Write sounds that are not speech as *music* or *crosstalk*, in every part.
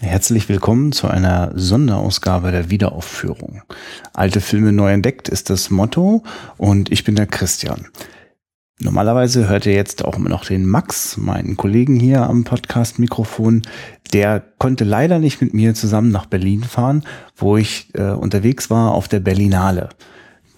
Herzlich willkommen zu einer Sonderausgabe der Wiederaufführung. Alte Filme neu entdeckt ist das Motto und ich bin der Christian. Normalerweise hört ihr jetzt auch immer noch den Max, meinen Kollegen hier am Podcast-Mikrofon. Der konnte leider nicht mit mir zusammen nach Berlin fahren, wo ich äh, unterwegs war auf der Berlinale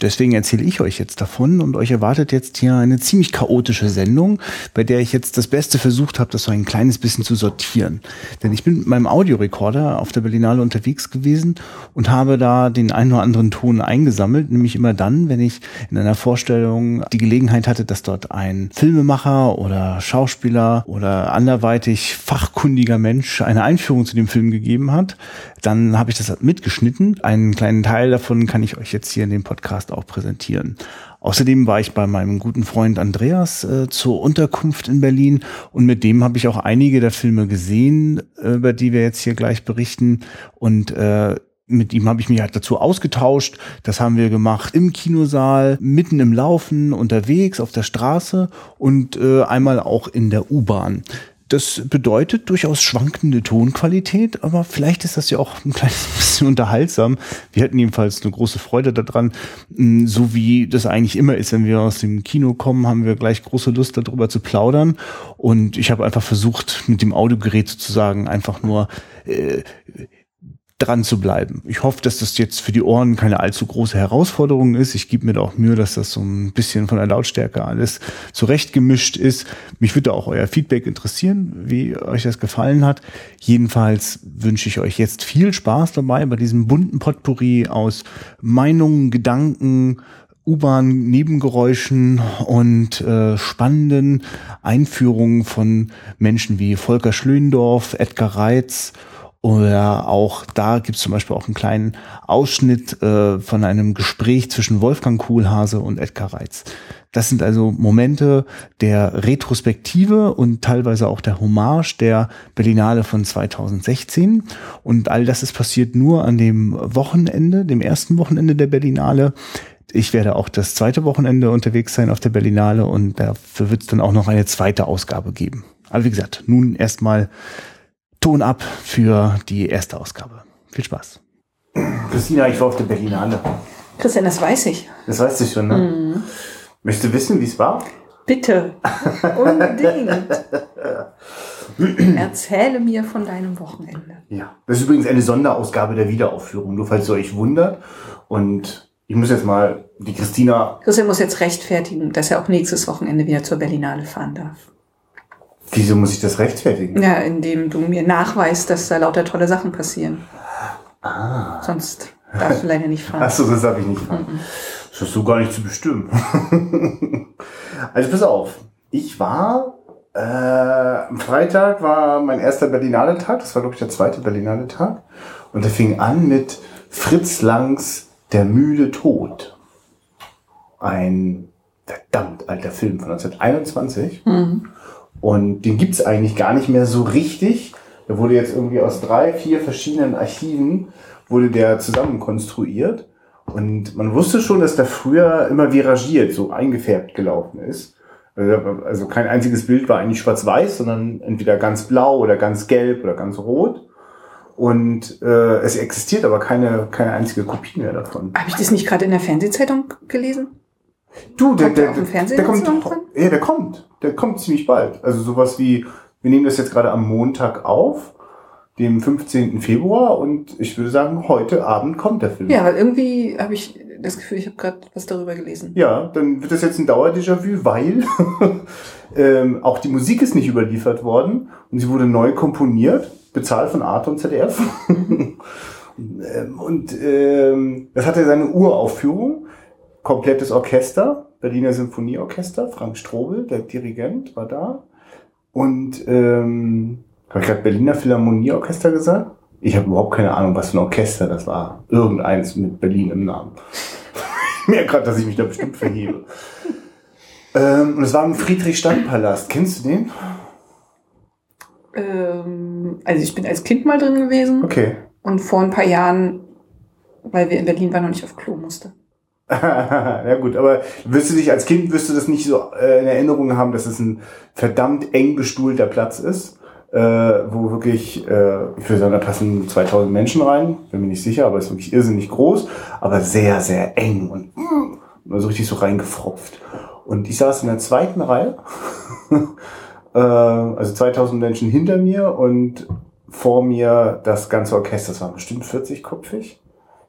deswegen erzähle ich euch jetzt davon und euch erwartet jetzt hier eine ziemlich chaotische Sendung, bei der ich jetzt das Beste versucht habe, das so ein kleines bisschen zu sortieren. Denn ich bin mit meinem Audiorekorder auf der Berlinale unterwegs gewesen und habe da den einen oder anderen Ton eingesammelt, nämlich immer dann, wenn ich in einer Vorstellung die Gelegenheit hatte, dass dort ein Filmemacher oder Schauspieler oder anderweitig fachkundiger Mensch eine Einführung zu dem Film gegeben hat, dann habe ich das mitgeschnitten. Einen kleinen Teil davon kann ich euch jetzt hier in dem Podcast auch präsentieren. Außerdem war ich bei meinem guten Freund Andreas äh, zur Unterkunft in Berlin und mit dem habe ich auch einige der Filme gesehen, äh, über die wir jetzt hier gleich berichten. Und äh, mit ihm habe ich mich halt dazu ausgetauscht. Das haben wir gemacht im Kinosaal, mitten im Laufen, unterwegs, auf der Straße und äh, einmal auch in der U-Bahn. Das bedeutet durchaus schwankende Tonqualität, aber vielleicht ist das ja auch ein kleines *laughs* bisschen unterhaltsam. Wir hatten jedenfalls eine große Freude daran. Mm, so wie das eigentlich immer ist, wenn wir aus dem Kino kommen, haben wir gleich große Lust darüber zu plaudern. Und ich habe einfach versucht, mit dem Audiogerät sozusagen einfach nur äh, dran zu bleiben. Ich hoffe, dass das jetzt für die Ohren keine allzu große Herausforderung ist. Ich gebe mir da auch Mühe, dass das so ein bisschen von der Lautstärke alles zurechtgemischt ist. Mich würde auch euer Feedback interessieren, wie euch das gefallen hat. Jedenfalls wünsche ich euch jetzt viel Spaß dabei bei diesem bunten Potpourri aus Meinungen, Gedanken, U-Bahn-Nebengeräuschen und äh, spannenden Einführungen von Menschen wie Volker Schlöndorf, Edgar Reitz oder auch da gibt es zum Beispiel auch einen kleinen Ausschnitt äh, von einem Gespräch zwischen Wolfgang Kuhlhase und Edgar Reitz. Das sind also Momente der Retrospektive und teilweise auch der Hommage der Berlinale von 2016. Und all das ist passiert nur an dem Wochenende, dem ersten Wochenende der Berlinale. Ich werde auch das zweite Wochenende unterwegs sein auf der Berlinale und dafür wird es dann auch noch eine zweite Ausgabe geben. Aber wie gesagt, nun erstmal Ton ab für die erste Ausgabe. Viel Spaß. Christina, ich war auf der Berlinale. Christian, das weiß ich. Das weißt du schon, ne? Mhm. Möchtest du wissen, wie es war? Bitte. *laughs* Unbedingt. Erzähle mir von deinem Wochenende. Ja, das ist übrigens eine Sonderausgabe der Wiederaufführung, nur falls ihr euch wundert. Und ich muss jetzt mal die Christina. Christian muss jetzt rechtfertigen, dass er auch nächstes Wochenende wieder zur Berlinale fahren darf. Wieso muss ich das rechtfertigen? Ja, indem du mir nachweist, dass da lauter tolle Sachen passieren. Ah. Sonst darfst du leider nicht fahren. Achso, das darf ich nicht fahren. Mhm. Das hast du gar nicht zu bestimmen. *laughs* also pass auf. Ich war, äh, am Freitag war mein erster Berlinale Tag. Das war, glaube ich, der zweite Berlinale Tag. Und der fing an mit Fritz Langs Der müde Tod. Ein verdammt alter Film von 1921. Mhm. Und den gibt's eigentlich gar nicht mehr so richtig. Der wurde jetzt irgendwie aus drei, vier verschiedenen Archiven wurde der zusammenkonstruiert. Und man wusste schon, dass der früher immer viragiert, so eingefärbt gelaufen ist. Also, also kein einziges Bild war eigentlich schwarz-weiß, sondern entweder ganz blau oder ganz gelb oder ganz rot. Und äh, es existiert aber keine, keine einzige Kopie mehr davon. Habe ich das nicht gerade in der Fernsehzeitung gelesen? Du, der, der, der, der kommt, ja, der kommt, der kommt ziemlich bald. Also sowas wie, wir nehmen das jetzt gerade am Montag auf, dem 15. Februar und ich würde sagen, heute Abend kommt der Film. Ja, irgendwie habe ich das Gefühl, ich habe gerade was darüber gelesen. Ja, dann wird das jetzt ein Dauer-Déjà-vu, weil *laughs* ähm, auch die Musik ist nicht überliefert worden und sie wurde neu komponiert, bezahlt von Art und ZDF. *laughs* Ähm, und ähm, das hatte seine Uraufführung komplettes Orchester, Berliner Symphonieorchester, Frank Strobel, der Dirigent, war da. Und ähm, habe ich gerade Berliner Philharmonieorchester gesagt? Ich habe überhaupt keine Ahnung, was für ein Orchester das war. Irgendeins mit Berlin im Namen. *laughs* ich merke gerade, dass ich mich da bestimmt verhebe. ähm, und es war im Friedrichstadtpalast. Kennst du den? Ähm, also ich bin als Kind mal drin gewesen. Okay. Und vor ein paar Jahren, weil wir in Berlin waren, noch nicht auf Klo musste. *laughs* ja gut, aber wirst du dich als Kind wirst du das nicht so äh, in Erinnerung haben, dass es ein verdammt eng bestuhlter Platz ist. äh, wo wirklich, äh, ich würde sagen, passen 2000 Menschen rein, bin mir nicht sicher, aber es ist wirklich irrsinnig groß, aber sehr, sehr eng und, mm, so richtig so reingefropft. Und ich saß in der zweiten Reihe, *laughs* also 2000 Menschen hinter mir und vor mir das ganze Orchester, das waren bestimmt 40-kopfig. Ich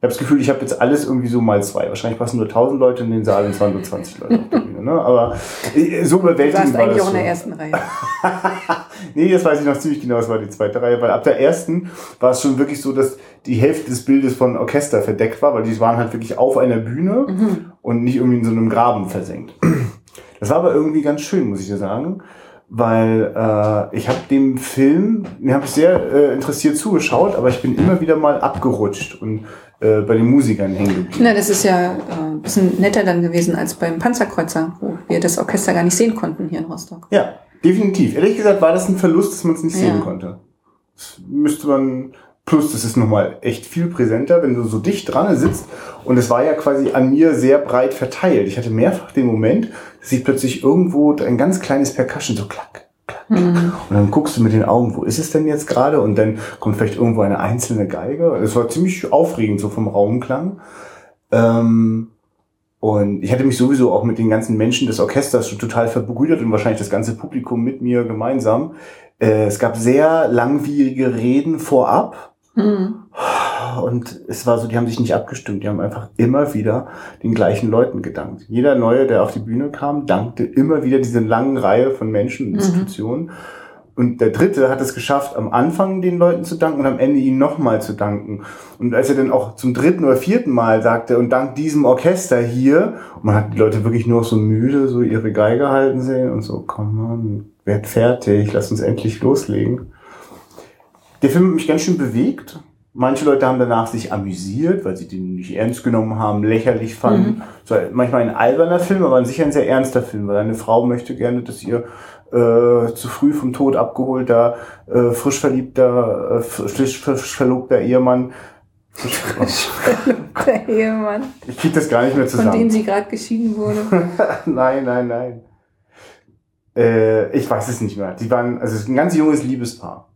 habe das Gefühl, ich habe jetzt alles irgendwie so mal zwei. Wahrscheinlich passen nur 1000 Leute in den Saal und es waren nur 20 Leute auf der Bühne. Ne? Aber äh, so überwältigend Du warst war eigentlich auch in der ersten Reihe. *laughs* nee, das weiß ich noch ziemlich genau, es war die zweite Reihe, weil ab der ersten war es schon wirklich so, dass die Hälfte des Bildes von Orchester verdeckt war, weil die waren halt wirklich auf einer Bühne und nicht irgendwie in so einem Graben versenkt. *clears throat* Das war aber irgendwie ganz schön, muss ich dir sagen, weil äh, ich habe dem Film, den habe ich sehr äh, interessiert zugeschaut, aber ich bin immer wieder mal abgerutscht und äh, bei den Musikern hängen geblieben. Na, das ist ja äh, ein bisschen netter dann gewesen als beim Panzerkreuzer, wo wir das Orchester gar nicht sehen konnten hier in Rostock. Ja, definitiv. Ehrlich gesagt war das ein Verlust, dass man es nicht Ja. sehen konnte. Das müsste man, plus das ist nochmal echt viel präsenter, wenn du so dicht dran sitzt. Und es war ja quasi an mir sehr breit verteilt. Ich hatte mehrfach den Moment, dass ich plötzlich irgendwo ein ganz kleines Percussion so klack, klack. Und dann guckst du mit den Augen, wo ist es denn jetzt gerade? Und dann kommt vielleicht irgendwo eine einzelne Geige. Es war ziemlich aufregend, so vom Raumklang. Ähm, und ich hatte mich sowieso auch mit den ganzen Menschen des Orchesters schon total verbrüdert und wahrscheinlich das ganze Publikum mit mir gemeinsam. Äh, es gab sehr langwierige Reden vorab. Mhm. Und es war so, die haben sich nicht abgestimmt. Die haben einfach immer wieder den gleichen Leuten gedankt. Jeder Neue, der auf die Bühne kam, dankte immer wieder diese langen Reihe von Menschen und Institutionen. Und der Dritte hat es geschafft, am Anfang den Leuten zu danken und am Ende ihnen nochmal zu danken. Und als er dann auch zum dritten oder vierten Mal sagte, und dank diesem Orchester hier, und man hat die Leute wirklich nur so müde, so ihre Geige halten sehen und so, komm on, werd fertig, lass uns endlich loslegen. Der Film hat mich ganz schön bewegt. Manche Leute haben danach sich amüsiert, weil sie den nicht ernst genommen haben, lächerlich fanden. So, manchmal ein alberner Film, aber an sich ein sehr ernster Film, weil eine Frau möchte gerne, dass ihr äh, zu früh vom Tod abgeholter, äh, frisch verliebter, äh, frisch, frisch verlobter Ehemann. Der *laughs* Ehemann, Ich krieg das gar nicht mehr von dem zusammen. sie gerade geschieden wurde. *laughs* nein, nein, nein. Äh, ich weiß es nicht mehr. Die waren, also es ist ein ganz junges Liebespaar.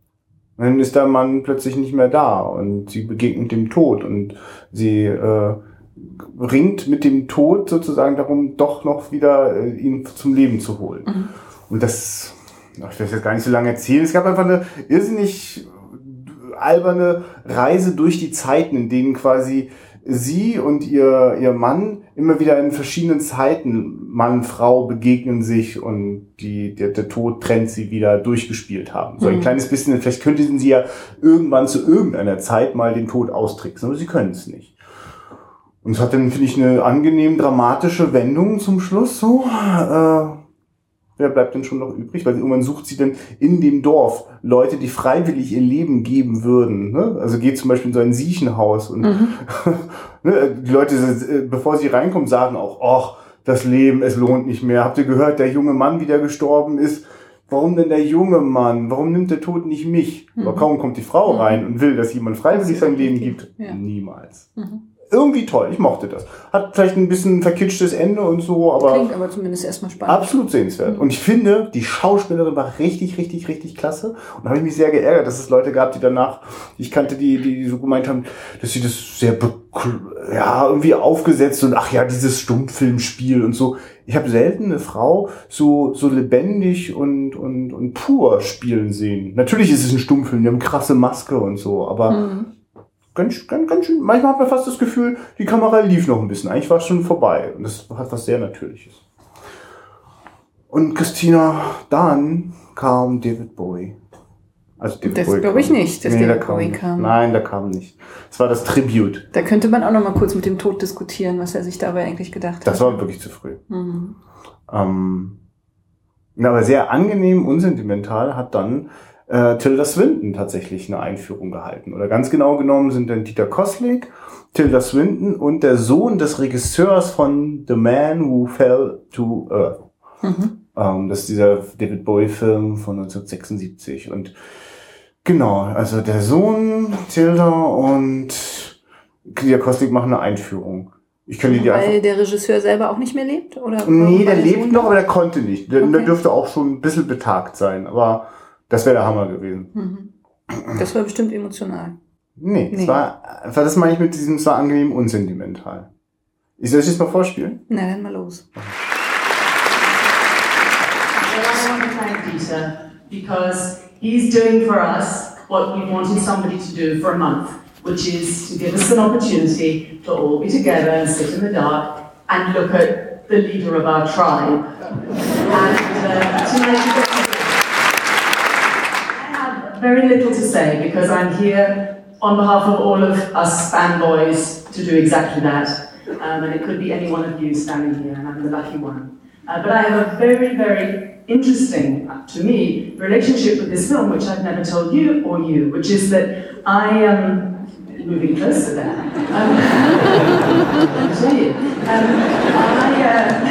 Und dann ist der Mann plötzlich nicht mehr da und sie begegnet dem Tod und sie äh, ringt mit dem Tod sozusagen darum, doch noch wieder äh, ihn zum Leben zu holen. Und das, ach, ich will das jetzt gar nicht so lange erzählen. Es gab einfach eine irrsinnig alberne Reise durch die Zeiten, in denen quasi sie und ihr, ihr Mann immer wieder in verschiedenen Zeiten, Mann, Frau begegnen sich und die, der, der Tod trennt sie wieder durchgespielt haben. So ein Mhm. kleines bisschen, vielleicht könnten sie ja irgendwann zu irgendeiner Zeit mal den Tod austricksen, aber sie können es nicht. Und es hat dann, finde ich, eine angenehm dramatische Wendung zum Schluss so. Äh, wer bleibt denn schon noch übrig? Weil irgendwann sucht sie dann in dem Dorf Leute, die freiwillig ihr Leben geben würden. Ne? Also geht zum Beispiel in so ein Siechenhaus und *laughs* ne, die Leute, äh, bevor sie reinkommen, sagen auch, ach, das Leben, es lohnt nicht mehr. Habt ihr gehört, der junge Mann, wie der gestorben ist? Warum denn der junge Mann? Warum nimmt der Tod nicht mich? Aber kaum kommt die Frau Mhm. rein und will, dass jemand freiwillig sein Leben gibt. Ja. Niemals. Mhm. Irgendwie toll, ich mochte das. Hat vielleicht ein bisschen verkitschtes Ende und so, aber Klingt aber zumindest erstmal spannend. absolut sehenswert. Und ich finde, die Schauspielerin war richtig, richtig, richtig klasse. Und da habe ich mich sehr geärgert, dass es Leute gab, die danach, ich kannte, die, die so gemeint haben, dass sie das sehr, ja, irgendwie aufgesetzt und ach ja, dieses Stummfilmspiel und so. Ich habe selten eine Frau so, so lebendig und, und, und pur spielen sehen. Natürlich ist es ein Stummfilm, die haben krasse Maske und so, aber Mhm. Ganz, ganz, ganz schön. Manchmal hat man fast das Gefühl, die Kamera lief noch ein bisschen. Eigentlich war es schon vorbei. Und das hat was sehr Natürliches. Und Christina, dann kam David Bowie. Also David Das glaube ich kam. nicht, dass der David Bowie kam. Nein, der kam nicht. Es war das Tribute. Da könnte man auch noch mal kurz mit dem Tod diskutieren, was er sich dabei eigentlich gedacht hat. Das war wirklich zu früh. Mhm. Ähm, na, aber sehr angenehm, unsentimental hat dann äh, Tilda Swinton tatsächlich eine Einführung gehalten. Oder ganz genau genommen sind dann Dieter Koslik, Tilda Swinton und der Sohn des Regisseurs von The Man Who Fell to Earth. Mhm. Ähm, das ist dieser David Bowie-Film von 1976. Und genau, also der Sohn, Tilda und Dieter Koslik machen eine Einführung. Ich kann dir die Weil der Regisseur selber auch nicht mehr lebt? Oder Nee, der lebt noch, aber der konnte nicht. Der, der Okay. dürfte auch schon ein bisschen betagt sein. Aber Das wäre der Hammer gewesen. Mhm. Das war bestimmt emotional. Nee, Nee. Es war, das meine ich mit diesem, es war angenehm unsentimental. Ich soll ich das mal vorspielen? Na, dann mal los. Well, I want to thank Peter because he's doing for us what we wanted somebody to do for a month, which is to give us an opportunity to all be together and sit in the dark and look at the leader of our tribe. And uh, tonight very little to say because I'm here on behalf of all of us fanboys to do exactly that. Um, and it could be any one of you standing here, and I'm the lucky one. Uh, but I have a very, very interesting, uh, to me, relationship with this film, which I've never told you or you, which is that I am moving closer there. Um, *laughs* I'll tell you. Um, I, uh,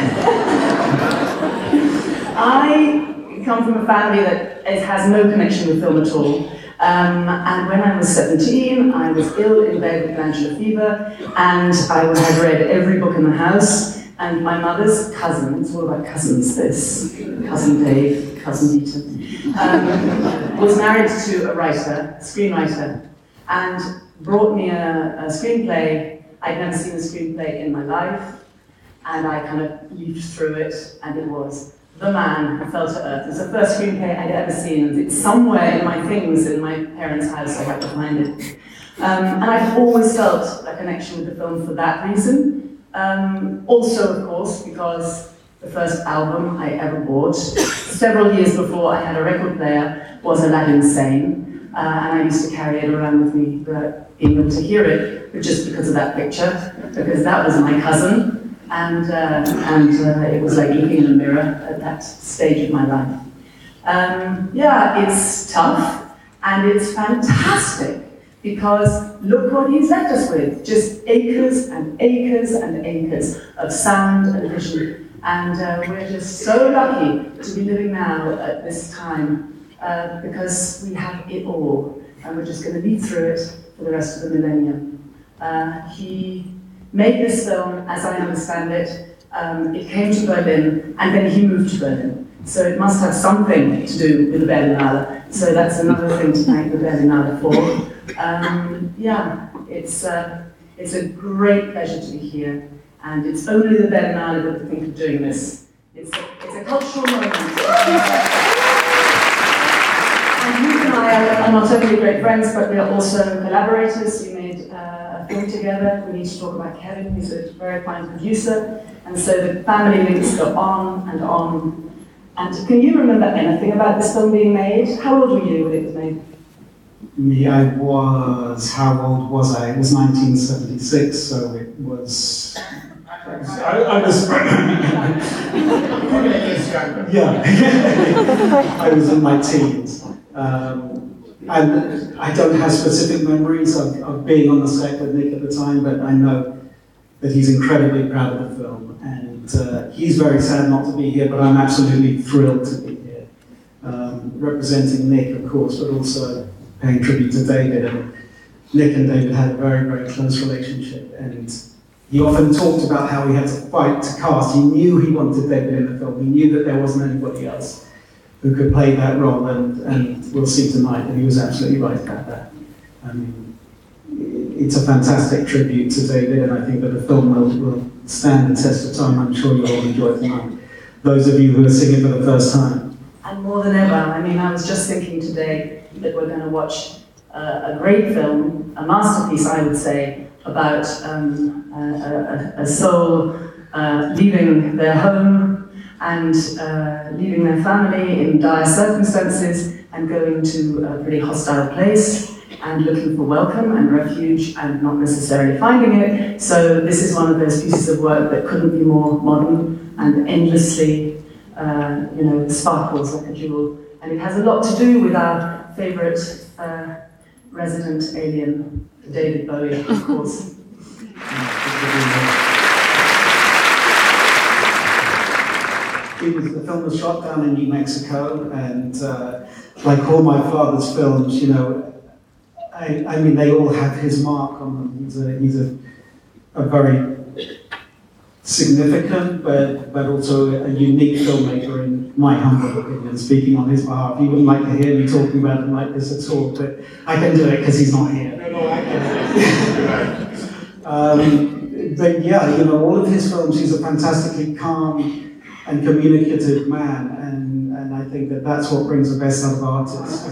*laughs* I come from a family that has no connection with film at all. Um, and when I was 17, I was ill in bed with glandular fever, and I had read every book in the house. And my mother's cousin, it's all about cousins, this cousin Dave, cousin Peter, um, was married to a writer, screenwriter, and brought me a, a screenplay. I'd never seen a screenplay in my life, and I kind of leafed through it, and it was The Man Who Fell to Earth. It's the first screenplay I'd ever seen, and it's somewhere in my things in my parents' house, I have to find it. Um, and I've always felt a connection with the film for that reason. Um, also, of course, because the first album I ever bought, several years before I had a record player, was Aladdin Sane. Uh, and I used to carry it around with me without being able to hear it, but just because of that picture, because that was my cousin, and, uh, and uh, it was like looking in a mirror at that stage of my life. Um, yeah, it's tough, and it's fantastic, because look what he's left us with, just acres and acres and acres of sound and vision. And uh, we're just so lucky to be living now at this time uh, because we have it all, and we're just going to lead through it for the rest of the millennium. Uh, he made this film, as I understand it. Um, it came to Berlin, and then he moved to Berlin. So it must have something to do with the Berlinale. So that's another thing to thank the Berlinale for. Um, yeah, it's, uh, it's a great pleasure to be here, and it's only the Berlinale that would think of doing this. It's a, it's a cultural moment. And Luke and I are, not only great friends, but we are also collaborators. We made uh, a film together. We need to talk about Kevin, who's a very fine producer. And so the family links go on and on. And can you remember anything about this film being made? How old were you when it was made? Me, I was, how old was I? It was 1976, so it was. I, I was. *laughs* *laughs* yeah. *laughs* I was in my teens. Um, and I don't have specific memories of, of being on the set with Nick at the time, but I know that he's incredibly proud of the film. And uh, he's very sad not to be here, but I'm absolutely thrilled to be here. Um, representing Nick, of course, but also paying tribute to David. And Nick and David had a very, very close relationship. And he often talked about how he had to fight to cast. He knew he wanted David in the film. He knew that there wasn't anybody else who could play that role. And, and we'll see tonight that he was absolutely right about that. I mean, it's a fantastic tribute to David, and I think that the film will, will stand the test of time. I'm sure you'll all enjoy tonight. Those of you who are seeing it for the first time. And more than ever, I mean, I was just thinking today that we're going to watch a great film, a masterpiece, I would say, about um, a, a, a soul uh, leaving their home and uh, leaving their family in dire circumstances and going to a pretty hostile place and looking for welcome and refuge and not necessarily finding it. So this is one of those pieces of work that couldn't be more modern and endlessly, uh, you know, sparkles like a jewel. And it has a lot to do with our favourite uh, resident alien, David Bowie, of course. It was, the film was shot down in New Mexico, and uh, like all my father's films, you know, I, I mean, they all have his mark on them. He's a, he's a, a very significant, but, but also a unique filmmaker in my humble opinion, speaking on his behalf. He wouldn't like to hear me talking about him like this at all, but I can do it because he's not here. No, no, I can. *laughs* um, but yeah, you know, all of his films, he's a fantastically calm and communicative man, and I think that that's what brings the best out of artists.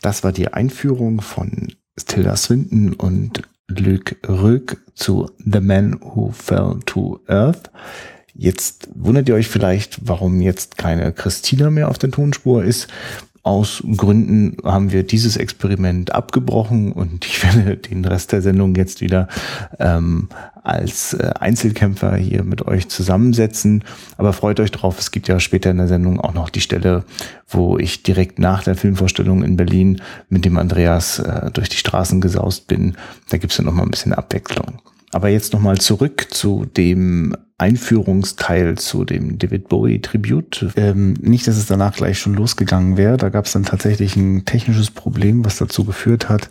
Das war die Einführung von Tilda Swinton und Luc Röck zu The Man Who Fell to Earth. Jetzt wundert ihr euch vielleicht, warum jetzt keine Christina mehr auf der Tonspur ist. Aus Gründen haben wir dieses Experiment abgebrochen und *laughs* ich werde den Rest der Sendung jetzt wieder ähm, als äh, Einzelkämpfer hier mit euch zusammensetzen. Aber freut euch drauf, es gibt ja später in der Sendung auch noch die Stelle, wo ich direkt nach der Filmvorstellung in Berlin mit dem Andreas äh, durch die Straßen gesaust bin. Da gibt's ja noch mal ein bisschen Abwechslung. Aber jetzt nochmal zurück zu dem Einführungsteil zu dem David Bowie Tribute. Ähm, nicht, dass es danach gleich schon losgegangen wäre. Da gab es dann tatsächlich ein technisches Problem, was dazu geführt hat,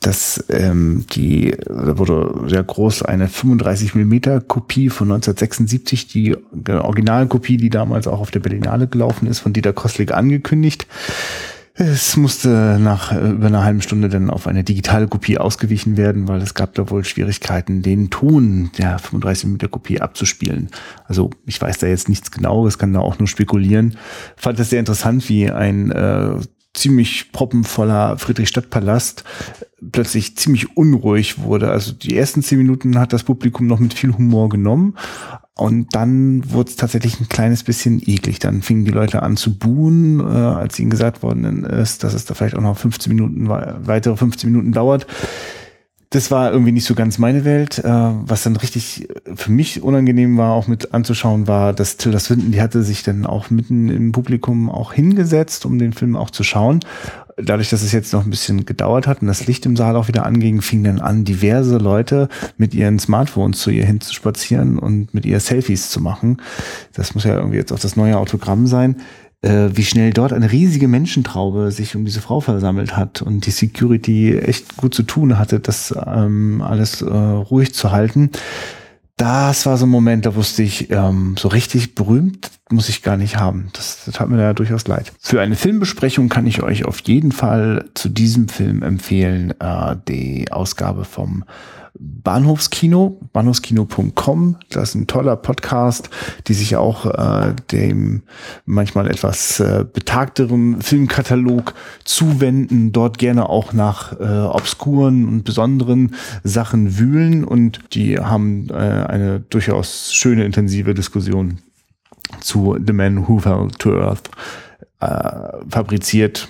dass ähm, die, da wurde sehr groß eine 35 Millimeter Kopie von 1976, die Originalkopie, die damals auch auf der Berlinale gelaufen ist, von Dieter Kostlik angekündigt. Es musste nach äh, über einer halben Stunde dann auf eine digitale Kopie ausgewichen werden, weil es gab da wohl Schwierigkeiten, den Ton der 35 mm Kopie abzuspielen. Also ich weiß da jetzt nichts genaues, kann da auch nur spekulieren. Fand das sehr interessant, wie ein äh, ziemlich proppenvoller Friedrichstadtpalast plötzlich ziemlich unruhig wurde. Also die ersten zehn Minuten hat das Publikum noch mit viel Humor genommen, und dann wurde es tatsächlich ein kleines bisschen eklig. Dann fingen die Leute an zu buhen, äh, als ihnen gesagt worden ist, dass es da vielleicht auch noch 15 Minuten, weitere 15 Minuten dauert. Das war irgendwie nicht so ganz meine Welt. Äh, was dann richtig für mich unangenehm war, auch mit anzuschauen, war, dass Tilda Swinton, die hatte sich dann auch mitten im Publikum auch hingesetzt, um den Film auch zu schauen dadurch, dass es jetzt noch ein bisschen gedauert hat und das Licht im Saal auch wieder anging, fingen dann an, diverse Leute mit ihren Smartphones zu ihr hinzuspazieren und mit ihr Selfies zu machen. Das muss ja irgendwie jetzt auch das neue Autogramm sein äh, wie schnell dort eine riesige Menschentraube sich um diese Frau versammelt hat und die Security echt gut zu tun hatte, das ähm, alles äh, ruhig zu halten das war so ein Moment, da wusste ich, ähm, so richtig berühmt muss ich gar nicht haben. Das, das hat mir da durchaus leid. Für eine Filmbesprechung kann ich euch auf jeden Fall zu diesem Film empfehlen, äh, die Ausgabe vom Bahnhofskino, bahnhofskino.com. Das ist ein toller Podcast, die sich auch äh, dem manchmal etwas äh, betagteren Filmkatalog zuwenden, dort gerne auch nach äh, obskuren und besonderen Sachen wühlen und die haben äh, eine durchaus schöne, intensive Diskussion zu The Man Who Fell to Earth äh, fabriziert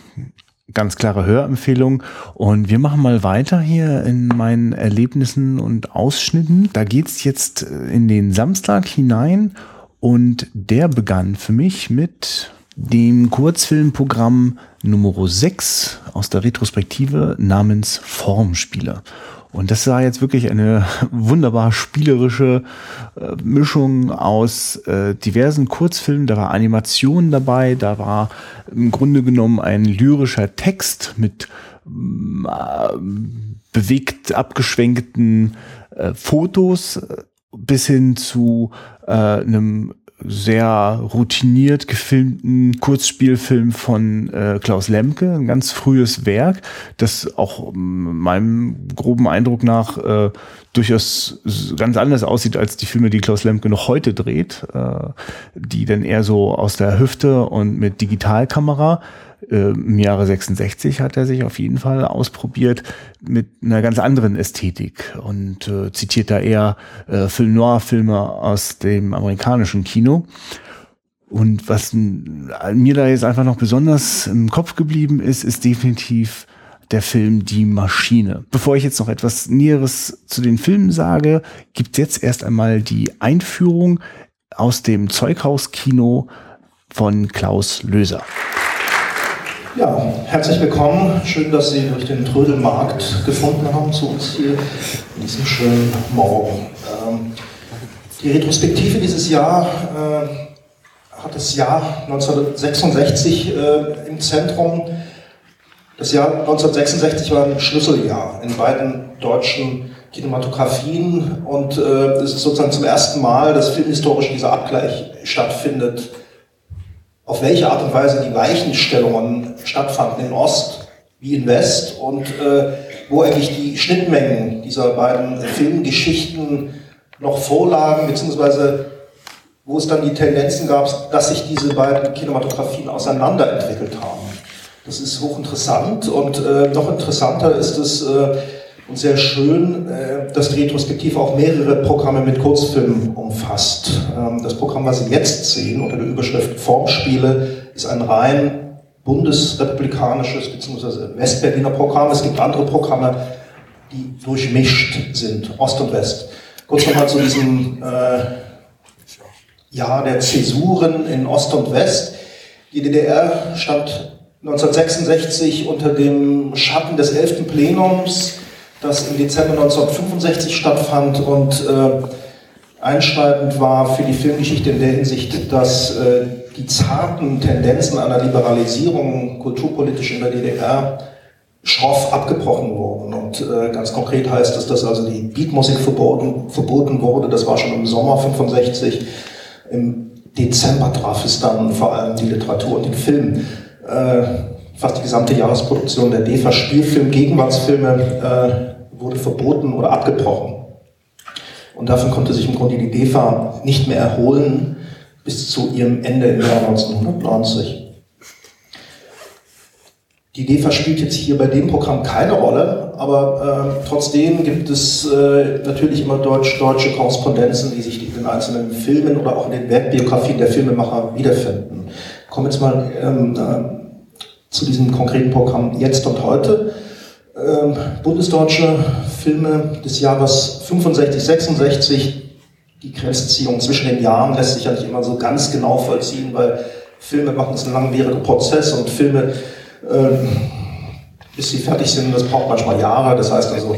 ganz klare Hörempfehlung. Und wir machen mal weiter hier in meinen Erlebnissen und Ausschnitten. Da geht's jetzt in den Samstag hinein und der begann für mich mit dem Kurzfilmprogramm Nummer 6 aus der Retrospektive namens Formspieler. Und das war jetzt wirklich eine *laughs* wunderbar spielerische äh, Mischung aus äh, diversen Kurzfilmen. Da war Animation dabei, da war im Grunde genommen ein lyrischer Text mit äh, bewegt abgeschwenkten äh, Fotos äh, bis hin zu äh, einem sehr routiniert gefilmten Kurzspielfilm von äh, Klaus Lemke, ein ganz frühes Werk, das auch meinem groben Eindruck nach äh, durchaus ganz anders aussieht als die Filme, die Klaus Lemke noch heute dreht, äh, die dann eher so aus der Hüfte und mit Digitalkamera Im Jahre 66 hat er sich auf jeden Fall ausprobiert mit einer ganz anderen Ästhetik und äh, zitiert da eher äh, Film Noir-Filme aus dem amerikanischen Kino. Und was mir da jetzt einfach noch besonders im Kopf geblieben ist, ist definitiv der Film Die Maschine. Bevor ich jetzt noch etwas Näheres zu den Filmen sage, gibt jetzt erst einmal die Einführung aus dem Zeughauskino von Klaus Löser. Ja, herzlich willkommen. Schön, dass Sie durch den Trödelmarkt gefunden haben zu uns hier in diesem schönen Morgen. Ähm, die Retrospektive dieses Jahr äh, hat das Jahr 1966 äh, im Zentrum. Das Jahr 1966 war ein Schlüsseljahr in beiden deutschen Kinematografien und äh, es ist sozusagen zum ersten Mal, dass filmhistorisch dieser Abgleich stattfindet, auf welche Art und Weise die Weichenstellungen stattfanden in Ost wie in West und äh, wo eigentlich die Schnittmengen dieser beiden Filmgeschichten noch vorlagen, beziehungsweise wo es dann die Tendenzen gab, dass sich diese beiden Kinematografien auseinanderentwickelt haben. Das ist hochinteressant und äh, noch interessanter ist es, äh, und sehr schön, äh, dass die Retrospektive auch mehrere Programme mit Kurzfilmen umfasst. Ähm, das Programm, was Sie jetzt sehen, unter der Überschrift Formspiele, ist ein rein bundesrepublikanisches bzw. Westberliner Programm. Es gibt andere Programme, die durchmischt sind, Ost und West. Kurz nochmal zu diesem äh, Jahr der Zäsuren in Ost und West. Die DDR stand 1966 unter dem Schatten des 11. Plenums das im Dezember 1965 stattfand und äh, einschneidend war für die Filmgeschichte in der Hinsicht, dass äh, die zarten Tendenzen einer Liberalisierung kulturpolitisch in der DDR schroff abgebrochen wurden. Und äh, ganz konkret heißt es, dass also die Beatmusik verboten, verboten wurde. Das war schon im Sommer 65. Im Dezember traf es dann vor allem die Literatur und den Film. Äh, fast die gesamte Jahresproduktion der DEFA Spielfilm, Gegenwartsfilme äh, wurde verboten oder abgebrochen. Und davon konnte sich im Grunde die DEFA nicht mehr erholen bis zu ihrem Ende im Jahr 1990. Die DEFA spielt jetzt hier bei dem Programm keine Rolle, aber äh, trotzdem gibt es äh, natürlich immer deutsch, deutsche Korrespondenzen, die sich in den einzelnen Filmen oder auch in den Werkbiografien der Filmemacher wiederfinden. Kommen jetzt mal ähm, äh, zu diesem konkreten Programm Jetzt und Heute ähm, bundesdeutsche Filme des Jahres 65, 66. Die Grenzziehung zwischen den Jahren lässt sich ja nicht immer so ganz genau vollziehen, weil Filme machen es ein langwieriger Prozess und Filme, äh, bis sie fertig sind, das braucht manchmal Jahre. Das heißt also,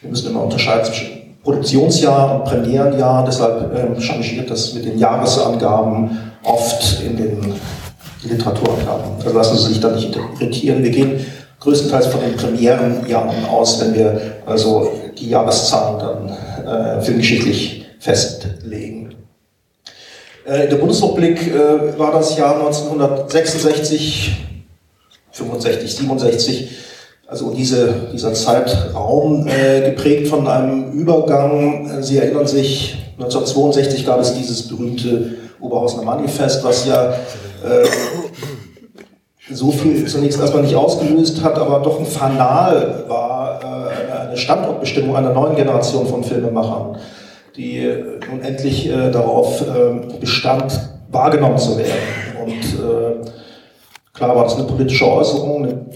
wir müssen immer unterscheiden zwischen Produktionsjahr und Premierenjahr. Deshalb äh, changiert das mit den Jahresangaben oft in den Literaturangaben. Also lassen Sie sich da nicht interpretieren. Wir gehen größtenteils von den Premierenjahren aus, wenn wir also die Jahreszahlen dann äh, filmgeschichtlich festlegen. Äh, in der Bundesrepublik äh, war das Jahr 1966, 65, 67, also diese, dieser Zeitraum äh, geprägt von einem Übergang. Sie erinnern sich, 1962 gab es dieses berühmte Oberhausener Manifest, was ja äh, so viel zunächst erstmal nicht ausgelöst hat, aber doch ein Fanal war, äh, eine Standortbestimmung einer neuen Generation von Filmemachern, die nun endlich äh, darauf äh, bestand, wahrgenommen zu werden. Und klar war das eine politische Äußerung, eine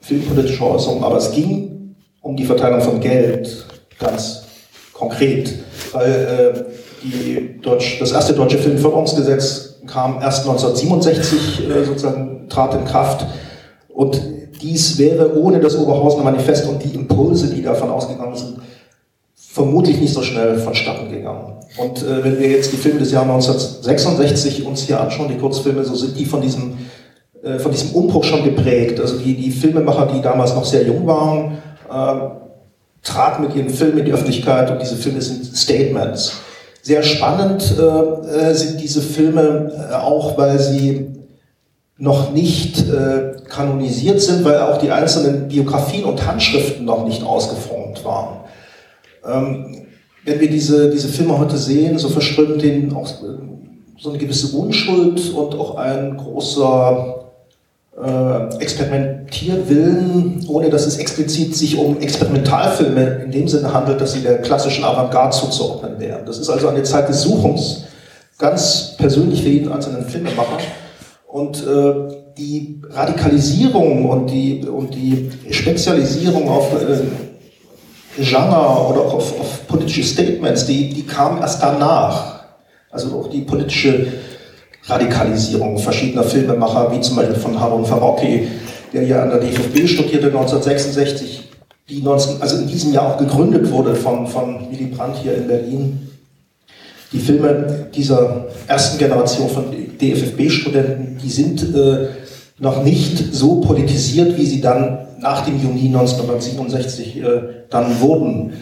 filmpolitische Äußerung, aber es ging um die Verteilung von Geld ganz konkret, weil die Deutsch, das erste deutsche Filmförderungsgesetz kam erst 1967 äh, sozusagen, trat in Kraft. Und dies wäre ohne das Oberhausener Manifest und die Impulse, die davon ausgegangen sind, vermutlich nicht so schnell vonstatten gegangen. Und äh, wenn wir jetzt die Filme des Jahres 1966 uns hier anschauen, die Kurzfilme, so sind die von diesem, äh, von diesem Umbruch schon geprägt. Also die, die Filmemacher, die damals noch sehr jung waren, äh, traten mit ihren Filmen in die Öffentlichkeit und diese Filme sind Statements. Sehr spannend äh, äh, sind diese Filme äh, auch, weil sie noch nicht äh, kanonisiert sind, weil auch die einzelnen Biografien und Handschriften noch nicht ausgeformt waren. Ähm, wenn wir diese, diese Filme heute sehen, so verströmt denen auch äh, so eine gewisse Unschuld und auch ein großer äh, Experimentierwillen, ohne dass es explizit sich um Experimentalfilme in dem Sinne handelt, dass sie der klassischen Avantgarde zuzuordnen wären. Das ist also eine Zeit des Suchens, ganz persönlich für jeden einzelnen Filmemacher. Und äh, die Radikalisierung und die, und die Spezialisierung auf äh, Genre oder auf, auf politische Statements, die, die kam erst danach. Also auch die politische Radikalisierung verschiedener Filmemacher, wie zum Beispiel von Harun Farocki, der ja an der DFB studierte 1966, die 19, also in diesem Jahr auch gegründet wurde von, von Willy Brandt hier in Berlin. Die Filme dieser ersten Generation von DFFB-Studenten, die sind äh, noch nicht so politisiert, wie sie dann nach dem Juni 1967 äh, dann wurden.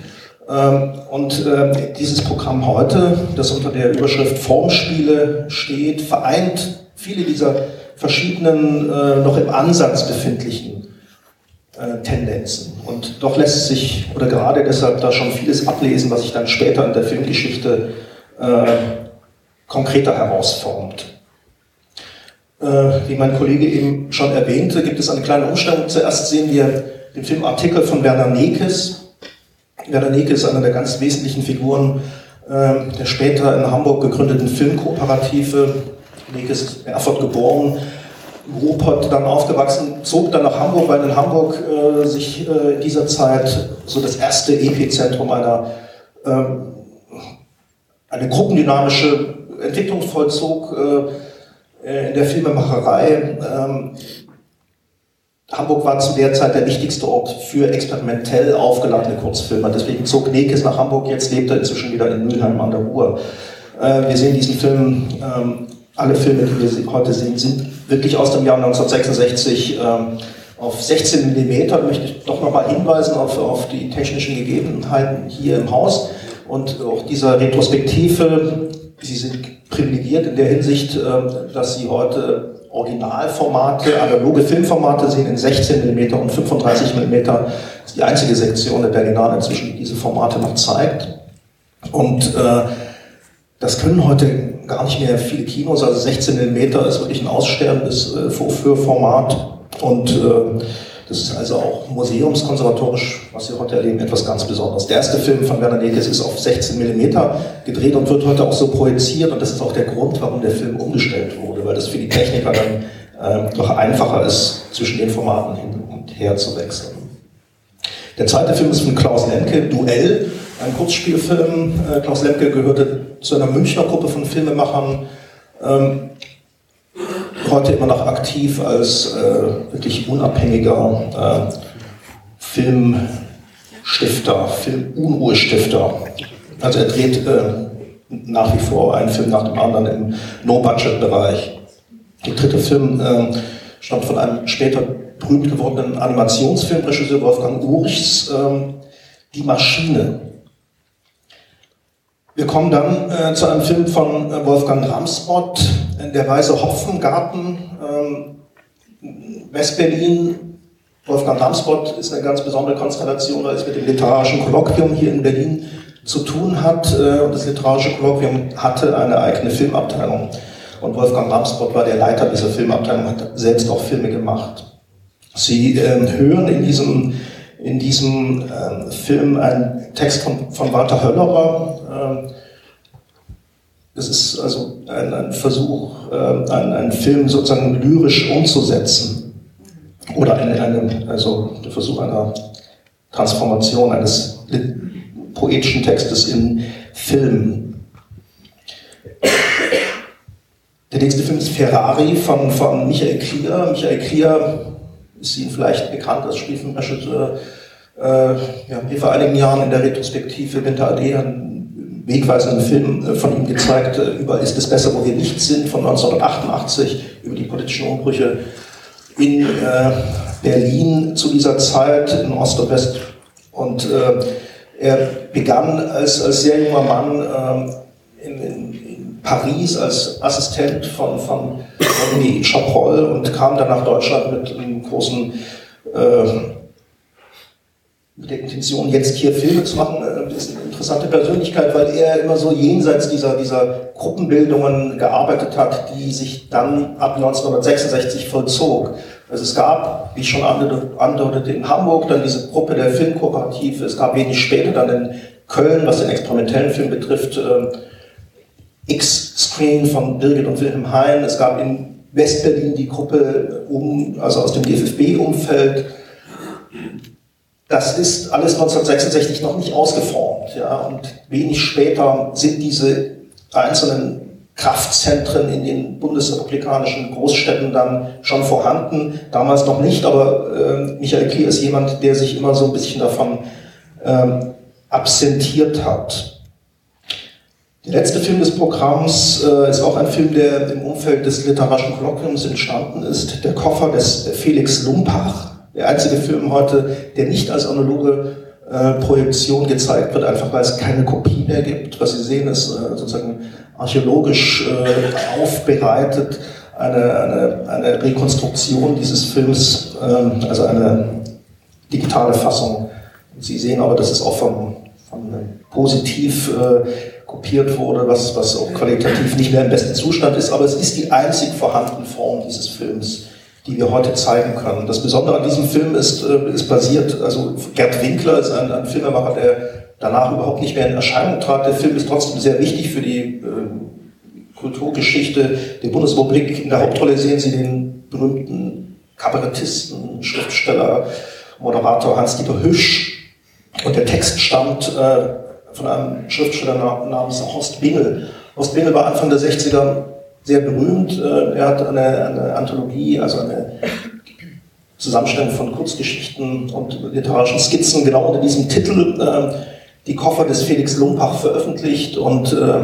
Ähm, und äh, dieses Programm heute, das unter der Überschrift Formspiele steht, vereint viele dieser verschiedenen, äh, noch im Ansatz befindlichen äh, Tendenzen. Und doch lässt sich, oder gerade deshalb, da schon vieles ablesen, was sich dann später in der Filmgeschichte äh, konkreter herausformt. Äh, wie mein Kollege eben schon erwähnte, gibt es eine kleine Umstellung. Zuerst sehen wir den Filmartikel von Werner Nekes, Werner Neke ist einer der ganz wesentlichen Figuren äh, der später in Hamburg gegründeten Filmkooperative. Neke ist in Erfurt geboren, Ruppert dann aufgewachsen, zog dann nach Hamburg, weil in Hamburg äh, sich äh, in dieser Zeit so das erste Epizentrum einer ähm, eine gruppendynamische Entwicklung vollzog äh, in der Filmemacherei. Ähm, Hamburg war zu der Zeit der wichtigste Ort für experimentell aufgeladene Kurzfilme. Deswegen zog Nekes nach Hamburg, jetzt lebt er inzwischen wieder in Mülheim an der Ruhr. Äh, wir sehen diesen Film, ähm, alle Filme, die wir heute sehen, sind wirklich aus dem Jahr 1966 ähm, auf 16 mm. Da möchte ich doch nochmal hinweisen auf, auf die technischen Gegebenheiten hier im Haus und auch dieser Retrospektive. Sie sind privilegiert in der Hinsicht, ähm, dass Sie heute Originalformate, analoge Filmformate sehen in 16 mm und 35 mm. Das ist die einzige Sektion der Berlinale inzwischen, die diese Formate noch zeigt. Und äh, das können heute gar nicht mehr viele Kinos, also 16 mm ist wirklich ein aussterbendes äh, Vorführformat. Und äh, das ist also auch museumskonservatorisch, was wir heute erleben, etwas ganz Besonderes. Der erste Film von Werner Nekes ist auf 16 mm gedreht und wird heute auch so projiziert. Und das ist auch der Grund, warum der Film umgestellt wurde, weil das für die Techniker dann äh, doch einfacher ist, zwischen den Formaten hin und her zu wechseln. Der zweite Film ist von Klaus Lemke, Duell, ein Kurzspielfilm. Äh, Klaus Lemke gehörte zu einer Münchner Gruppe von Filmemachern. Ähm, heute immer noch aktiv als äh, wirklich unabhängiger äh, Filmstifter, Filmunruhestifter. Also er dreht äh, nach wie vor einen Film nach dem anderen im No-Budget-Bereich. Der dritte Film äh, stammt von einem später berühmt gewordenen Animationsfilmregisseur Wolfgang Urchs, äh, Die Maschine. Wir kommen dann äh, zu einem Film von äh, Wolfgang Ramsbott, Der Weiße Hopfengarten, ähm, Westberlin. Wolfgang Ramsbott ist eine ganz besondere Konstellation, weil es mit dem literarischen Kolloquium hier in Berlin zu tun hat. Äh, und das literarische Kolloquium hatte eine eigene Filmabteilung. Und Wolfgang Ramsbott war der Leiter dieser Filmabteilung, hat selbst auch Filme gemacht. Sie äh, hören in diesem in diesem ähm, Film ein Text von, von Walter Höllerer. Ähm, das ist also ein, ein Versuch, äh, einen, einen Film sozusagen lyrisch umzusetzen. Oder eine, eine, also der Versuch einer Transformation eines poetischen Textes in Film. Der nächste Film ist Ferrari von, von Michael Klier. Michael Klier ist Ihnen vielleicht bekannt als Spielfilmregisseur. Äh, wir haben hier vor einigen Jahren in der Retrospektive Winter AD einen wegweisenden Film äh, von ihm gezeigt, äh, über Ist es besser, wo wir nicht sind, von 1988, über die politischen Umbrüche in äh, Berlin zu dieser Zeit, in Ost und West. Und äh, er begann als, als sehr junger Mann äh, in, in, in, Paris als Assistent von, von René Chapoll und kam dann nach Deutschland mit einem großen äh, mit der Intention, jetzt hier Filme zu machen, äh, ist eine interessante Persönlichkeit, weil er immer so jenseits dieser, dieser Gruppenbildungen gearbeitet hat, die sich dann ab 1966 vollzog. Also es gab, wie ich schon andeutete, in Hamburg dann diese Gruppe der Filmkooperative. Es gab wenig später dann in Köln, was den experimentellen Film betrifft, äh, X-Screen von Birgit und Wilhelm Hein. Es gab in Westberlin die Gruppe um, also aus dem DFB-Umfeld. Das ist alles 1966 noch nicht ausgeformt. Ja, und wenig später sind diese einzelnen Kraftzentren in den bundesrepublikanischen Großstädten dann schon vorhanden. Damals noch nicht, aber äh, Michael Klier ist jemand, der sich immer so ein bisschen davon ähm, absentiert hat. Der letzte Film des Programms äh, ist auch ein Film, der im Umfeld des literarischen Kolloquiums entstanden ist. Der Koffer des Felix Lumpach. Der einzige Film heute, der nicht als analoge äh, Projektion gezeigt wird, einfach weil es keine Kopie mehr gibt. Was Sie sehen, ist äh, sozusagen archäologisch äh, aufbereitet eine, eine, eine Rekonstruktion dieses Films, ähm, also eine digitale Fassung. Sie sehen aber, dass es auch von, von positiv äh, kopiert wurde, was, was auch qualitativ nicht mehr im besten Zustand ist, aber es ist die einzig vorhandene Form dieses Films, die wir heute zeigen können. Das Besondere an diesem Film ist, äh, ist basiert, also Gerd Winkler ist ein, ein Filmemacher, der danach überhaupt nicht mehr in Erscheinung trat. Der Film ist trotzdem sehr wichtig für die äh, Kulturgeschichte der Bundesrepublik. In der Hauptrolle sehen Sie den berühmten Kabarettisten, Schriftsteller, Moderator Hans-Dieter Hüsch. Und der Text stammt äh, von einem Schriftsteller namens Horst Bingel. Horst Bingel war Anfang der 60er sehr berühmt. Äh, er hat eine, eine Anthologie, also eine Zusammenstellung von Kurzgeschichten und literarischen Skizzen genau unter diesem Titel äh, Die Koffer des Felix Lumpach veröffentlicht. Und äh,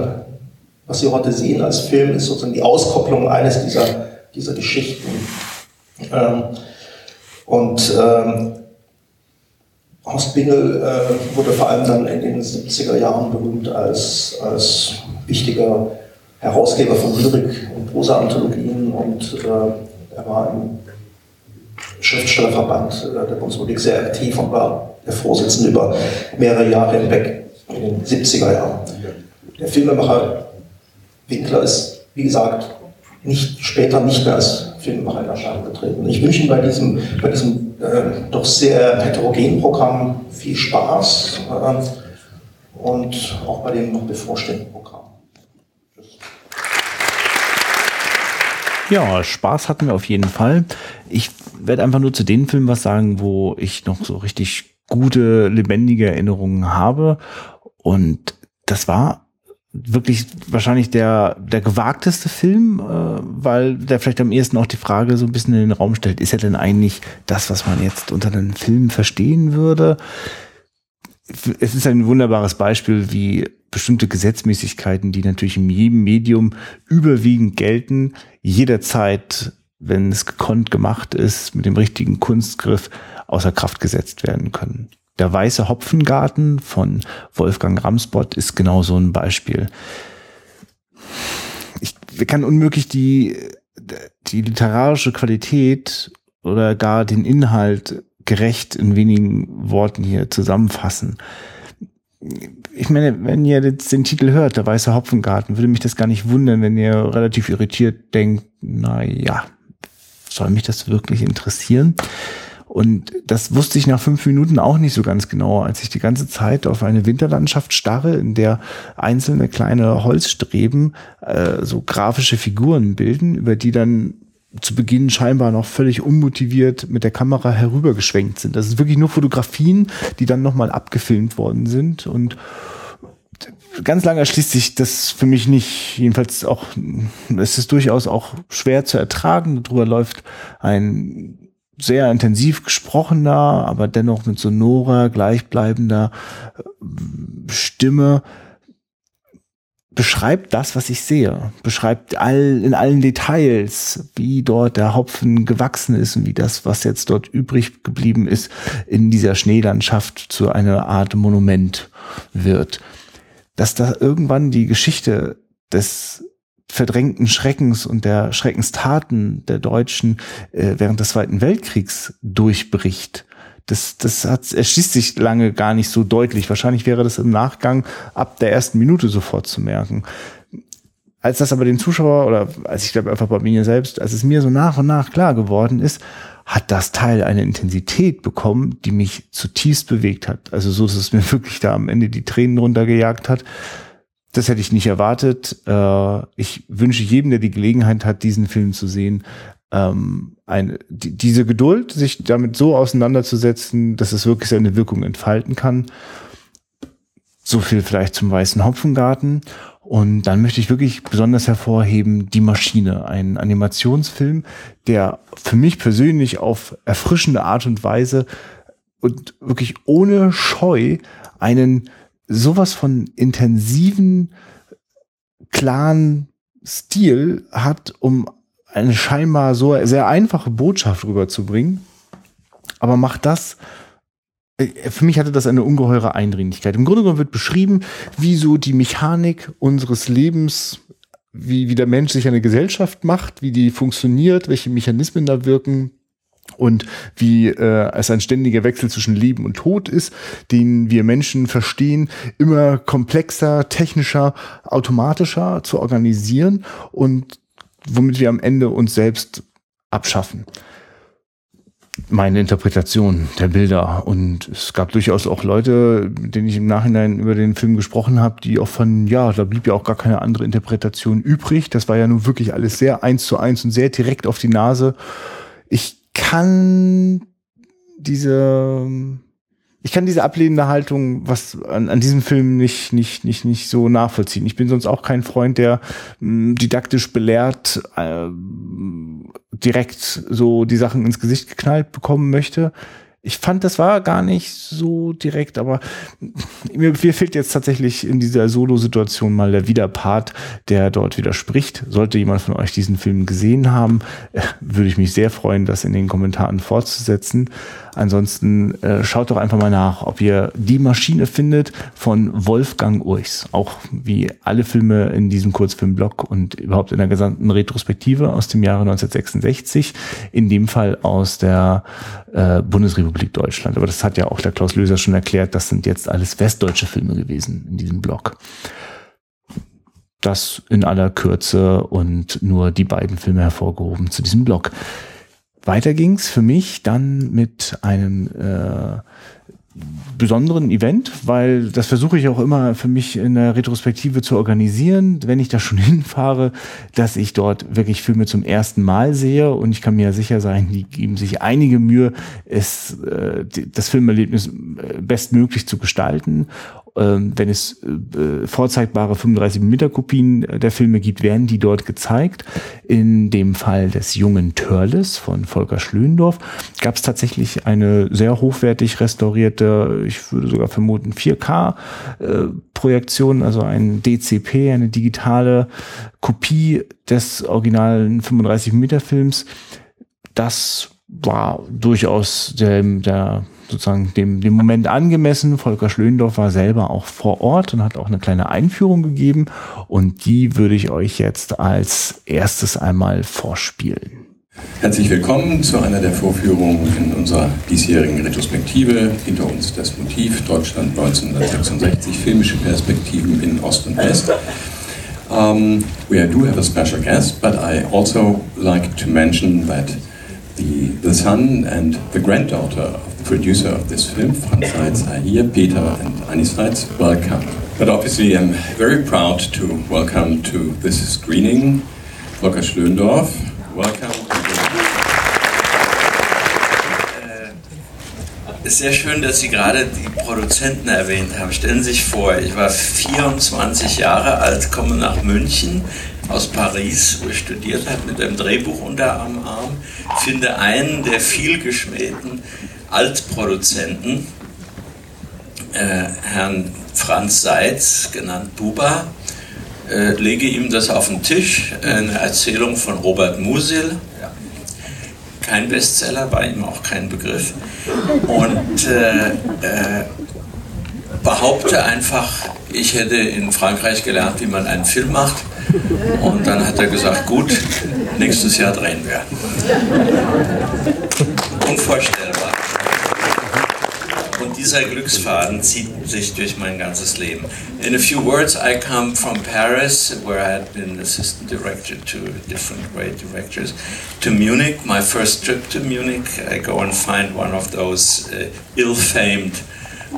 was Sie heute sehen als Film, ist sozusagen die Auskopplung eines dieser, dieser Geschichten. Ähm, und ähm, Horst Bingel äh, wurde vor allem dann in den 70er Jahren berühmt als, als wichtiger Herausgeber von Lyrik- und Prosa-Anthologien und äh, er war im Schriftstellerverband äh, der Bundesrepublik sehr aktiv und war der Vorsitzende über mehrere Jahre hinweg in den 70er Jahren. Der Filmemacher Winkler ist, wie gesagt, nicht, später nicht mehr als Filmemacher in Erscheinung getreten. Ich wünsche Ihnen bei diesem, bei diesem äh, doch sehr heterogenen Programm viel Spaß äh, und auch bei dem noch bevorstehenden Programm. Ja, Spaß hatten wir auf jeden Fall. Ich werde einfach nur zu den Filmen was sagen, wo ich noch so richtig gute, lebendige Erinnerungen habe. Und das war wirklich wahrscheinlich der, der gewagteste Film, äh, weil der vielleicht am ehesten auch die Frage so ein bisschen in den Raum stellt, ist er denn eigentlich das, was man jetzt unter einem Film verstehen würde? Es ist ein wunderbares Beispiel, wie bestimmte Gesetzmäßigkeiten, die natürlich in jedem Medium überwiegend gelten, jederzeit, wenn es gekonnt gemacht ist, mit dem richtigen Kunstgriff außer Kraft gesetzt werden können. Der weiße Hopfengarten von Wolfgang Ramsbott ist genau so ein Beispiel. Ich kann unmöglich die, die literarische Qualität oder gar den Inhalt gerecht in wenigen Worten hier zusammenfassen ich meine, wenn ihr jetzt den Titel hört, der weiße Hopfengarten, würde mich das gar nicht wundern, wenn ihr relativ irritiert denkt, na ja, soll mich das wirklich interessieren? Und das wusste ich nach fünf Minuten auch nicht so ganz genau, als ich die ganze Zeit auf eine Winterlandschaft starre, in der einzelne kleine Holzstreben äh, so grafische Figuren bilden, über die dann zu Beginn scheinbar noch völlig unmotiviert mit der Kamera herübergeschwenkt sind. Das ist wirklich nur Fotografien, die dann nochmal abgefilmt worden sind und ganz lange erschließt sich das für mich nicht. Jedenfalls auch, es ist durchaus auch schwer zu ertragen. Darüber läuft ein sehr intensiv gesprochener, aber dennoch mit sonorer, gleichbleibender Stimme beschreibt das, was ich sehe, beschreibt all, in allen Details, wie dort der Hopfen gewachsen ist und wie das, was jetzt dort übrig geblieben ist, in dieser Schneelandschaft zu einer Art Monument wird. Dass da irgendwann die Geschichte des verdrängten Schreckens und der Schreckenstaten der Deutschen äh, während des Zweiten Weltkriegs durchbricht das, das hat, erschließt sich lange gar nicht so deutlich. Wahrscheinlich wäre das im Nachgang ab der ersten Minute sofort zu merken. Als das aber den Zuschauer oder als ich glaube einfach bei mir selbst, als es mir so nach und nach klar geworden ist, hat das Teil eine Intensität bekommen, die mich zutiefst bewegt hat. Also so, dass es mir *laughs* wirklich da am Ende die Tränen runtergejagt hat. Das hätte ich nicht erwartet. Äh, ich wünsche jedem, der die Gelegenheit hat, diesen Film zu sehen, ähm, ein, die, diese Geduld, sich damit so auseinanderzusetzen, dass es wirklich seine Wirkung entfalten kann. So viel vielleicht zum Weißen Hopfengarten. Und dann möchte ich wirklich besonders hervorheben Die Maschine, ein Animationsfilm, der für mich persönlich auf erfrischende Art und Weise und wirklich ohne Scheu einen sowas von intensiven, klaren Stil hat, um eine scheinbar so sehr einfache Botschaft rüberzubringen, aber macht das äh, für mich hatte das eine ungeheure Eindringlichkeit. Im Grunde genommen wird beschrieben, wie so die Mechanik unseres Lebens, wie, wie der Mensch sich eine Gesellschaft macht, wie die funktioniert, welche Mechanismen da wirken und wie äh, es ein ständiger Wechsel zwischen Leben und Tod ist, den wir Menschen verstehen, immer komplexer, technischer, automatischer zu organisieren und womit wir am Ende uns selbst abschaffen meine Interpretation der Bilder. Und es gab durchaus auch Leute, mit denen ich im Nachhinein über den Film gesprochen habe, die auch von, ja, da blieb ja auch gar keine andere Interpretation übrig. Das war ja nun wirklich alles sehr eins zu eins und sehr direkt auf die Nase. Ich kann diese ich kann diese ablehnende Haltung, was an, an diesem Film nicht, nicht, nicht, nicht so nachvollziehen. Ich bin sonst auch kein Freund, der mh, hm, didaktisch belehrt äh, direkt so die Sachen ins Gesicht geknallt bekommen möchte ich fand, das war gar nicht so direkt, aber mir, mir fehlt jetzt tatsächlich in dieser Solo-Situation mal der Widerpart, der dort widerspricht. Sollte jemand von euch diesen Film gesehen haben, äh, würde ich mich sehr freuen, das in den Kommentaren fortzusetzen. Ansonsten äh, schaut doch einfach mal nach, ob ihr die Maschine findet von Wolfgang Urchs. Auch wie alle Filme in diesem Kurzfilmblock und überhaupt in der gesamten Retrospektive aus dem Jahre 1966. In dem Fall aus der äh, Bundesrepublik Deutschland. Aber das hat ja auch der Klaus Löser schon erklärt. Das sind jetzt alles westdeutsche Filme gewesen in diesem Block. Das in aller Kürze und nur die beiden Filme hervorgehoben zu diesem Block. Weiter ging's für mich dann mit einem äh, besonderen Event, weil das versuche ich auch immer für mich in der Retrospektive zu organisieren, wenn ich da schon *laughs* hinfahre, dass ich dort wirklich Filme zum ersten Mal sehe. Und ich kann mir ja sicher sein, die geben sich einige Mühe, es äh, das Filmerlebnis äh, bestmöglich zu gestalten wenn es äh, vorzeigbare 35 mm Kopien der Filme gibt, werden die dort gezeigt. In dem Fall des jungen Törles von Volker Schlöndorf gab es tatsächlich eine sehr hochwertig restaurierte, ich würde sogar vermuten 4K äh, also ein DCP, eine digitale Kopie des originalen 35 mm Films. Das war durchaus der, der sozusagen dem, dem Moment angemessen. Volker Schlöndorff war selber auch vor Ort und hat auch eine kleine Einführung gegeben. Und die würde ich euch jetzt als erstes einmal vorspielen. Herzlich willkommen zu einer der Vorführungen in unserer diesjährigen Retrospektive. Hinter uns das Motiv Deutschland 1966, filmische Perspektiven in Ost und West. Um, we do have a special guest, but I also like to mention that the, the son and the granddaughter of producer of this film, Franz Seitz, are here. Peter and Annie Seitz, welcome. But obviously, I'm very proud to welcome to this screening Volker Schlöndorff. Welcome. Es äh, ist sehr schön, dass Sie gerade die Produzenten erwähnt haben. Stellen Sie sich vor, ich war 24 Jahre alt, komme nach München aus Paris, studiert habe, mit einem Drehbuch unter am Arm, finde einen der vielgeschmähten Altproduzenten, äh, Herrn Franz Seitz, genannt Buba, äh, lege ihm das auf den Tisch, eine Erzählung von Robert Musil, kein Bestseller, war ihm auch kein Begriff, und äh, äh, behaupte einfach, ich hätte in Frankreich gelernt, wie man einen Film macht. Und dann hat er gesagt, gut, nächstes Jahr drehen wir. Unvorstellbar. Und dieser Glücksfaden zieht sich durch mein ganzes Leben. In a few words, I come from Paris, where I had been assistant director to different great directors, to Munich. My first trip to Munich, I go and find one of those uh, ill-famed,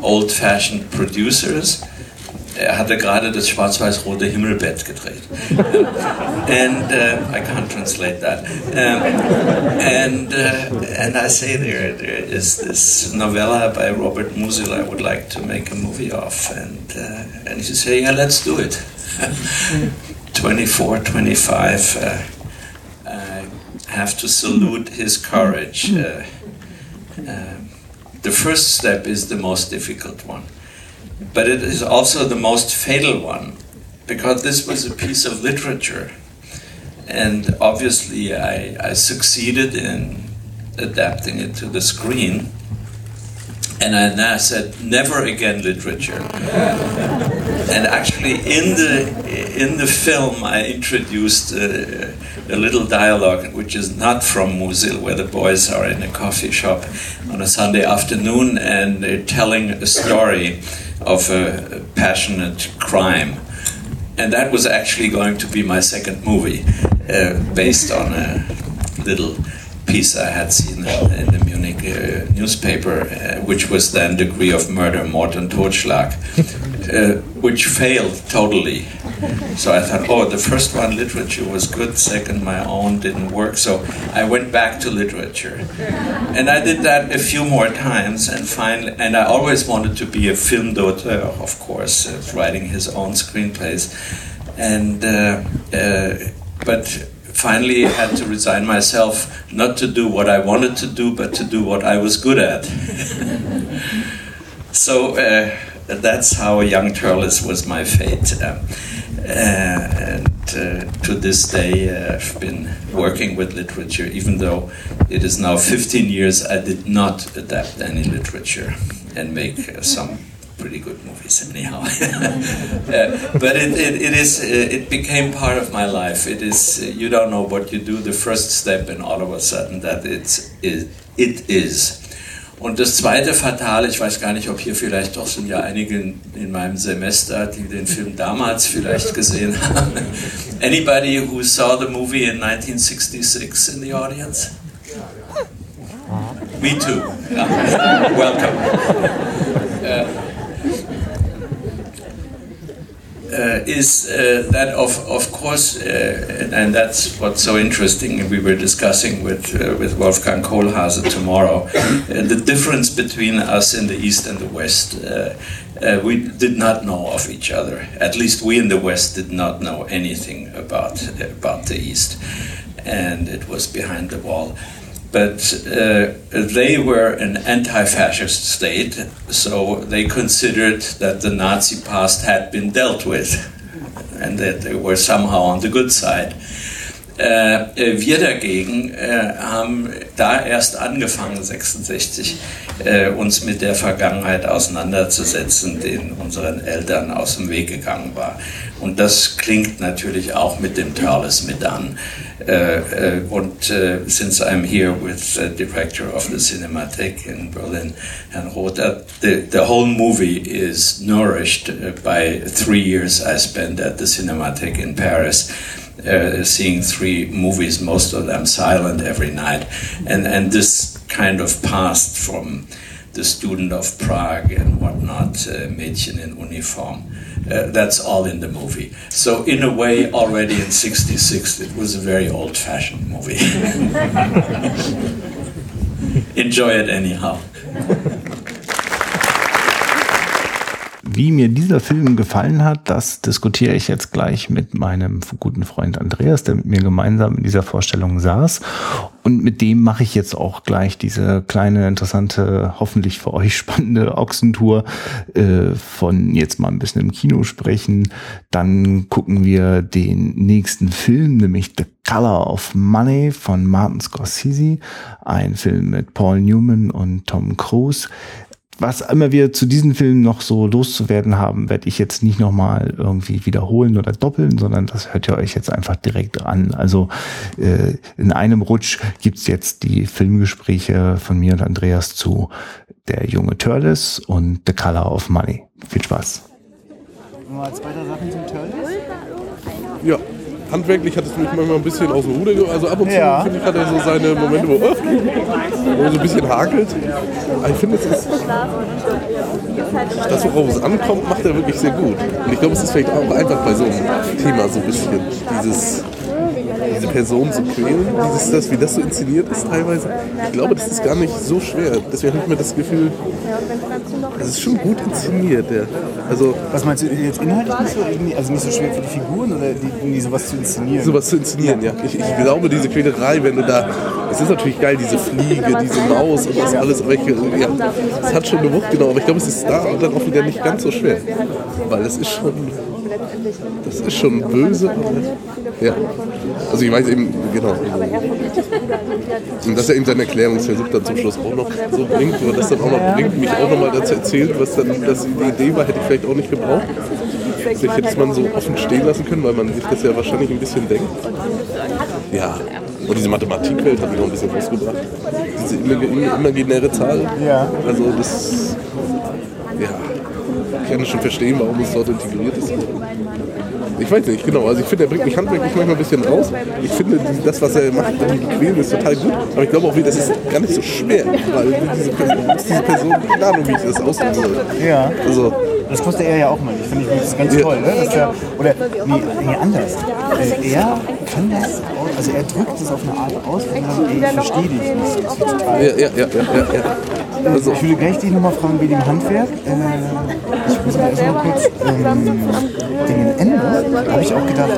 old-fashioned producers er hatte gerade das schwarz-weiß-rote Himmelbett gedreht. *laughs* and uh, I can't translate that. Um, and uh, and I say there there is this novella by Robert Musil I would like to make a movie of, and uh, and he said, yeah, let's do it. *laughs* 24, 25. Uh, I have to salute his courage. Uh, uh, the first step is the most difficult one but it is also the most fatal one because this was a piece of literature. And obviously, I, I succeeded in adapting it to the screen. And I said, never again literature. and actually, in the in the film, I introduced uh, a little dialogue, which is not from Musil, where the boys are in a coffee shop on a Sunday afternoon and they're telling a story of a passionate crime. And that was actually going to be my second movie, uh, based on a little piece I had seen in the uh, newspaper, uh, which was then Degree of Murder, Mord und Totschlag, uh, which failed totally. So I thought, oh, the first one, literature, was good. Second, my own didn't work. So I went back to literature, and I did that a few more times. And finally, and I always wanted to be a film d'auteur, of course, uh, writing his own screenplays, and uh, uh, but finally had to resign myself not to do what I wanted to do, but to do what I was good at. *laughs* so uh, that's how a Young Turles was my fate. Uh, and uh, to this day, uh, I've been working with literature, even though it is now 15 years I did not adapt any literature and make uh, some pretty good movies anyhow. *laughs* uh, but it, it, it is uh, it became part of my life. It is uh, you don't know what you do the first step, and all of a sudden that it's it, it is. Und das zweite Fatale, ich weiß gar nicht, ob hier vielleicht doch sind ja einige in, in meinem Semester, die den Film damals vielleicht gesehen haben. *laughs* Anybody who saw the movie in 1966 in the audience? Me too. Yeah. *laughs* Welcome. Uh, uh, is uh, that of of course, uh, and, and, that's what's so interesting. We were discussing with uh, with Wolfgang Kohlhase tomorrow uh, the difference between us in the East and the West. Uh, we did not know of each other. At least we in the West did not know anything about about the East, and it was behind the wall but uh, they were an anti fascist state, so they considered that the Nazi past had been dealt with and that they were somehow on the good side. Äh, wir dagegen äh, haben da erst angefangen, 66, äh, uns mit der Vergangenheit auseinanderzusetzen, die unseren Eltern aus dem Weg gegangen war. Und das klingt natürlich auch mit dem Turles mit an. Äh, äh, und äh, since I'm here with the director of the Cinematheque in Berlin, Herrn Rother, the, the whole movie is nourished by three years I spent at the Cinematheque in Paris. Uh, seeing three movies, most of them silent every night, and and this kind of past from the student of Prague and whatnot, uh, Mädchen in uniform. Uh, that's all in the movie. So in a way, already in '66, it was a very old-fashioned movie. *laughs* Enjoy it anyhow. Wie mir dieser Film gefallen hat, das diskutiere ich jetzt gleich mit meinem guten Freund Andreas, der mit mir gemeinsam in dieser Vorstellung saß. Und mit dem mache ich jetzt auch gleich diese kleine, interessante, hoffentlich für euch spannende Ochsentour äh, von jetzt mal ein bisschen im Kino sprechen. Dann gucken wir den nächsten Film, nämlich The Color of Money von Martin Scorsese. Ein Film mit Paul Newman und Tom Cruise was immer wir zu diesen Filmen noch so loszuwerden haben, werde ich jetzt nicht nochmal irgendwie wiederholen oder doppeln, sondern das hört ihr euch jetzt einfach direkt an. Also äh, in einem Rutsch gibt's jetzt die Filmgespräche von mir und Andreas zu Der junge Turles und The Color of Money. Viel Spaß. Mal zwei Sachen zum Turles? Ja handwerklich hat es mich manchmal ein bisschen aus dem Ruder Also ab und zu, ja. finde ich, hat er so seine Momente, wo, oh, wo er so ein bisschen hakelt. Aber ich finde, es ist, das, worauf es ankommt, macht er wirklich sehr gut. Und ich glaube, es ist vielleicht auch einfach bei so einem Thema so ein bisschen dieses diese Person zu quälen, dieses, das, wie das so inszeniert ist teilweise. Ich glaube, das ist gar nicht so schwer. Deswegen habe ich mir das Gefühl, das ist schon gut inszeniert. Ja. Also, Was meinst du jetzt inhaltlich nicht so? Also nicht so schwer für die Figuren oder die, die sowas zu inszenieren? Sowas zu inszenieren, ja. Ich, ich glaube, diese Quälerei, wenn du da. Es ist natürlich geil, diese Fliege, diese Maus und das alles, aber ich, ja, es hat schon eine Wucht, genau. Aber ich glaube, es ist da dann auch wieder nicht ganz so schwer. Weil es ist schon das ist schon böse, ja. Also ich weiß eben, genau. Und dass er eben seinen Erklärungsversuch dann zum Schluss auch noch so bringt, oder das dann auch noch bringt, mich auch nochmal dazu erzählt, was dann dass die Idee war, hätte ich vielleicht auch nicht gebraucht. Vielleicht hätte man so offen stehen lassen können, weil man sich das ja wahrscheinlich ein bisschen denkt. Ja, und diese Mathematikwelt hat mich noch ein bisschen rausgebracht. Diese imag- imaginäre Zahl. Ja. Also das, ja, ich kann schon verstehen, warum es dort integriert ist. Ich weiß nicht, genau. Also ich finde, er bringt mich handwerklich manchmal ein bisschen raus. Ich finde, das, was er macht, Quälen ist total gut. Aber ich glaube auch, das ist gar nicht so schwer, weil diese Person, diese Person keine Ahnung, wie ich das ausdrücken soll. Ja. Also, Das wusste er ja auch mal. Ich finde das ist ganz toll, ne? Der, oder nee, nee, anders. Äh, er kann das, aus- also er drückt es auf eine Art aus, sagt, ey, ich verstehe dich. Das ist total. ja, ja, ja, ja, ja. Also, ich würde gleich dich nochmal fragen wegen dem Handwerk. Äh, ich muss mal erst mal kurz ähm, dem Ende. Da habe ich auch gedacht,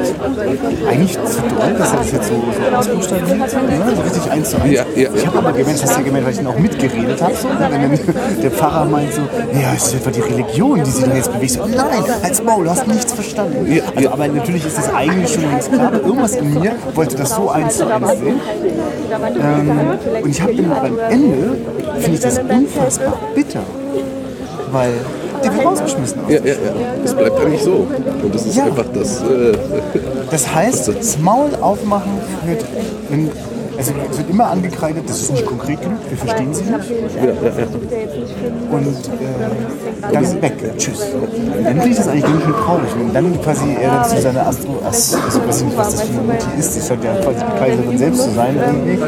eigentlich zu doll, dass er das jetzt so, so ausbuchstabiert, ne? so richtig eins zu eins. Ja, ja, Ich habe aber gemerkt, das hast du ja gemerkt, weil ich dann auch mitgeredet habe. So? Wenn dann der Pfarrer meint so, ja, es ist etwa die Religion, die sich da jetzt bewegt. So, nein, als Maul, du hast nichts verstanden. Ja, Also, aber natürlich ist das eigentlich schon längst klar. Aber irgendwas in mir wollte das so eins zu eins sehen. Ähm, und ich habe beim Ende, finde ich das unfassbar bitter. Weil der wird rausgeschmissen. Ja, ja, ja. Das bleibt eigentlich so. Und das ist Ja. einfach das. Äh, Das heißt, *laughs* das Maul aufmachen wird, wenn, also es wird immer angekreidet, das ist nicht konkret genug, wir verstehen sie nicht. Und äh, dann weg, tschüss. Und dann finde ich das eigentlich ganz schön traurig, wenn dann quasi er zu seiner Astro, Ast, also weiß nicht, was das für eine Mutti ist, die scheint ja quasi Kaiserin selbst zu sein irgendwie.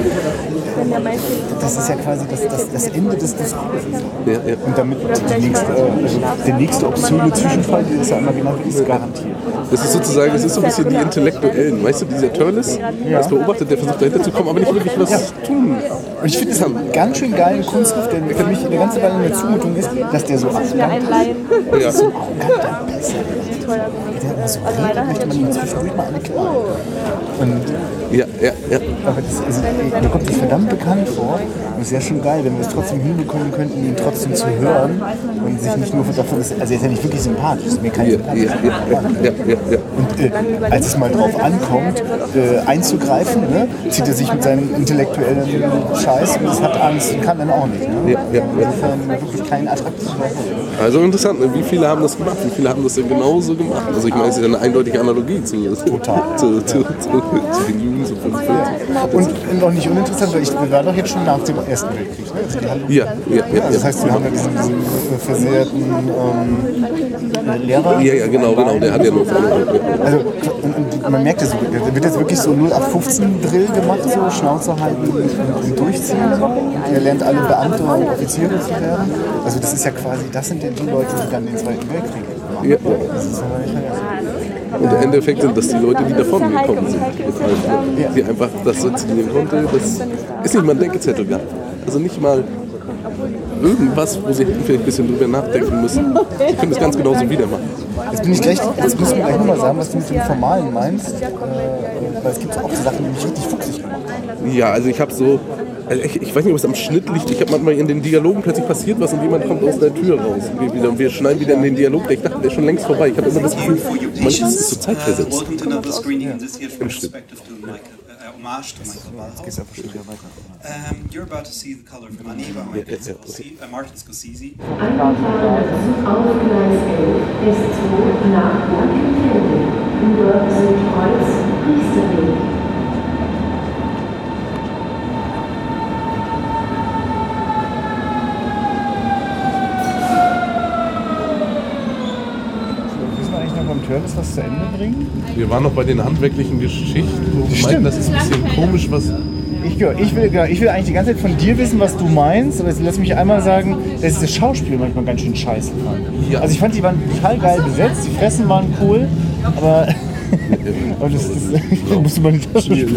Das ist ja quasi das, das, das Ende des Diskurses. ja, ja. Und damit die nächste, äh, also der nächste obszöne Zwischenfall, der ist ja einmal genannt, ist garantiert. Das ist sozusagen, das ist so ein bisschen die Intellektuellen. Weißt du, dieser Turles, der ist beobachtet, der versucht dahinter zu kommen, aber nicht wirklich was tun. Und ich finde es einen ganz schön geilen Kunstgriff, der für mich eine ganze Weile eine Zumutung ist, dass der so arrogant ist. Ja. So arroganter Pisser. Der immer so redet, möchte man ihm zwischendurch mal eine klar. Und Ja, ja, ja. Aber das, also, ey, mir kommt das verdammt bekannt vor. Und es wäre schon geil, wenn wir es trotzdem hinbekommen könnten, ihn trotzdem zu hören und sich nicht nur davon, also er ist ja nicht wirklich sympathisch, ist mir kein Ja, sympathisch. ja, ja. Und äh, als es mal drauf ankommt, äh, einzugreifen, ne, zieht er sich mit seinem intellektuellen Scheiß und es hat Angst und kann dann auch nicht. Ne? Insofern wirklich kein attraktiver. Also interessant, ne? wie viele haben das gemacht? Wie viele haben das denn genauso gemacht? Also ich meine, es ist ja eine eindeutige Analogie zu, Total. zu, zu, zu, zu den 45. Und noch nicht uninteressant, weil ich wir waren doch jetzt schon nach dem Ersten Weltkrieg. Ne? Also Ja, ja, ja. Also das heißt, wir haben ja diesen, diesen äh, versehrten ähm, Lehrer. Ja, ja, genau, genau. Der hat ja nur. Ja. Also, und, und man merkt ja so, wird jetzt wirklich so 0815 Drill gemacht, so Schnauze halten und, durchziehen. Und er lernt alle Beamte und Offiziere zu werden. Also das ist ja quasi, das sind ja die Leute, die dann den Zweiten Weltkrieg gemacht haben. Ja. Das ist vergessen. Und der Endeffekt sind das die Leute, die davon gekommen sind. Das heißt, die einfach das sitzen nehmen konnte. Das ist nicht mal ein Denkezettel gab. Also nicht mal irgendwas, wo sie vielleicht ein bisschen drüber nachdenken müssen. Sie können das ganz genauso wieder machen. Jetzt bin ich gleich, jetzt müssen wir gleich nochmal sagen, was du mit dem Formalen meinst. Äh, weil es gibt auch so Sachen, die mich richtig fuchsig gemacht haben. Ja, also ich habe so, also ich, ich weiß nicht, ob es am Schnitt liegt. Ich habe manchmal in den Dialogen plötzlich passiert was und jemand kommt aus der Tür raus. Und wir, wieder, und wir schneiden wieder in den Dialog. Ich dachte, der ist schon längst vorbei. Ich habe immer das Gefühl, manches ist zur Zeit versetzt. Welcome to another screening this year's Im Schnitt. Michael, uh, homage to Michael Ball. Um, you're about to see the color from Ani by Michael yeah, yeah, Scorsese, uh, Martin Scorsese. Einfahrender Zug auf Gleis 11, S2 nach Blankenfelde. Über Südkreuz, Priesterweg. Müssen Turtles was zu Ende bringen? Wir waren noch bei den handwerklichen Geschichten, wo wir meinten, das ist ein bisschen komisch, was. Ich, ich, will, ich will eigentlich die ganze Zeit von dir wissen, was du meinst, aber jetzt lass mich einmal sagen, dass ich das Schauspiel manchmal ganz schön scheiße fand. Ja. Also ich fand, die waren total geil besetzt, die Fressen waren cool, aber, *laughs* aber das, *laughs* das musste man nicht sprechen.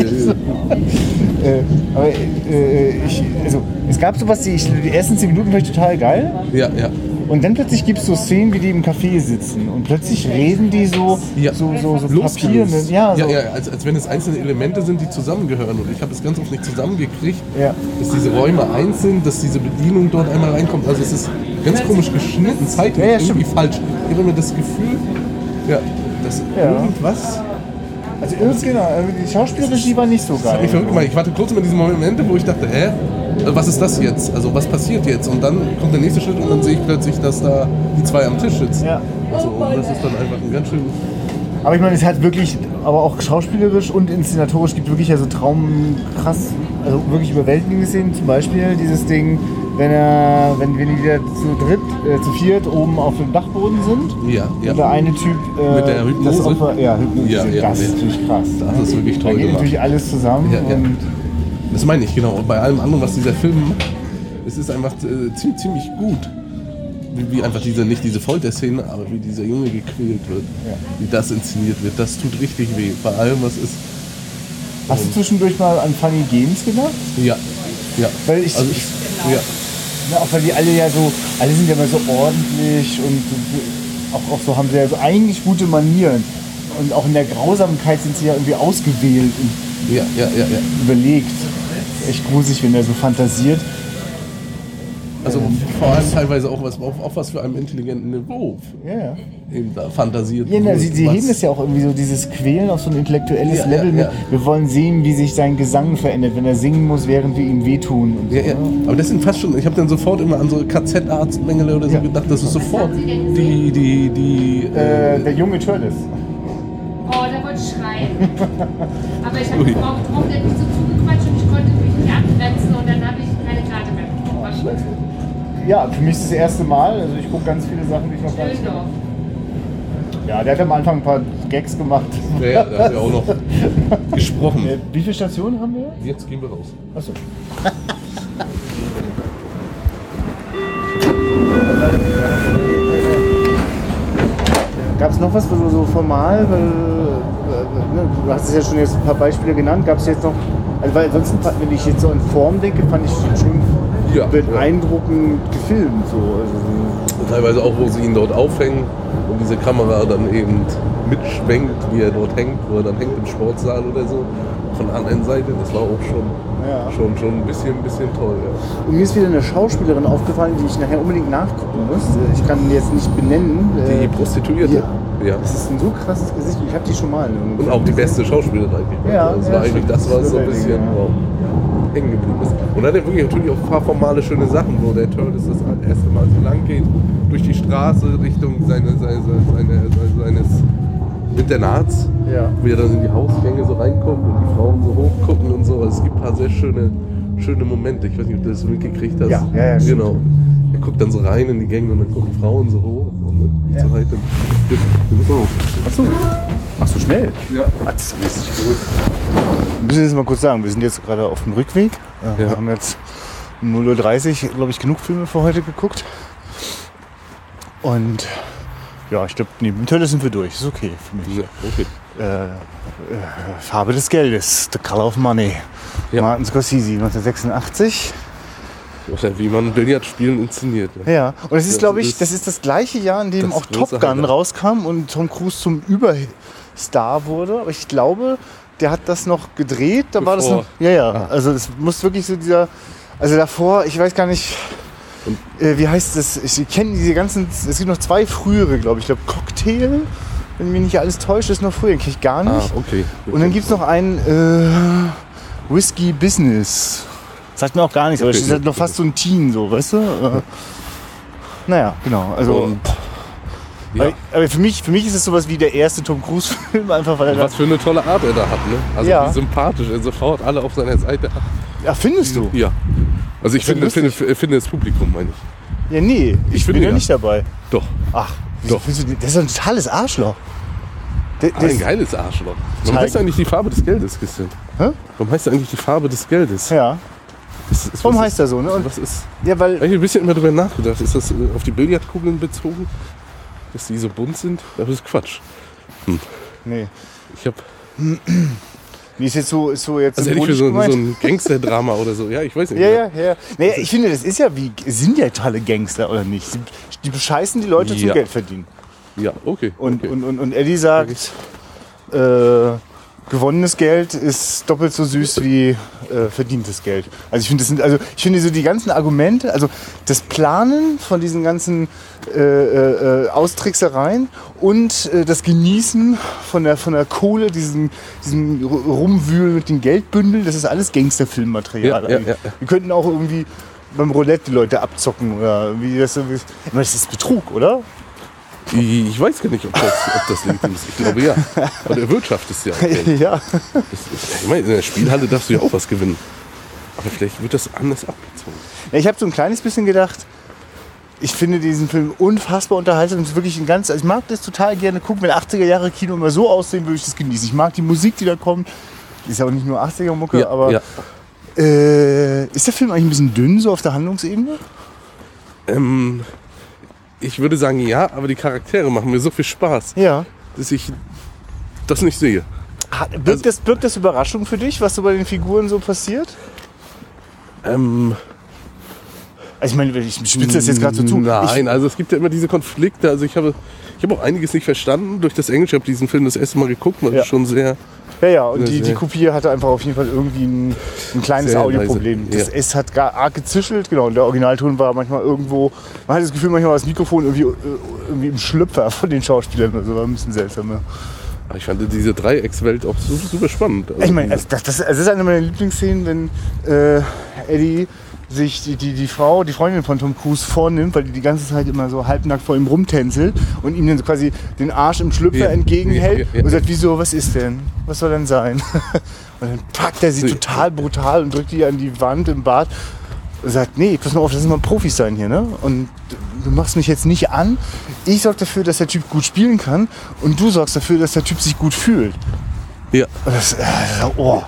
äh, aber äh, ich, also, es gab sowas, die, ich, die ersten 10 Minuten fand ich total geil. Ja, ja. Und dann plötzlich gibt es so Szenen, wie die im Café sitzen. Und plötzlich reden die so, Ja. so, so, so. Papier. Ja, so. ja, ja als, als wenn es einzelne Elemente sind, die zusammengehören. Und ich habe es ganz oft nicht zusammengekriegt, Ja. dass diese Räume eins sind, dass diese Bedienung dort einmal reinkommt. Also es ist ganz komisch geschnitten, zeitlich Ja, ja, irgendwie stimmt. falsch. Ich habe immer das Gefühl, ja, dass irgendwas. Also irgendwie, genau, also die Schauspielregie war nicht so Das hat geil. mich verrückt gemacht. Ich hatte kurz immer diese Momente, wo ich dachte, hä? Äh, Was ist das jetzt? Also was passiert jetzt? Und dann kommt der nächste Schritt und dann sehe ich plötzlich, dass da die zwei am Tisch sitzen. Ja. So, und das ist dann einfach ein ganz schön. Aber ich meine, es hat wirklich, aber auch schauspielerisch und inszenatorisch gibt wirklich also traumkrass, also wirklich überwältigende Szenen. Zum Beispiel dieses Ding, wenn er, wenn wir wieder zu dritt, äh, zu viert oben auf dem Dachboden sind. Ja, ja. Und der eine Typ äh, Mit der Hypnose? Das Opfer, ja, Hypnose. Ja, ja, das ist natürlich krass. Das ist wirklich toll Da geht gemacht. natürlich alles zusammen. Ja, ja. Das meine ich, genau. Und bei allem anderen, was dieser Film macht, es ist einfach äh, ziemlich, ziemlich gut. Wie, wie einfach diese, nicht diese Folterszene, aber wie dieser Junge gequält wird. Ja. Wie das inszeniert wird. Das tut richtig weh. Bei allem, was ist. hast du zwischendurch mal an Funny Games gedacht? Ja. Ja. Weil ich, Also ich ich, ja. Ja, auch weil die alle ja so, alle sind ja immer so ordentlich und auch, auch so haben sie ja so eigentlich gute Manieren. Und auch in der Grausamkeit sind sie ja irgendwie ausgewählt und Ja, ja, ja, ja. überlegt. Echt gruselig, wenn er so fantasiert. Also vor allem teilweise auch was, auf, auf was für einem intelligenten Niveau Ja, ja. eben da fantasiert Ja, na, sie, sie heben es ja auch irgendwie so, dieses Quälen auf so ein intellektuelles Ja, Level ja, mit. ja. Wir wollen sehen, wie sich sein Gesang verändert, wenn er singen muss, während wir ihm wehtun. Und so, Ja, ja. Aber das sind fast schon, ich habe dann sofort immer an so KZ-Arztmängele oder so gedacht, das ist sofort die, die, die. Äh, der junge Turles. Oh, da wollte ich schreien. *laughs* Aber ich habe getroffen, der hat mich so zugequatscht und ich konnte mich nicht abgrenzen und dann habe ich keine Karte mehr bekommen. Ja, für mich ist das erste Mal. Also ich gucke ganz viele Sachen, die ich noch gar nicht. Ja, der hat am Anfang ein paar Gags gemacht. Ja, ja, da hat er auch noch *laughs* gesprochen. Äh, Wie viele Stationen haben wir? Jetzt gehen wir raus. Achso. *laughs* Gab es noch was, wo du so formal, weil, äh, ne, du hast es ja schon jetzt ein paar Beispiele genannt, gab es jetzt noch, also weil ansonsten, wenn ich jetzt so in Form denke, fand ich schon Ja, beeindruckend gefilmt. So. Also, teilweise auch, wo sie ihn dort aufhängen und diese Kamera dann eben mitschwenkt, wie er dort hängt, wo er dann hängt im Sportsaal oder so. Von der anderen Seite, das war auch schon, Ja. schon, schon ein bisschen, ein bisschen toll. Ja. Und mir ist wieder eine Schauspielerin aufgefallen, die ich nachher unbedingt nachgucken muss. Ich kann die jetzt nicht benennen. Die Äh, Prostituierte. Ja. Ja. Das ist ein so krasses Gesicht. Ich habe die schon mal. Und auch die beste Schauspielerin eigentlich. Ja, das ja, war eigentlich, das war so ein bisschen Ja. wow, hängen geblieben ist. Und dann hat er wirklich natürlich auch ein paar formale schöne Sachen, wo der Turles das erste Mal so lang geht, durch die Straße Richtung seine, seine, seine, seines Internats, Ja. wie er dann in die Hausgänge so reinkommt und die Frauen so hochgucken und so. Also es gibt ein paar sehr schöne, schöne Momente. Ich weiß nicht, ob du das mitgekriegt hast. Ja, ja, ja, genau. Er guckt dann so rein in die Gänge und dann gucken Frauen so hoch und Ja. so weiter. Auch. Achso. So schnell. Ja. Ach, das ist gut. Wir müssen jetzt mal kurz sagen, wir sind jetzt gerade auf dem Rückweg. Äh, Wir Ja. haben jetzt um 0.30 Uhr, glaube ich, genug Filme für heute geguckt. Und ja, ich glaube, neben dem sind wir durch. Ist okay für mich. Ja, okay. Äh, äh, Farbe des Geldes, The Color of Money. Ja. Martin Scorsese, 1986. Oder wie man Billardspielen inszeniert. ne? Ja, und das ist, glaube ich, das ist das gleiche Jahr, in dem auch Top Gun Highlight. rauskam und Tom Cruise zum Überstar wurde. Aber ich glaube, der hat das noch gedreht. Da war das Bevor. noch. Ja, ja. Also es muss wirklich so dieser. Also davor, ich weiß gar nicht. Äh, wie heißt das? Ich kenne diese ganzen. Es gibt noch zwei frühere, glaube ich. Ich glaube Cocktail. Wenn mich nicht alles täuscht, ist noch früher. Den kenne ich gar nicht. Ah, okay. Und dann gibt es noch einen äh, Whisky Business. Sagt mir auch gar nichts, aber Okay, das ist halt noch okay. fast so ein Teen, so, weißt du? Äh, naja, genau. Also, Und, ja. aber für mich, für mich ist es sowas wie der erste Tom Cruise-Film, *laughs* einfach weil er. Was für eine tolle Art er da hat, ne? Also Ja. wie sympathisch er sofort alle auf seiner Seite hat. Ja, findest du? Ja. Also ich finde, finde, finde das Publikum, meine ich. Ja, nee, ich, finde bin ja nicht dabei. Doch. Ach, Doch. du, das ist ein totales Arschloch. Der Ah, ein ist, geiles Arschloch. Warum heißt eigentlich die Farbe des Geldes, Christian? Hä? Warum heißt eigentlich die Farbe des Geldes? ja, Das ist, warum heißt er so? Ne? Und, was ist? ja, weil, Ich ein bisschen immer drüber nachgedacht. Ist das äh, auf die Billardkugeln bezogen? Dass die so bunt sind? Aber das ist Quatsch. nee. Ich habe Wie ist jetzt so, ist so jetzt also hätte ich für so, so gemeint? ein Gangster-Drama oder so. Ja, ich weiß nicht. Ja, ja, ja. Naja, ich finde, das ist ja wie, sind ja tolle Gangster, oder nicht? Sie- Die bescheißen die Leute zum Ja. Geld verdienen. Ja, okay. Und, okay. und, und, und Eddie sagt, äh, gewonnenes Geld ist doppelt so süß wie äh, verdientes Geld. Also ich finde, das sind, also ich finde so die ganzen Argumente, also das Planen von diesen ganzen äh, äh, Austricksereien und äh, das Genießen von der von der Kohle, diesen, diesen Rumwühlen mit den Geldbündeln, das ist alles Gangsterfilmmaterial. Ja, ja, ja. Wir könnten auch irgendwie beim Roulette die Leute abzocken oder wie das das ist Betrug, oder? Ich weiß gar nicht, ob das, ob das legitim ist. Ich glaube ja. Aber der Wirtschaft ist ja. *laughs* Geld. ja. Ist, ich meine, in der Spielhalle darfst du ja auch was gewinnen. Aber vielleicht wird das anders abgezogen. Ja, ich habe so ein kleines bisschen gedacht, ich finde diesen Film unfassbar unterhaltsam. Es ist wirklich ein ganz, also ich mag das total gerne gucken, wenn 80er Jahre Kino immer so aussehen, würde ich das genießen. Ich mag die Musik, die da kommt. Ist ja auch nicht nur 80er Mucke, Ja, aber ja. Äh, ist der Film eigentlich ein bisschen dünn so auf der Handlungsebene? Ähm, ich würde sagen ja, aber die Charaktere machen mir so viel Spaß, Ja. dass ich das nicht sehe. Hat, Also birgt, das, birgt das Überraschung für dich, was so bei den Figuren so passiert? Ähm, Also ich meine, ich spitze das jetzt gerade so zu. Nein, also es gibt ja immer diese Konflikte. Also ich habe, ich habe auch einiges nicht verstanden durch das Englisch. Ich habe diesen Film das erste Mal geguckt, weil Ja. es schon sehr. Ja, ja, und die, die Kopie hatte einfach auf jeden Fall irgendwie ein, ein kleines Audioproblem. Das ja. S hat gar arg gezischelt, genau. Und der Originalton war manchmal irgendwo, man hat das Gefühl, manchmal war das Mikrofon irgendwie, irgendwie im Schlüpfer von den Schauspielern. Also war ein bisschen seltsam. Ja. Aber ich fand diese Dreieckswelt auch super, super spannend. Also Ich meine, also das, das, das ist eine meiner Lieblingsszenen, wenn äh, Eddie sich die, die, die Frau, die Freundin von Tom Cruise vornimmt, weil die die ganze Zeit immer so halbnackt vor ihm rumtänzelt und ihm dann so quasi den Arsch im Schlüpfer Ja, entgegenhält ja, ja, und sagt, wieso, was ist denn? Was soll denn sein? *laughs* und dann packt er sie total brutal und drückt die an die Wand im Bad und sagt, nee, pass mal auf, das ist mal Profis sein hier, ne? Und du machst mich jetzt nicht an. Ich sorge dafür, dass der Typ gut spielen kann und du sorgst dafür, dass der Typ sich gut fühlt. Ja. Und das, äh, oh.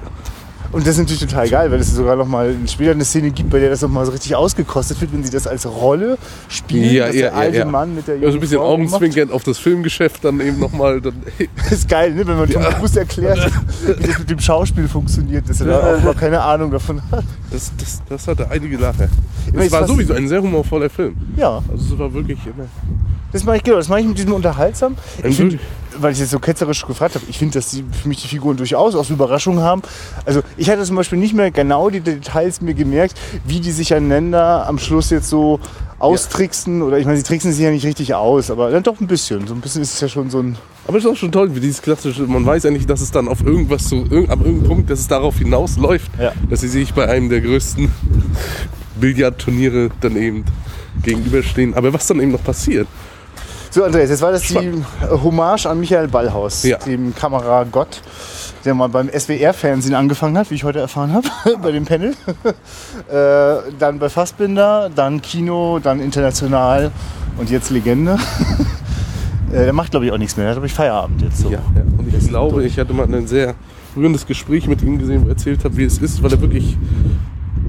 Und das ist natürlich total geil, weil es sogar noch mal später eine Szene gibt, bei der das noch mal so richtig ausgekostet wird, wenn sie das als Rolle spielen, Ja, dass ja, der ja, alte ja. Mann mit der Ja, jungen so ein bisschen Frau augenzwinkernd auf das Filmgeschäft dann eben nochmal. *laughs* Das ist geil, ne? wenn man Tom Cruise erklärt, *laughs* wie das mit dem Schauspiel funktioniert, dass er da auch noch keine Ahnung davon hat. das, das, das hatte einige Lacher. meine, Es war es war- sowieso ein sehr humorvoller Film. Ja. Also es war wirklich immer. Das mache ich genau, das mache ich mit diesem unterhaltsam. Ich find, weil ich jetzt so ketzerisch gefragt habe, ich finde, dass die, für mich die Figuren durchaus auch so Überraschungen haben. Also ich hatte zum Beispiel nicht mehr genau die Details mir gemerkt, wie die sich einander am Schluss jetzt so austricksen. Oder ich meine, sie tricksen sich ja nicht richtig aus, aber dann doch ein bisschen. So ein bisschen ist es ja schon so ein. Aber es ist auch schon toll, wie dieses klassische, man weiß eigentlich, dass es dann auf irgendwas zu, irg- ab irgendeinem Punkt, dass es darauf hinausläuft, dass sie sich bei einem der größten Billardturniere dann eben gegenüberstehen. Aber was dann eben noch passiert, So, Andreas, jetzt war das die Hommage an Michael Ballhaus, dem Kameragott, der mal beim SWR-Fernsehen angefangen hat, wie ich heute erfahren habe, *laughs* bei dem Panel. *laughs* äh, dann bei Fassbinder, dann Kino, dann international und jetzt Legende. *laughs* äh, der macht, glaube ich, auch nichts mehr. Der hat, glaube ich, Feierabend jetzt. So. Ja, ja. Und ich glaube, ich hatte mal ein sehr rührendes Gespräch mit ihm gesehen, wo er erzählt hat, wie es ist, weil er wirklich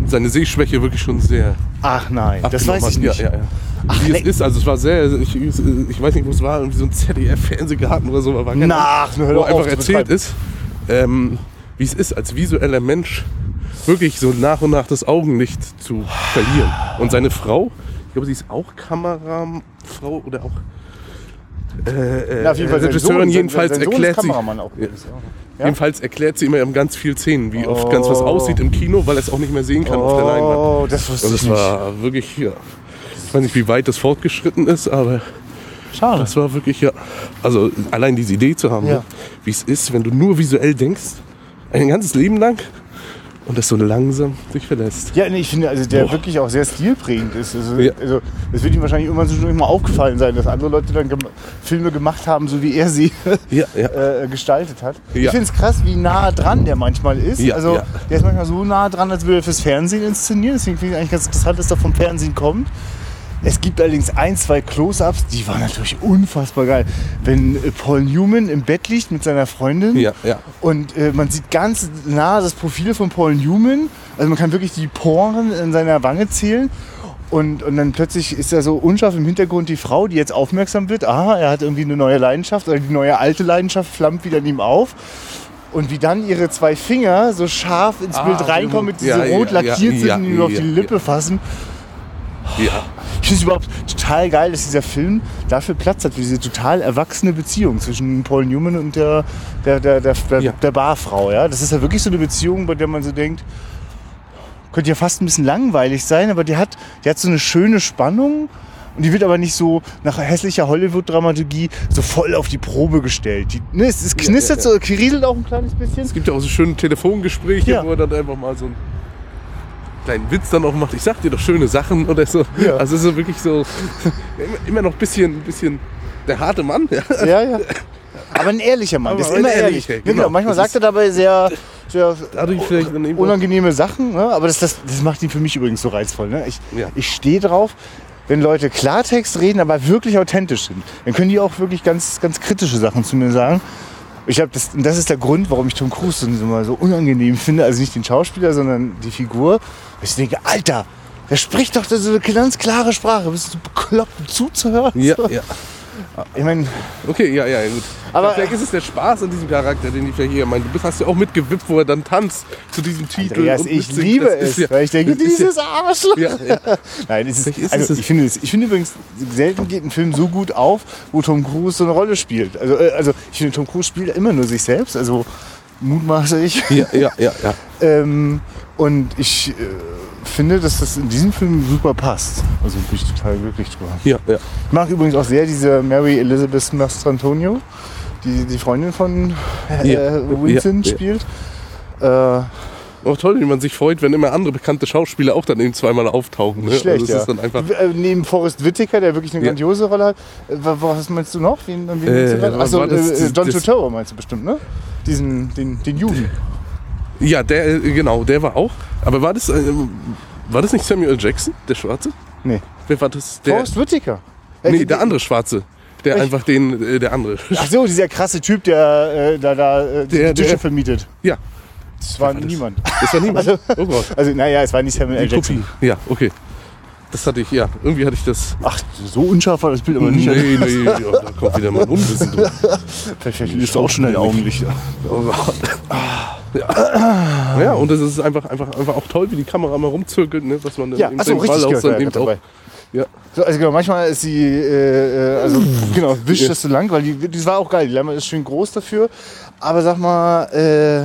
seine Sehschwäche wirklich schon sehr. Ach nein, das weiß ich nicht. Ja, ja, ja. wie es ist, also es war sehr, ich, ich weiß nicht, wo es war, irgendwie so ein ZDF-Fernsehgarten oder so, war ganz- Na, ach, hör wo einfach erzählt ist, ähm, wie es ist, als visueller Mensch wirklich so nach und nach das Augenlicht zu verlieren. Und seine Frau, ich glaube, sie ist auch Kamerafrau oder auch äh, Na, jeden sein Regisseurin, jedenfalls erklärt sie. Ja. Jedenfalls erklärt sie immer in ganz vielen Szenen, wie oft ganz was Oh. aussieht im Kino, weil er es auch nicht mehr sehen kann auf der Oh, Leinwand. das wusste Und ich das war wirklich, ja. Ich weiß nicht, wie weit das fortgeschritten ist, aber Schade. das war wirklich, ja. Also allein diese Idee zu haben, Ja. ne? wie es ist, wenn du nur visuell denkst, ein ganzes Leben lang und das so langsam sich verlässt. Ja, nee, ich finde, also der Boah. wirklich auch sehr stilprägend ist. Also, Ja. also es wird ihm wahrscheinlich irgendwann schon mal aufgefallen sein, dass andere Leute dann gem Filme gemacht haben, so wie er sie Ja, ja. *laughs* äh, gestaltet hat. Ich finde es krass, wie nah dran der manchmal ist. Ja, also der ist manchmal so nah dran, als würde er fürs Fernsehen inszenieren. Deswegen finde ich eigentlich ganz interessant, dass er vom Fernsehen kommt. Es gibt allerdings ein, zwei Close-Ups, die waren natürlich unfassbar geil. Wenn äh, Paul Newman im Bett liegt mit seiner Freundin Ja, ja. und äh, man sieht ganz nah das Profil von Paul Newman. Also man kann wirklich die Poren in seiner Wange zählen. Und, und dann plötzlich ist da so unscharf im Hintergrund die Frau, die jetzt aufmerksam wird. Aha, er hat irgendwie eine neue Leidenschaft oder die neue alte Leidenschaft flammt wieder in ihm auf. Und wie dann ihre zwei Finger so scharf ins Ah, Bild reinkommen, mit ja, diese rot lackiert sind und ihn auf die Lippe fassen. Ja. Ich finde es überhaupt total geil, dass dieser Film dafür Platz hat, für diese total erwachsene Beziehung zwischen Paul Newman und der, der, der, der, der, der Barfrau. Ja? Das ist ja wirklich so eine Beziehung, bei der man so denkt, könnte ja fast ein bisschen langweilig sein, aber die hat, die hat so eine schöne Spannung und die wird aber nicht so nach hässlicher Hollywood-Dramaturgie so voll auf die Probe gestellt. Die, ne, es, es knistert ja, ja. so, kriselt auch ein kleines bisschen. Es gibt ja auch so schöne Telefongespräche, Ja. wo er dann einfach mal so einen kleinen Witz dann auch macht. Ich sag dir doch schöne Sachen oder so. Ja. Also so wirklich so *laughs* immer, noch ein bisschen, bisschen der harte Mann. Ja, Ja, ja. Aber ein ehrlicher Mann, ist immer ehrlich. Ja, genau. Genau. Manchmal Das sagt er dabei sehr, sehr unangenehme Sachen, ne? aber das, das, das macht ihn für mich übrigens so reizvoll. Ne? Ich, ich stehe drauf, wenn Leute Klartext reden, aber wirklich authentisch sind. Dann können die auch wirklich ganz, ganz kritische Sachen zu mir sagen. Ich hab das, und das ist der Grund, warum ich Tom Cruise so, so unangenehm finde. Also nicht den Schauspieler, sondern die Figur. Ich denke, Alter, der spricht doch so eine ganz klare Sprache. Bist du bekloppt, zuzuhören? Ja, ja. Ich meine, Okay, ja, ja, gut. Aber- vielleicht ist es der Spaß an diesem Charakter, den ich vielleicht eher meine. Du bist, hast ja auch mitgewippt, wo er dann tanzt zu diesem Titel. Andreas, und ich mitsingt. liebe es, ja- weil ich denke, *laughs* dieses ja- Arschloch. Ja, ja. *laughs* Nein, es ist, ist also es ich, finde ich finde übrigens, selten geht ein Film so gut auf, wo Tom Cruise so eine Rolle spielt. Also, äh, also ich finde, Tom Cruise spielt immer nur sich selbst, also mutmaße ich. Ja, ja, ja, ja. *laughs* ähm, und ich äh, finde, dass das in diesem Film super passt. Also bin ich total glücklich drüber. Ja, ja. Ich mag übrigens auch sehr diese Mary Elizabeth Mastrantonio, die die Freundin von äh, Ja, Winston ja, ja. spielt. Äh, Auch toll, wie man sich freut, wenn immer andere bekannte Schauspieler auch dann eben zweimal auftauchen. Ne? Schlecht, also es ja. ist dann einfach. Äh, Neben Forrest Whitaker, der wirklich eine Ja. grandiose Rolle hat. Äh, wa- Was meinst du noch? Wen, wen Äh, Achso, das? äh, John Das- Turturro meinst du bestimmt, ne? Diesen, den, den Juden. Ja, der, äh, genau, der war auch. Aber war das, äh, war das nicht Samuel Jackson, der Schwarze? Nee. Wer war das? Der, Forrest Whitaker. Äh, nee, der andere Schwarze. Der einfach den, äh, der andere. Ach so, dieser krasse Typ, der äh, da, da äh, die Der- Tische der- vermietet. Ja. Das war niemand. Das war niemand? *laughs* Also, Oh Gott. also naja, es war nicht Samuel L. Jackson. Ja, okay. Das hatte ich, ja. Irgendwie hatte ich das. Ach, so unscharf war das Bild aber nicht. Nee, nee, *laughs* ja, da kommt wieder mein Unwissen durch. Vielleicht ist auch schnell. Oh Gott. Ja. ja, und es ist einfach, einfach, einfach auch toll, wie die Kamera mal rumzirkelt, ne? was man Ja, achso, den Ball richtig aus gehört, dann ja, auch. So, also genau, manchmal ist sie, äh, äh, also genau, wischt das so lang, weil die, die war auch geil. Die Lama ist schön groß dafür. Aber sag mal, äh,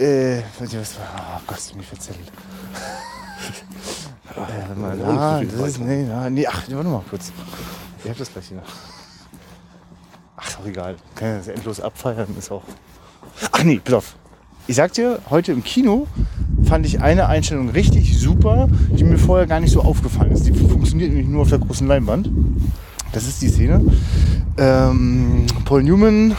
äh, was oh Gott, ist mir verzählt. äh, mal, Ja, so viel das ist, nee, na, nee, ach, warte mal kurz. Ich hab das gleich hier. Ach, ist auch egal. Kann ja das endlos abfeiern, ist auch. Ach nee, pass auf. Ich sag dir, heute im Kino fand ich eine Einstellung richtig super, die mir vorher gar nicht so aufgefallen ist. Die funktioniert nämlich nur auf der großen Leinwand. Das ist die Szene. Ähm, Paul Newman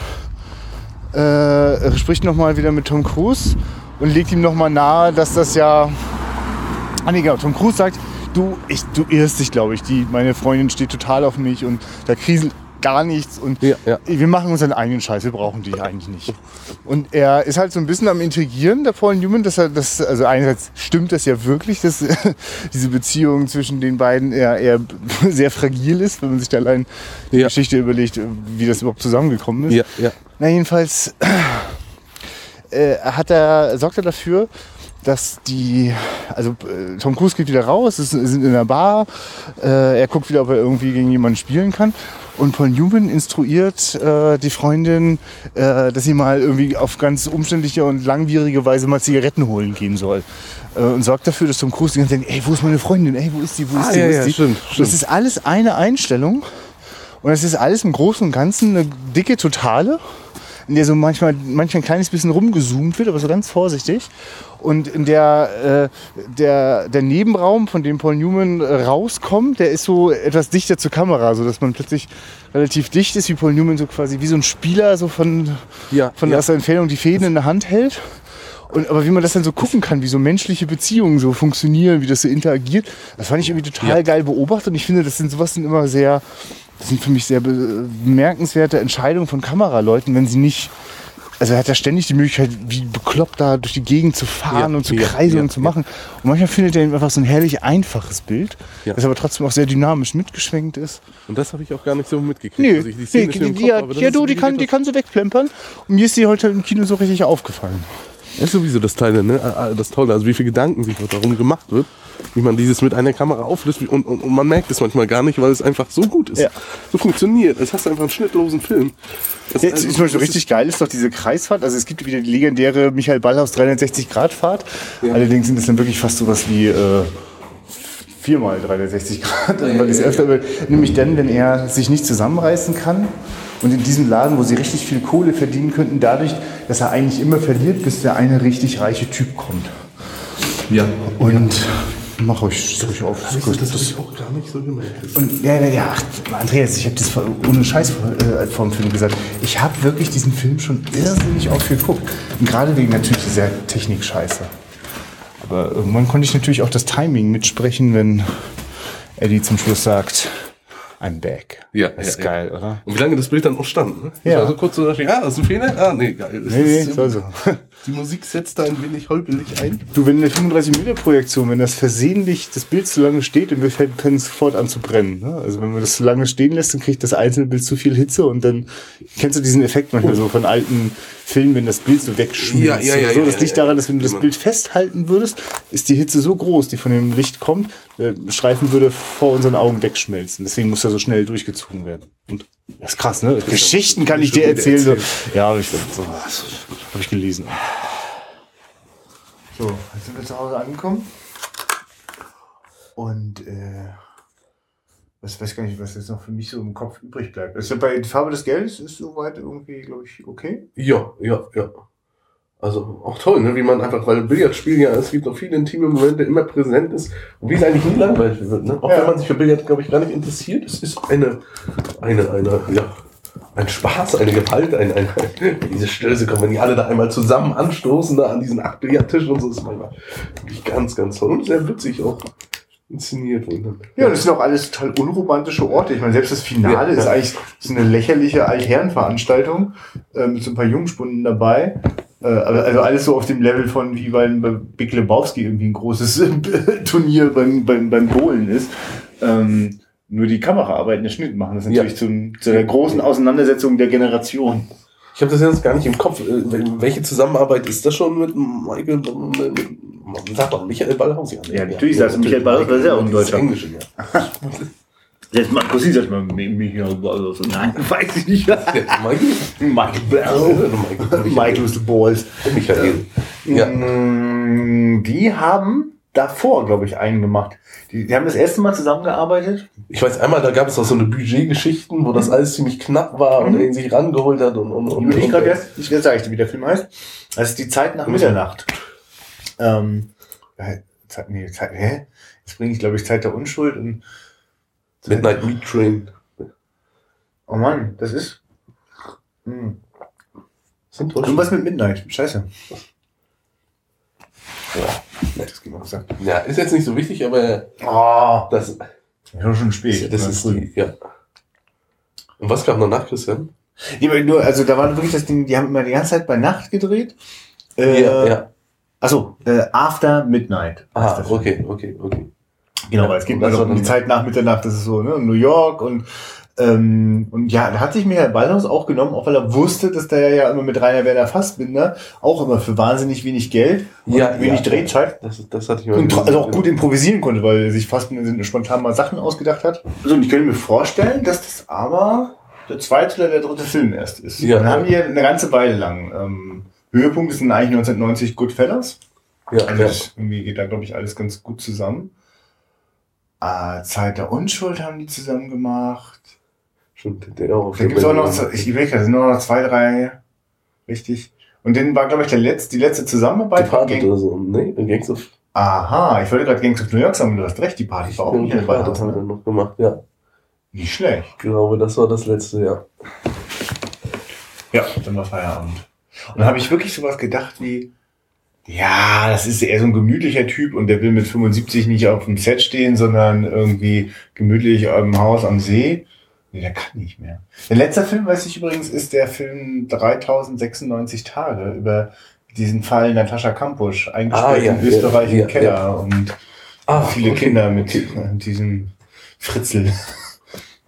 äh, spricht nochmal wieder mit Tom Cruise und legt ihm nochmal nahe, dass das ja. Ah nee, genau. Tom Cruise sagt, du, ich, du irrst dich, glaube ich. Die, meine Freundin steht total auf mich und da kriselt gar nichts und wir machen unseren eigenen Scheiß, wir brauchen dich eigentlich nicht. Und er ist halt so ein bisschen am Intrigieren, der Paul Newman, dass er das, also einerseits stimmt das ja wirklich, dass *laughs* diese Beziehung zwischen den beiden eher, eher *laughs* sehr fragil ist, wenn man sich da allein die Geschichte überlegt, wie das überhaupt zusammengekommen ist. Ja, ja. Na jedenfalls *clears throat* äh, hat er, sorgt er dafür, dass die, also äh, Tom Cruise geht wieder raus, es sind in der Bar, äh, er guckt wieder, ob er irgendwie gegen jemanden spielen kann. Und Paul Newman instruiert äh, die Freundin, äh, dass sie mal irgendwie auf ganz umständliche und langwierige Weise mal Zigaretten holen gehen soll. Äh, und sorgt dafür, dass Tom Cruise die ganze Zeit denkt, ey, wo ist meine Freundin? Ey, wo ist die? Wo ist Ah, die? ja, wo ist ja, die? stimmt, stimmt. Das ist alles eine Einstellung. Und es ist alles im Großen und Ganzen eine dicke Totale, in der so manchmal, manchmal ein kleines bisschen rumgezoomt wird, aber so ganz vorsichtig. Und in der, äh, der, der Nebenraum, von dem Paul Newman äh, rauskommt, der ist so etwas dichter zur Kamera, so dass man plötzlich relativ dicht ist, wie Paul Newman so quasi wie so ein Spieler so von, von ja. aus der Entfernung die Fäden in der Hand hält. Und, aber wie man das dann so gucken kann, wie so menschliche Beziehungen so funktionieren, wie das so interagiert, das fand ich irgendwie total geil beobachtet. Und ich finde, das sind sowas sind immer sehr, das sind für mich sehr be- bemerkenswerte Entscheidungen von Kameraleuten, wenn sie nicht, also er hat ja ständig die Möglichkeit, wie bekloppt da durch die Gegend zu fahren Ja, und zu ja, kreisen ja, und zu machen. Und manchmal findet er einfach so ein herrlich einfaches Bild, das aber trotzdem auch sehr dynamisch mitgeschwenkt ist. Und das habe ich auch gar nicht so mitgekriegt. Nee, Also ich, die Szene nee die, Kopf, ja, ist du, die kann, die kann so wegplempern. Und mir ist die heute im Kino so richtig aufgefallen. Das ist sowieso das Teile, ne? äh, Das Tolle, also wie viel Gedanken sich darum gemacht wird, wie man dieses mit einer Kamera auflöst und, und, und man merkt es manchmal gar nicht, weil es einfach so gut ist. Ja. So funktioniert. Es hast du einfach einen schnittlosen Film. Das, Jetzt also, ist zum Beispiel richtig geil ist doch diese Kreisfahrt. Also es gibt wieder die legendäre Michael Ballhaus 360 Grad Fahrt. Allerdings sind es dann wirklich fast sowas wie äh, viermal 360 Grad. weil ich es öfter. Nämlich dann, wenn er sich nicht zusammenreißen kann. Und in diesem Laden, wo sie richtig viel Kohle verdienen könnten, dadurch, dass er eigentlich immer verliert, bis der eine richtig reiche Typ kommt. Ja. Und mach euch, ruhig auf. Das, das, das ich auch gar nicht so gemerkt. Und ja, ja, ja, ach, Andreas, ich habe das vor- ohne Scheiß vor, äh, vor dem Film gesagt. Ich habe wirklich diesen Film schon irrsinnig oft geguckt. Und gerade wegen natürlich dieser Technik-Scheiße. Aber irgendwann konnte ich natürlich auch das Timing mitsprechen, wenn Eddie zum Schluss sagt, I'm back. Ja, das ist ja, geil, ja. oder? Und wie lange das Bild dann auch stand, ne? Ja. Also kurz so, ah, das ist ein Fehler? Ah, nee, geil. Das Nee, nee, ist, soll so. *laughs* Die Musik setzt da ein wenig holpelig ein. Du, wenn eine 35 mm Projektion, wenn das versehentlich das Bild zu lange steht, dann fängt es sofort an zu brennen. Ne? Also wenn man das zu lange stehen lässt, dann kriegt das einzelne Bild zu viel Hitze und dann kennst du diesen Effekt manchmal so von alten Filmen, wenn das Bild so wegschmilzt. Ja, ja, ja, so, das ja, liegt daran, dass wenn du das. Bild festhalten würdest, ist die Hitze so groß, die von dem Licht kommt, der Streifen würde vor unseren Augen wegschmelzen. Deswegen muss er so schnell durchgezogen werden. Und das ist krass, ne? Geschichten kann ich dir wieder erzählen. So. Ja, ich, so, habe ich gelesen. So, jetzt sind wir zu Hause angekommen. Und äh, was weiß gar nicht, was jetzt noch für mich so im Kopf übrig bleibt. Also bei die Farbe des Geldes ist soweit irgendwie, glaube ich, okay. Ja, ja, ja. Also auch toll, ne? wie man einfach, weil Billardspiel ja, es gibt noch viele intime Momente, immer präsent ist und wie es eigentlich nie langweilig wird. Ne? Auch Ja. wenn man sich für Billard, glaube ich, gar nicht interessiert, es ist eine, eine, eine, ja, ein Spaß, eine Gewalt, ein, ein, *laughs* diese Stöße kommen, wenn die alle da einmal zusammen anstoßen, da an diesen acht Billardtischen und so, ist manchmal wirklich ganz, ganz toll und sehr witzig auch inszeniert. Und dann, Ja, und das sind auch alles total unromantische Orte. Ich meine, selbst das Finale Ja, ist eigentlich so eine lächerliche Altherrenveranstaltung äh, mit so ein paar Jungspunden dabei. Äh, aber- also alles so auf dem Level von wie bei, bei Big Lebowski irgendwie ein großes *laughs* Turnier beim, beim, beim Bowlen ist. Ähm, nur die Kameraarbeiten, der Schnitt machen das natürlich zum, zu der großen Auseinandersetzung der Generation. Ich habe das jetzt gar nicht im Kopf. Äh, wel- Welche Zusammenarbeit ist das schon mit Michael, mit, mit, sag doch, Michael Ballhaus? Ja, Ja, natürlich sagst du Michael Ballhaus, weil er auch ein Das Deutscher. Englische, ja. *laughs* Jetzt mal, Kussi sagt mal, Michael Balls. Nein, *laughs* weiß ich nicht. Michael? Michael. Michael Balls. Michael. Ja. Mm, Die haben davor, glaube ich, einen gemacht. Die, die haben das erste Mal zusammengearbeitet. Ich weiß einmal, da gab es auch so eine Budgetgeschichten, wo das alles ziemlich knapp war und er ihn sich rangeholt hat und, und, und, ich gerade erst, ich sage ich dir, wie der Film heißt. Das ist die Zeit nach Mitternacht. Ähm, äh, Zeit, nee, Zeit, hä? Jetzt bringe ich, glaube ich, Zeit der Unschuld und. Midnight Meat Train. Oh Mann, das ist. Hm. Sind Irgendwas mit Midnight. Scheiße. Ja, das geht mal gesagt. Ja, ist jetzt nicht so wichtig, aber Oh, das, schon schon spät. das ist die, ja. Und was kam danach, Christian? Ja, aber nur, also da war wirklich das Ding, die haben immer die ganze Zeit bei Nacht gedreht. Äh, ja, ja. Achso, äh, After Midnight. Ah, okay, okay, okay. Genau, Ja, weil es geht noch war um die Zeit nach Mitternacht, das ist so, ne, New York und ähm, und ja, da hat sich Michael Ballhaus auch genommen, auch weil er wusste, dass der ja immer mit Rainer Werner Fassbinder auch immer für wahnsinnig wenig Geld und Ja, wenig ja. Drehzeit Das, das hatte ich mal und also auch gut improvisieren konnte, weil er sich Fassbinder spontan mal Sachen ausgedacht hat. So, und ich könnte mir vorstellen, dass das aber der zweite oder der dritte Film erst ist. Ja. Dann haben wir eine ganze Weile lang. Ähm, Höhepunkt ist dann eigentlich 1990 Goodfellas. Ja, Also ja. irgendwie geht da, glaube ich, alles ganz gut zusammen. Ah, Zeit der Unschuld haben die zusammen gemacht. Stimmt, der auch. Da gibt es auch noch, so- ich überlege, da sind noch zwei, drei, richtig. Und dann war, glaube ich, der letzte, die letzte Zusammenarbeit. Departed Gang- oder so, ne? Gangs of Aha, ich wollte gerade Gangs of New York sagen, du hast recht, die Party war auch nicht dabei. Departed hat er noch gemacht, ja. Nicht schlecht. Ich glaube, das war das letzte, ja. Ja, dann war Feierabend. Und dann habe ich wirklich sowas gedacht wie, ja, das ist eher so ein gemütlicher Typ und der will mit 75 nicht auf dem Set stehen, sondern irgendwie gemütlich im Haus am See. Nee, der kann nicht mehr. Der letzte Film, weiß ich übrigens, ist der Film 3096 Tage über diesen Fall Natascha Kampusch, eingesperrt Ah, ja, in Österreich ja, im Keller ja. und Ah, viele okay. Kinder mit diesem Fritzel.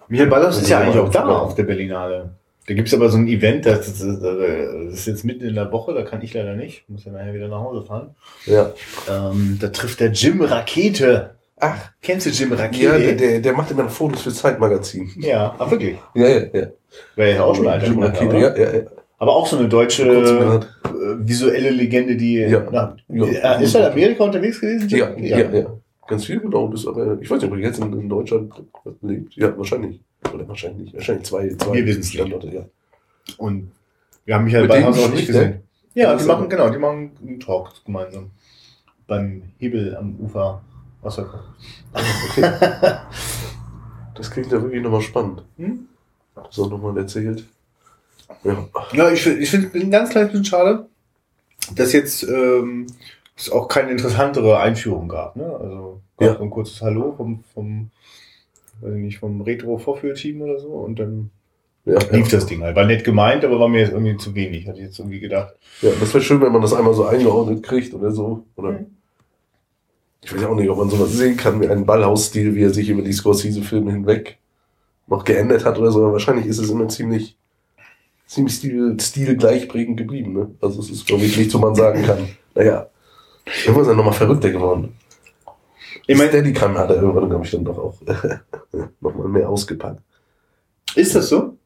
Michael Ballas ist ja eigentlich auch da auf der Berlinale. Da gibt's aber so ein Event, das, das, das das ist jetzt mitten in der Woche, da kann ich leider nicht. Muss ja nachher wieder nach Hause fahren. Ja. Ähm, da trifft der Jim Rakete. Ach. Kennst du Jim Rakete? Ja, der, der, der macht immer Fotos für Zeitmagazin. Ja, ach wirklich? Ja, ja, ja. Wäre ja auch schon alter Jim Rakete, ja, ja, ja. Aber auch so eine deutsche äh, visuelle Legende, die Ja. na, Ja. äh, ist er in Amerika unterwegs gewesen? Jim? Ja, ja, ja. Ganz viel, genau. Das, aber ich weiß nicht, ob er jetzt in, in Deutschland lebt. Ja, wahrscheinlich. Oder wahrscheinlich nicht. Wahrscheinlich zwei, zwei Wir wissen's nicht. Standorte, ja. Und wir haben Michael Mit denen Ballhaus auch nicht spricht gesehen. Ja, Ja, die ist machen, genau, die machen einen Talk gemeinsam. Beim Hebel am Ufer Wasserkopf. *laughs* Okay. Das klingt ja wirklich nochmal spannend. Hm? Auch nochmal erzählt. Ja. Ja, ich, ich finde es ein ganz kleines bisschen schade, dass jetzt ähm, es auch keine interessantere Einführung gab. Ne? Also gab Ja. so ein kurzes Hallo vom, vom, weiß ich nicht, vom Retro-Vorführteam oder so und dann Ja, lief ja. das Ding halt. War nett gemeint, aber war mir jetzt irgendwie zu wenig, hatte ich jetzt irgendwie gedacht. ja, das wäre schön, wenn man das einmal so eingeordnet kriegt oder so. Oder ich weiß auch nicht, ob man sowas sehen kann wie einen Ballhausstil, wie er sich über die Scorsese-Filme hinweg noch geändert hat oder so. Aber wahrscheinlich ist es immer ziemlich, ziemlich stil, stilgleichprägend geblieben. Ne? Also es ist, glaube ich, nichts, wo man sagen kann, *laughs* naja, irgendwann ist er nochmal verrückter geworden. Ich meine, Steadicam hat er irgendwann, glaube ich, dann doch auch *laughs* nochmal mehr ausgepackt. Ist das so?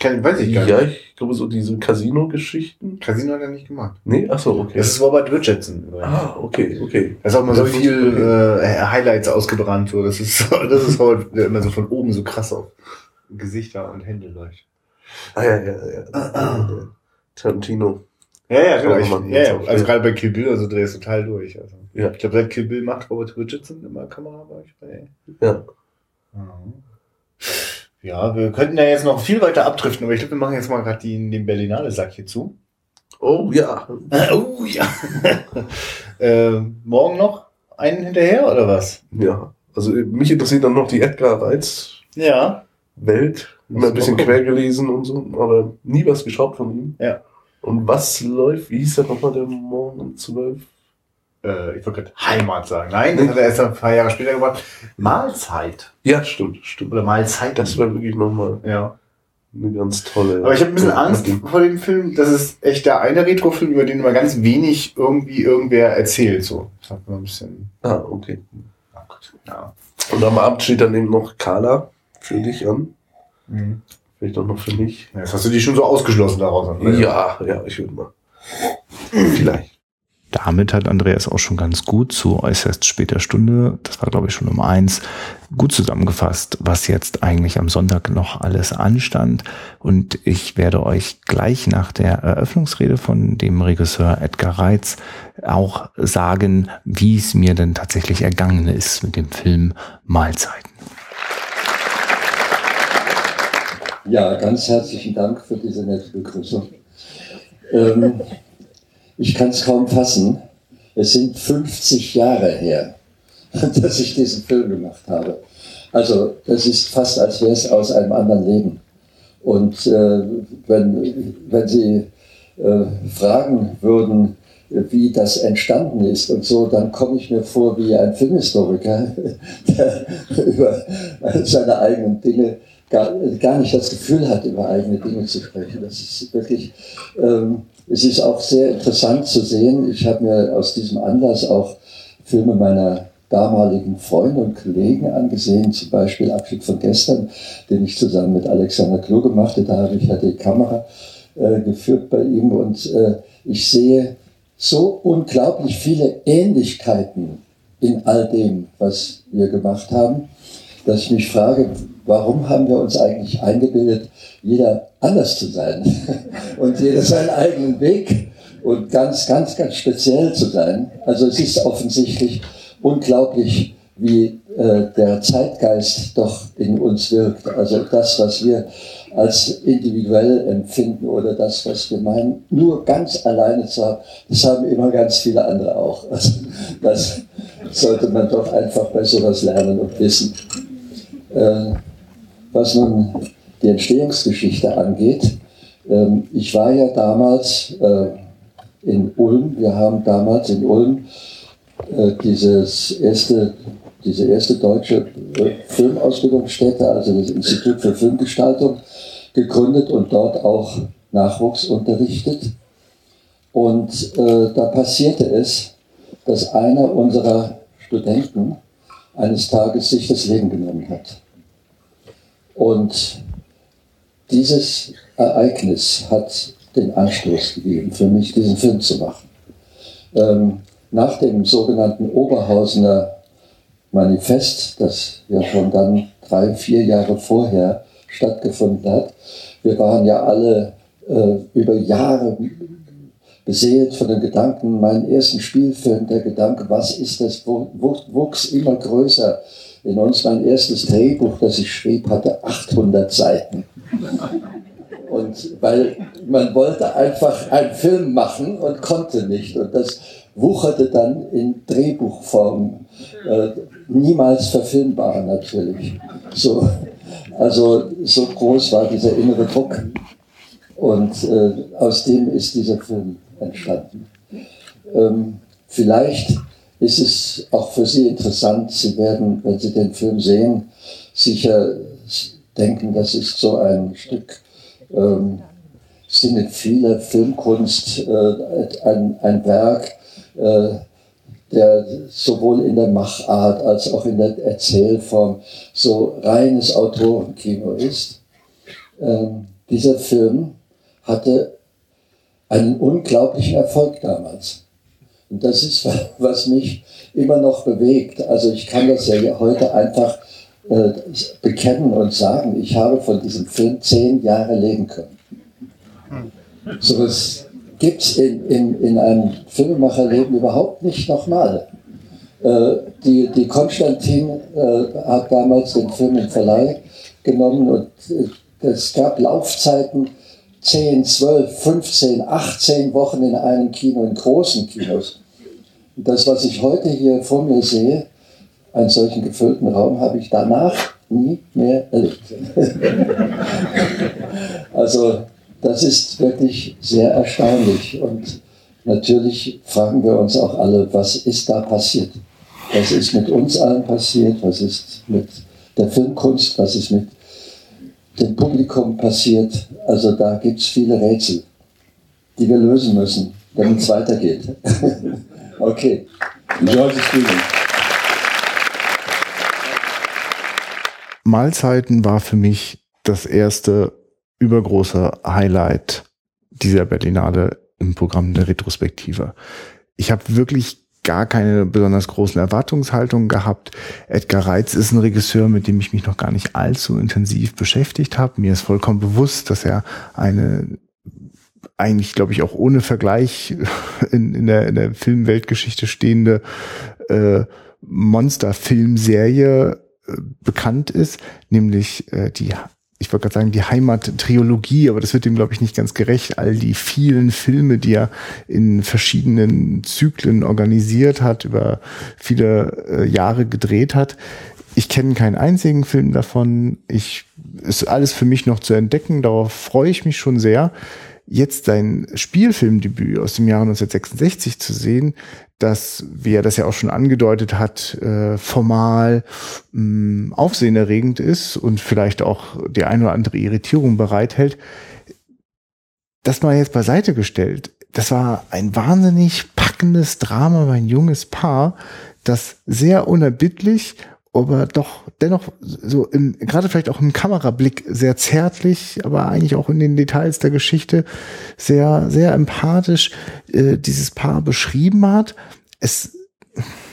Kann, weiß ich gar Ja, nicht. ich glaube, so diese Casino-Geschichten. Casino hat er nicht gemacht. Nee, ach so, okay. Das ist Robert Richardson. übrigens. Ah, okay, okay. Da ist auch mal so viel okay. äh, Highlights ausgebrannt. So. Das ist, das ist Robert, der *laughs* immer so von oben so krass auf Gesichter und Hände leuchtet. Ah, ja, ja, ja. Tarantino. Ja, ja, genau. Ich, ja, ja. Also gerade bei Kill Bill, also drehst du total durch. Also. Ja. Ich glaube, seit Kill Bill macht Robert Richardson immer Kamera bei euch. Bei Ja. Ja, wir könnten ja jetzt noch viel weiter abdriften, aber ich glaube, wir machen jetzt mal gerade den, den Berlinale-Sack hier zu. Oh ja. oh ja. *laughs* äh, morgen noch einen hinterher oder was? Ja. Also äh, mich interessiert dann noch die Edgar Reitz Ja. Welt. Immer ein bisschen quer gelesen und so, aber nie was geschaut von ihm. Ja. Und was läuft? Wie hieß der nochmal der Morgen um 12? Äh, ich wollte gerade Heimat sagen. Nein, das hat er erst ein paar Jahre später gemacht. Mahlzeit. Ja, stimmt, stimmt. Oder Mahlzeit. Das war wirklich nochmal Ja. eine ganz tolle. Aber ich habe ein bisschen Angst vor dem Film. Das ist echt der eine Retro-Film, über den immer ganz wenig irgendwie irgendwer erzählt. So. Hat mir ein bisschen. Ah, okay. Ja. Und am Abend steht dann eben noch Carla für dich an. Mhm. Vielleicht auch noch für mich. Jetzt hast du die schon so ausgeschlossen daraus. Ja, ja, ich würde mal. *clears throat* Vielleicht. Damit hat Andreas auch schon ganz gut zu äußerst später Stunde, das war glaube ich schon um eins, gut zusammengefasst, was jetzt eigentlich am Sonntag noch alles anstand. Und ich werde euch gleich nach der Eröffnungsrede von dem Regisseur Edgar Reitz auch sagen, wie es mir denn tatsächlich ergangen ist mit dem Film Mahlzeiten. Ja, ganz herzlichen Dank für diese nette Begrüßung. Ähm, ich kann es kaum fassen. Es sind 50 Jahre her, *laughs* dass ich diesen Film gemacht habe. Also das ist fast, als wäre es aus einem anderen Leben. Und äh, wenn, wenn Sie äh, fragen würden, wie das entstanden ist und so, dann komme ich mir vor wie ein Filmhistoriker, *laughs* der über seine eigenen Dinge gar, gar nicht das Gefühl hat, über eigene Dinge zu sprechen. Das ist wirklich, ähm, es ist auch sehr interessant zu sehen. Ich habe mir aus diesem Anlass auch Filme meiner damaligen Freunde und Kollegen angesehen, zum Beispiel Abschied von gestern, den ich zusammen mit Alexander Kluge machte. Da habe ich ja die Kamera äh, geführt bei ihm und äh, ich sehe so unglaublich viele Ähnlichkeiten in all dem, was wir gemacht haben, dass ich mich frage, warum haben wir uns eigentlich eingebildet, jeder anders zu sein *laughs* und jeder seinen eigenen Weg und ganz, ganz, ganz speziell zu sein. Also es ist offensichtlich unglaublich, wie äh, der Zeitgeist doch in uns wirkt. Also das, was wir als individuell empfinden oder das, was wir meinen, nur ganz alleine zu haben, das haben immer ganz viele andere auch. Also *laughs* das sollte man doch einfach bei sowas lernen und wissen. Äh, was nun die Entstehungsgeschichte angeht, ähm, ich war ja damals äh, in Ulm, wir haben damals in Ulm äh, dieses erste, diese erste deutsche äh, Filmausbildungsstätte, also das Institut für Filmgestaltung, gegründet und dort auch Nachwuchs unterrichtet. Und da passierte es, dass einer unserer Studenten eines Tages sich das Leben genommen hat. Und dieses Ereignis hat den Anstoß gegeben, für mich diesen Film zu machen. Ähm, nach dem sogenannten Oberhausener Manifest, das ja schon dann drei, vier Jahre vorher stattgefunden hat, wir waren ja alle äh, über Jahre beseelt von den Gedanken, meinen ersten Spielfilm, der Gedanke, was ist das, wuchs immer größer in uns. Mein erstes Drehbuch, das ich schrieb, hatte 800 Seiten. Und weil man wollte einfach einen Film machen und konnte nicht. Und das wucherte dann in Drehbuchform. Äh, niemals verfilmbar natürlich. So, also so groß war dieser innere Druck. Und äh, aus dem ist dieser Film entstanden. Ähm, vielleicht ist es auch für Sie interessant, Sie werden, wenn Sie den Film sehen, sicher denken, das ist so ein Stück ähm, viele Filmkunst, äh, ein, ein Werk, äh, der sowohl in der Machart als auch in der Erzählform so reines Autorenkino ist. Ähm, dieser Film hatte einen unglaublichen Erfolg damals. Und das ist, *laughs* was mich immer noch bewegt. Also ich kann das ja heute einfach äh, bekennen und sagen, ich habe von diesem Film zehn Jahre leben können. So was gibt es in, in, in einem Filmemacherleben überhaupt nicht nochmal. Äh, die, die Konstantin äh, hat damals den Film im Verleih genommen und äh, es gab Laufzeiten, 10, 12, 15, 18 Wochen in einem Kino, in großen Kinos. Und das, was ich heute hier vor mir sehe, einen solchen gefüllten Raum, habe ich danach nie mehr erlebt. *laughs* also das ist wirklich sehr erstaunlich. Und natürlich fragen wir uns auch alle, was ist da passiert? Was ist mit uns allen passiert? Was ist mit der Filmkunst? Was ist mit dem Publikum passiert? Also da gibt es viele Rätsel, die wir lösen müssen, damit es weitergeht. *laughs* okay. George Stevens. Mahlzeiten war für mich das erste übergroße Highlight dieser Berlinale im Programm der Retrospektive. Ich habe wirklich gar keine besonders großen Erwartungshaltungen gehabt. Edgar Reitz ist ein Regisseur, mit dem ich mich noch gar nicht allzu intensiv beschäftigt habe. Mir ist vollkommen bewusst, dass er eine eigentlich, glaube ich, auch ohne Vergleich *laughs* in, in, der, in der Filmweltgeschichte stehende äh, Monster-Filmserie äh, bekannt ist, nämlich äh, die ich wollte gerade sagen, die Heimat-Triologie, aber das wird ihm, glaube ich, nicht ganz gerecht. All die vielen Filme, die er in verschiedenen Zyklen organisiert hat, über viele äh, Jahre gedreht hat. Ich kenne keinen einzigen Film davon. Ich ist alles für mich noch zu entdecken. Darauf freue ich mich schon sehr jetzt sein Spielfilmdebüt aus dem Jahre 1966 zu sehen, das, wie er das ja auch schon angedeutet hat, äh, formal mh, aufsehenerregend ist und vielleicht auch die eine oder andere Irritierung bereithält, das mal jetzt beiseite gestellt. Das war ein wahnsinnig packendes Drama ein junges Paar, das sehr unerbittlich aber doch dennoch so im, gerade vielleicht auch im Kamerablick sehr zärtlich, aber eigentlich auch in den Details der Geschichte sehr, sehr empathisch äh, dieses Paar beschrieben hat. Es,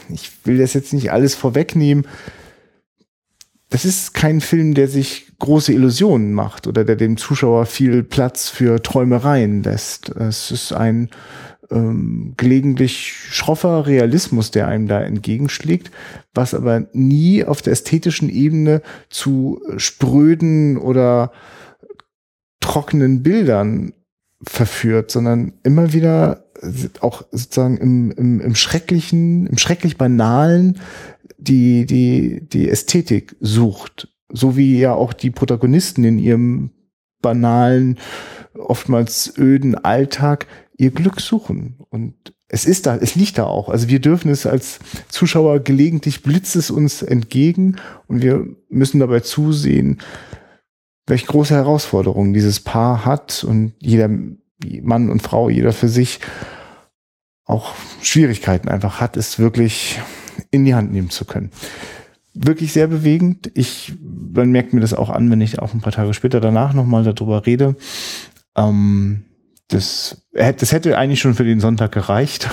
ich will das jetzt nicht alles vorwegnehmen. Das ist kein Film, der sich große Illusionen macht oder der dem Zuschauer viel Platz für Träumereien lässt. Es ist ein ähm, gelegentlich schroffer Realismus, der einem da entgegenschlägt, was aber nie auf der ästhetischen Ebene zu spröden oder trockenen Bildern verführt, sondern immer wieder auch sozusagen im, im, im schrecklichen, im schrecklich banalen die, die, die Ästhetik sucht. So wie ja auch die Protagonisten in ihrem banalen, oftmals öden Alltag ihr Glück suchen. Und es ist da, es liegt da auch. Also wir dürfen es als Zuschauer gelegentlich blitzt es uns entgegen und wir müssen dabei zusehen, welche große Herausforderungen dieses Paar hat und jeder Mann und Frau, jeder für sich auch Schwierigkeiten einfach hat, es wirklich in die Hand nehmen zu können. Wirklich sehr bewegend. Ich, man merkt mir das auch an, wenn ich auch ein paar Tage später danach nochmal darüber rede. Ähm, das, das hätte eigentlich schon für den Sonntag gereicht.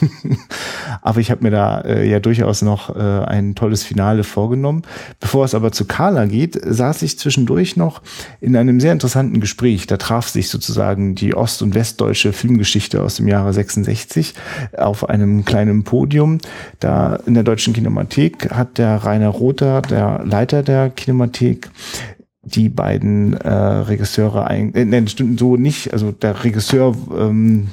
*laughs* aber ich habe mir da äh, ja durchaus noch äh, ein tolles Finale vorgenommen. Bevor es aber zu Carla geht, saß ich zwischendurch noch in einem sehr interessanten Gespräch. Da traf sich sozusagen die ost- und westdeutsche Filmgeschichte aus dem Jahre 66 auf einem kleinen Podium. Da in der Deutschen Kinemathek hat der Rainer Rother, der Leiter der Kinemathek, die beiden äh, Regisseure ein, äh, nein, stimmt so nicht, also der Regisseur ähm,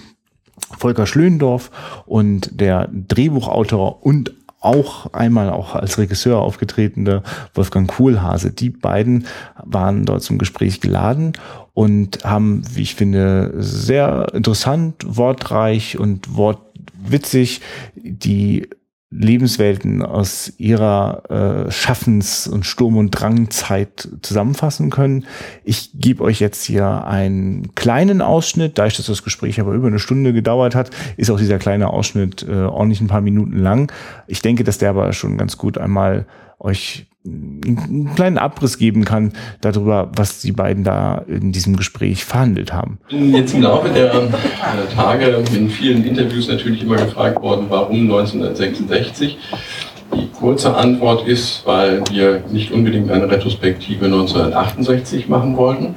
Volker Schlöndorf und der Drehbuchautor und auch einmal auch als Regisseur aufgetretene Wolfgang Kohlhase. Die beiden waren dort zum Gespräch geladen und haben, wie ich finde, sehr interessant, wortreich und wortwitzig die Lebenswelten aus ihrer äh, Schaffens- und Sturm- und Drangzeit zusammenfassen können. Ich gebe euch jetzt hier einen kleinen Ausschnitt, da ich das, das Gespräch aber über eine Stunde gedauert hat, ist auch dieser kleine Ausschnitt äh, ordentlich ein paar Minuten lang. Ich denke, dass der aber schon ganz gut einmal euch einen kleinen Abriss geben kann darüber, was die beiden da in diesem Gespräch verhandelt haben. Jetzt im Laufe der Tage in vielen Interviews natürlich immer gefragt worden, warum 1966? Die kurze Antwort ist, weil wir nicht unbedingt eine Retrospektive 1968 machen wollten,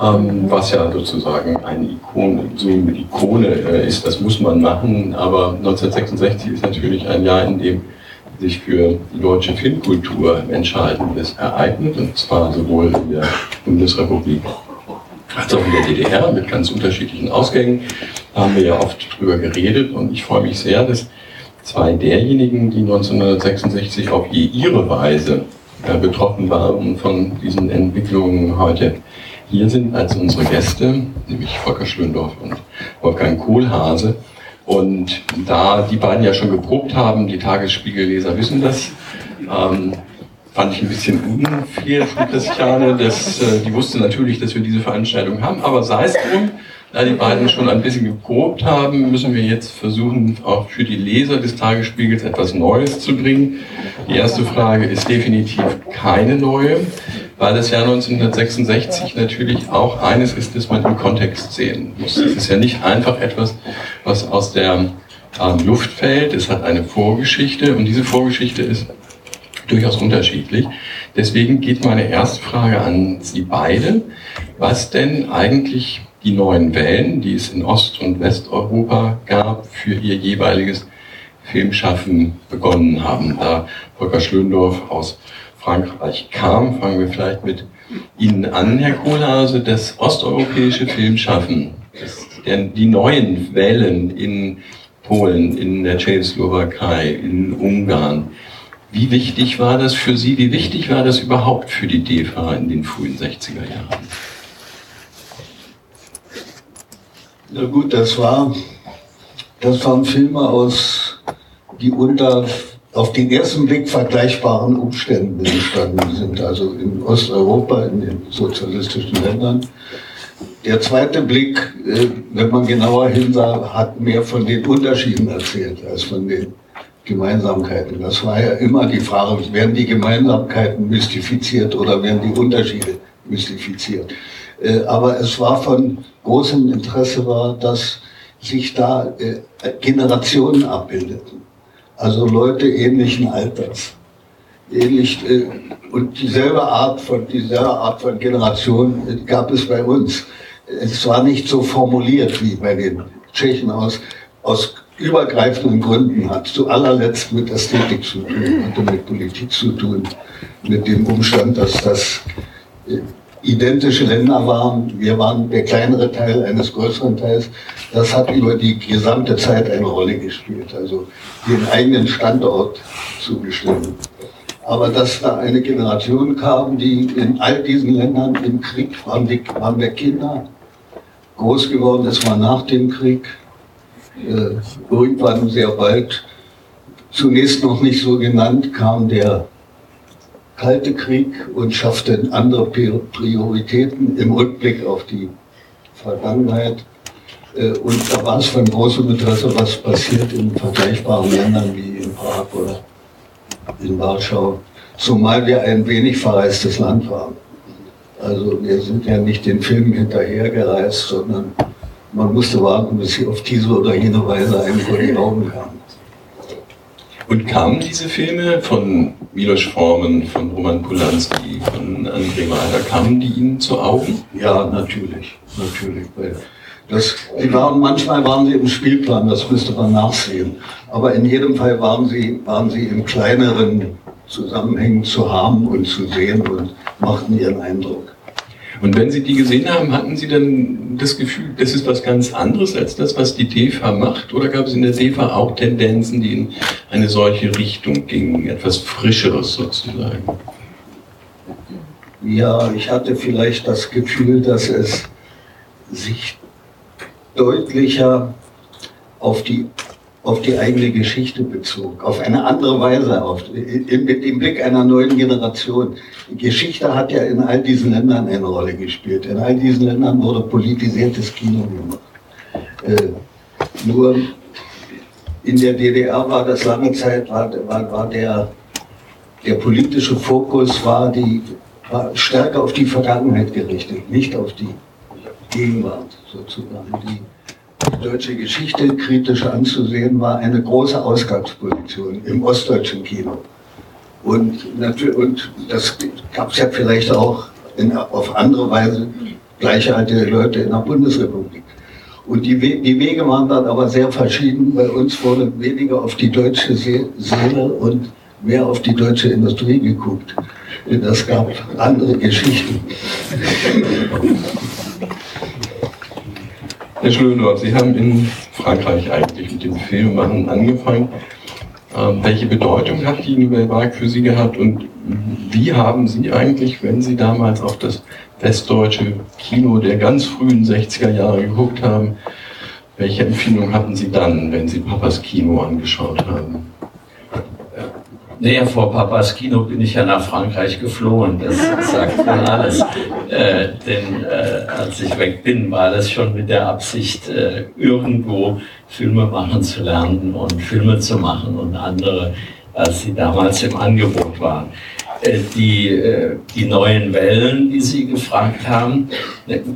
ähm, was ja sozusagen eine Ikone, so eine Ikone äh, ist, das muss man machen, aber 1966 ist natürlich ein Jahr, in dem sich für die deutsche Filmkultur Entscheidendes ereignet, und zwar sowohl in der Bundesrepublik als auch in der DDR mit ganz unterschiedlichen Ausgängen. Da haben wir ja oft drüber geredet und ich freue mich sehr, dass zwei derjenigen, die 1966 auf je ihre Weise betroffen waren von diesen Entwicklungen heute hier sind als unsere Gäste, nämlich Volker Schlöndorff und Wolfgang Kohlhase. Und da die beiden ja schon geprobt haben, die Tagesspiegelleser wissen das, ähm, fand ich ein bisschen unfair von Christiane. Das, äh, die wusste natürlich, dass wir diese Veranstaltung haben, aber sei es drum, da die beiden schon ein bisschen geprobt haben, müssen wir jetzt versuchen, auch für die Leser des Tagesspiegels etwas Neues zu bringen. Die erste Frage ist definitiv keine neue weil das Jahr 1966 natürlich auch eines ist, das man im Kontext sehen muss. Es ist ja nicht einfach etwas, was aus der ähm, Luft fällt. Es hat eine Vorgeschichte und diese Vorgeschichte ist durchaus unterschiedlich. Deswegen geht meine erste Frage an Sie beide. Was denn eigentlich die neuen Wellen, die es in Ost- und Westeuropa gab, für ihr jeweiliges Filmschaffen begonnen haben? Da Volker Schlöndorff aus Frankreich kam. Fangen wir vielleicht mit Ihnen an, Herr Kohlhase. Das osteuropäische Filmschaffen, denn die neuen Wellen in Polen, in der Tschechoslowakei, in Ungarn, wie wichtig war das für Sie? Wie wichtig war das überhaupt für die DEFA in den frühen 60er Jahren? Na gut, das war, das waren Filme aus, die unter auf den ersten Blick vergleichbaren Umständen entstanden sind, also in Osteuropa, in den sozialistischen Ländern. Der zweite Blick, äh, wenn man genauer hinsah, hat mehr von den Unterschieden erzählt als von den Gemeinsamkeiten. Das war ja immer die Frage, werden die Gemeinsamkeiten mystifiziert oder werden die Unterschiede mystifiziert? Äh, aber es war von großem Interesse war, dass sich da äh, Generationen abbildeten also Leute ähnlichen Alters. Ähnlich, äh, und dieselbe Art von, dieselbe Art von Generation äh, gab es bei uns. Es war nicht so formuliert wie bei den Tschechen aus, aus übergreifenden Gründen hat zu allerletzt mit Ästhetik zu tun, hatte mit Politik zu tun, mit dem Umstand, dass das äh, identische Länder waren. Wir waren der kleinere Teil eines größeren Teils. Das hat über die gesamte Zeit eine Rolle gespielt, also den eigenen Standort zu bestimmen. Aber dass da eine Generation kam, die in all diesen Ländern im Krieg waren, die, waren wir Kinder, groß geworden, es war nach dem Krieg, äh, irgendwann sehr bald, zunächst noch nicht so genannt, kam der Kalte Krieg und schaffte andere Pri- Prioritäten im Rückblick auf die Vergangenheit. Äh, Und da war es von großem Interesse, was passiert in vergleichbaren Ländern wie in Prag oder in Warschau, zumal wir ein wenig verreistes Land waren. Also wir sind ja nicht den Filmen hinterhergereist, sondern man musste warten, bis sie auf diese oder jene Weise einem vor die Augen kamen. Und kamen diese Filme von Milos Forman, von Roman Polanski, von André Mahler, kamen die Ihnen zu Augen? Ja, natürlich, natürlich. weil Das, die waren, manchmal waren sie im Spielplan, das müsste man nachsehen. Aber in jedem Fall waren sie, waren sie in kleineren Zusammenhängen zu haben und zu sehen und machten ihren Eindruck. Und wenn Sie die gesehen haben, hatten Sie dann das Gefühl, das ist was ganz anderes als das, was die DEFA macht? Oder gab es in der DEFA auch Tendenzen, die in eine solche Richtung gingen, etwas Frischeres sozusagen? Ja, ich hatte vielleicht das Gefühl, dass es sich deutlicher auf die, auf die eigene Geschichte bezog, auf eine andere Weise, auf, im, mit dem Blick einer neuen Generation. Geschichte hat ja in all diesen Ländern eine Rolle gespielt. In all diesen Ländern wurde politisiertes Kino gemacht. Äh, nur in der DDR war das lange Zeit, war, war, war der, der politische Fokus war, die, war stärker auf die Vergangenheit gerichtet, nicht auf die Gegenwart sozusagen. Die deutsche Geschichte kritisch anzusehen, war eine große Ausgangsposition im ostdeutschen Kino. Und, und das gab es ja vielleicht auch in, auf andere Weise gleichaltrige Leute in der Bundesrepublik. Und die, We die Wege waren dann aber sehr verschieden. Bei uns wurde weniger auf die deutsche See Seele und mehr auf die deutsche Industrie geguckt. Das gab andere Geschichten. Herr Schlöndorf, Sie haben in Frankreich eigentlich mit dem Filmemachen angefangen. Ähm, welche Bedeutung hat die Nouvelle Vague für Sie gehabt und wie haben Sie eigentlich, wenn Sie damals auf das westdeutsche Kino der ganz frühen 60er Jahre geguckt haben, welche Empfindung hatten Sie dann, wenn Sie Papas Kino angeschaut haben? Naja, vor Papas Kino bin ich ja nach Frankreich geflohen. Das *laughs* sagt schon alles. Äh, denn äh, als ich weg bin, war das schon mit der Absicht, äh, irgendwo Filme machen zu lernen und Filme zu machen und andere, als sie damals im Angebot waren. Äh, die, äh, die neuen Wellen, die Sie gefragt haben,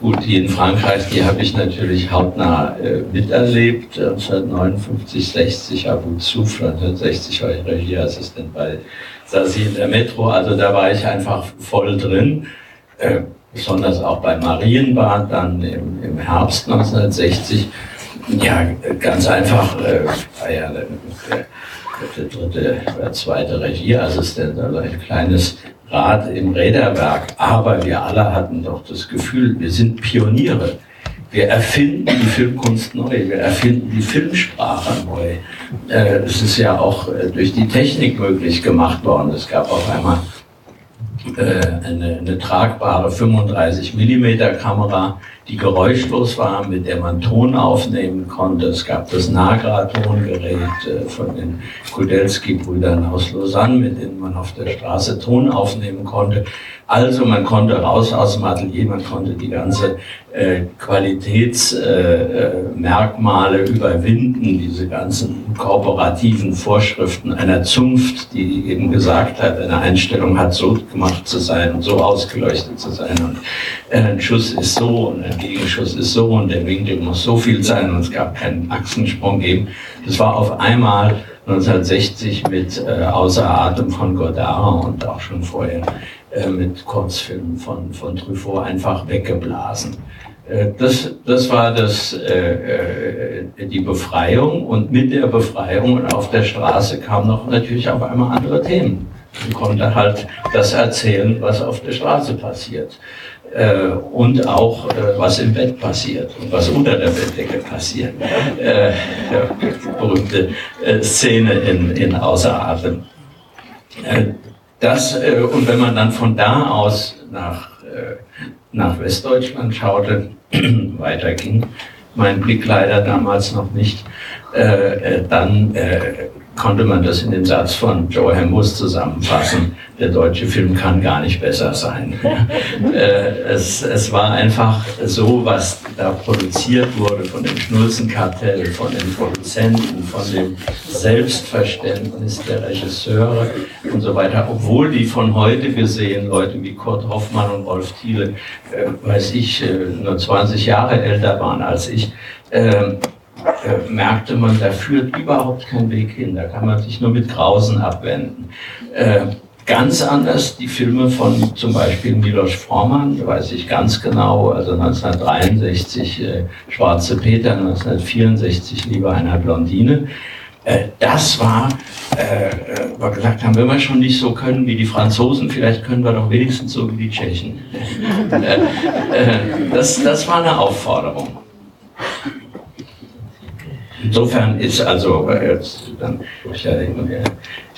gut, die in Frankreich, die habe ich natürlich hautnah äh, miterlebt. 1959, 60 Abu Zuf, 1960 war ich Regieassistent bei Sasi in der Metro, also da war ich einfach voll drin. Besonders auch bei Marienbad, dann im, im Herbst 1960. Ja, ganz einfach, äh, der, dritte oder zweite Regieassistent, also ein kleines Rad im Räderwerk. Aber wir alle hatten doch das Gefühl, wir sind Pioniere. Wir erfinden die Filmkunst neu, wir erfinden die Filmsprache neu. Äh, Es ist ja auch äh, durch die Technik möglich gemacht worden. Es gab auf einmal äh, eine, eine tragbare 35 mm Kamera, die geräuschlos war, mit der man Ton aufnehmen konnte. Es gab das Nagra-Tongerät äh, von den Kudelski-Brüdern aus Lausanne, mit denen man auf der Straße Ton aufnehmen konnte. Also man konnte raus aus dem Atelier, man konnte die ganze äh, Qualitätsmerkmale äh, Merkmale überwinden, diese ganzen kooperativen Vorschriften einer Zunft, die eben gesagt hat, eine Einstellung hat so gemacht zu sein und so ausgeleuchtet zu sein und äh, ein Schuss ist so und ein Gegenschuss ist so und der Winkel muss so viel sein und es gab keinen Achsensprung geben. Das war auf einmal 1960 mit äh, Außer Atem von Godard und auch schon vorher äh, mit Kurzfilmen von, von Truffaut einfach weggeblasen. Äh, Das, das war das, äh, äh, die Befreiung und mit der Befreiung und auf der Straße kamen noch natürlich auf einmal andere Themen. Man konnte halt das erzählen, was auf der Straße passiert. Äh, und auch, äh, was im Bett passiert und was unter der Bettdecke passiert. Äh, berühmte äh, Szene in, in Außer Atem. Das, äh, und wenn man dann von da aus nach, äh, nach Westdeutschland schaute, *clears throat* weiterging, mein Blick leider damals noch nicht, äh, äh, dann äh, konnte man das in dem Satz von Joe Hambus zusammenfassen. Der deutsche Film kann gar nicht besser sein. *laughs* äh, es, es war einfach so, was da produziert wurde von dem Schnulzenkartell, von den Produzenten, von dem Selbstverständnis der Regisseure und so weiter. Obwohl die von heute gesehen, Leute wie Kurt Hoffmann und Rolf Thiele, äh, weiß ich, äh, nur 20 Jahre älter waren als ich, äh, merkte man, da führt überhaupt kein Weg hin. Da kann man sich nur mit Grausen abwenden. Äh, ganz anders die Filme von zum Beispiel Milos Forman, weiß ich ganz genau, also 1963 äh, Schwarze Peter, 1964 Lieber einer Blondine. Das war, äh, wir gesagt haben, wenn wir schon nicht so können wie die Franzosen, vielleicht können wir doch wenigstens so wie die Tschechen. *laughs* Das, das war eine Aufforderung. Insofern ist also jetzt dann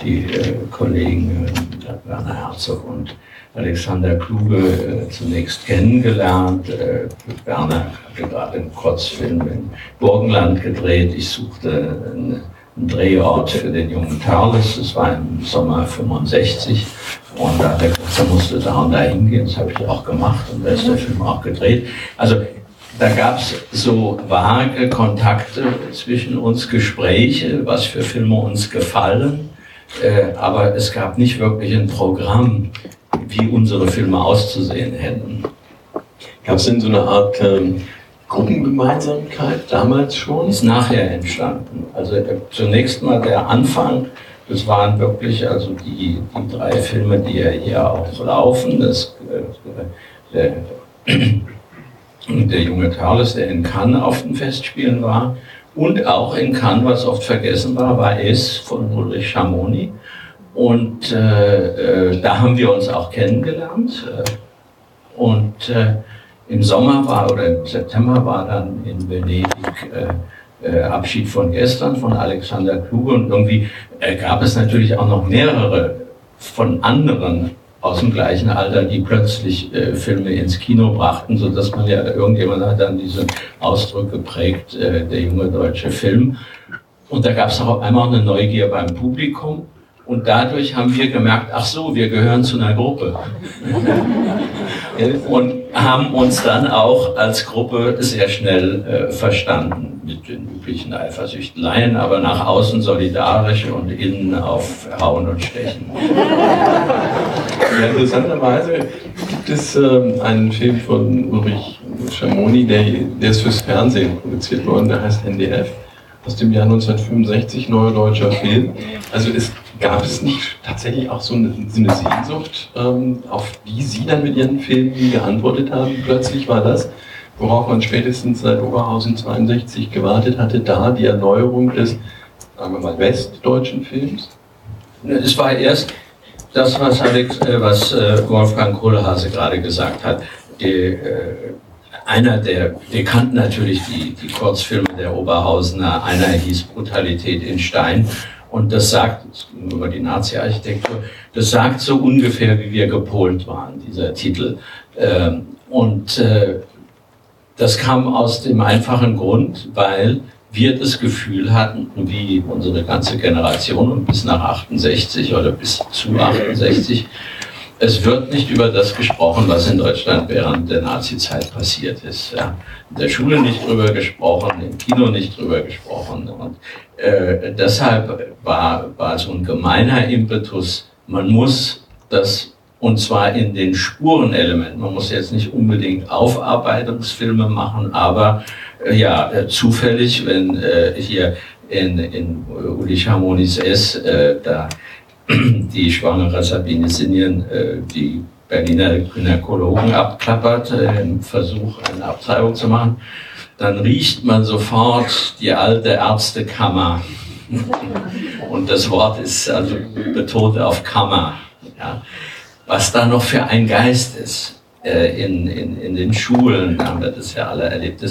die äh, Kollegen äh, Werner Herzog und Alexander Kluge äh, zunächst kennengelernt. Äh, Werner hatte gerade einen Kurzfilm in Burgenland gedreht. Ich suchte einen, Drehort für den jungen Tarles. Das war im Sommer 65. Und da musste da und da hingehen. Das habe ich auch gemacht und da ist der Film auch gedreht. Also da gab es so vage Kontakte zwischen uns, Gespräche, was für Filme uns gefallen, äh, aber es gab nicht wirklich ein Programm, wie unsere Filme auszusehen hätten. Gab es denn so eine Art ähm, Gruppengemeinsamkeit damals schon? Ist nachher entstanden. Also äh, zunächst mal der Anfang, das waren wirklich also die, die drei Filme, die ja hier auch laufen. Das, äh, der, junge Carlos, der in Cannes auf den Festspielen war. Und auch in Cannes, was oft vergessen war, war es von Ulrich Schamoni. Und äh, äh, da haben wir uns auch kennengelernt. Und äh, im Sommer war oder im September war dann in Venedig äh, äh, Abschied von gestern von Alexander Kluge. Und irgendwie äh, gab es natürlich auch noch mehrere von anderen aus dem gleichen Alter, die plötzlich äh, Filme ins Kino brachten, so dass man ja, irgendjemand hat dann diesen Ausdruck geprägt, äh, der junge deutsche Film. Und da gab es auch einmal eine Neugier beim Publikum. Und dadurch haben wir gemerkt, ach so, wir gehören zu einer Gruppe. und haben uns dann auch als Gruppe sehr schnell äh, verstanden, mit den üblichen Eifersüchteleien, aber nach außen solidarisch und innen auf Hauen und Stechen. Ja, interessanterweise gibt es ähm, einen Film von Ulrich Schamoni, der, der ist fürs Fernsehen produziert worden, der heißt NDF, aus dem Jahr 1965, neuer deutscher Film. Also es gab es nicht tatsächlich auch so eine, so eine Sehnsucht, ähm, auf die Sie dann mit Ihren Filmen geantwortet haben? Plötzlich war das, worauf man spätestens seit Oberhausen 62 gewartet hatte, da die Erneuerung des, sagen wir mal, westdeutschen Films? Es war erst das, was, Alex, äh, was äh, Wolfgang Kohlhase gerade gesagt hat. Die, äh, einer der, wir kannten natürlich die, die Kurzfilme der Oberhausener, einer hieß Brutalität in Stein. Und das sagt, über die Nazi-Architektur, das sagt so ungefähr, wie wir gepolt waren, dieser Titel. Ähm, und äh, das kam aus dem einfachen Grund, weil wir das Gefühl hatten, wie unsere ganze Generation und bis nach 68 oder bis zu 68, es wird nicht über das gesprochen, was in Deutschland während der Nazi-Zeit passiert ist. Ja. In der Schule nicht drüber gesprochen, im Kino nicht drüber gesprochen. Und äh, deshalb war, war so ein gemeiner Impetus, man muss das und zwar in den Spurenelementen. Man muss jetzt nicht unbedingt Aufarbeitungsfilme machen, aber äh, ja, äh, zufällig, wenn äh, hier in, in Uli Harmonis S, äh, da *clears throat* die schwangere Sabine Sinjen äh, die Berliner Gynäkologen abklappert, äh, im Versuch, eine Abtreibung zu machen, dann riecht man sofort die alte Ärztekammer. *laughs* Und das Wort ist also betont auf Kammer. Ja. Was da noch für ein Geist ist in, in, in den Schulen, haben wir das ja alle erlebt.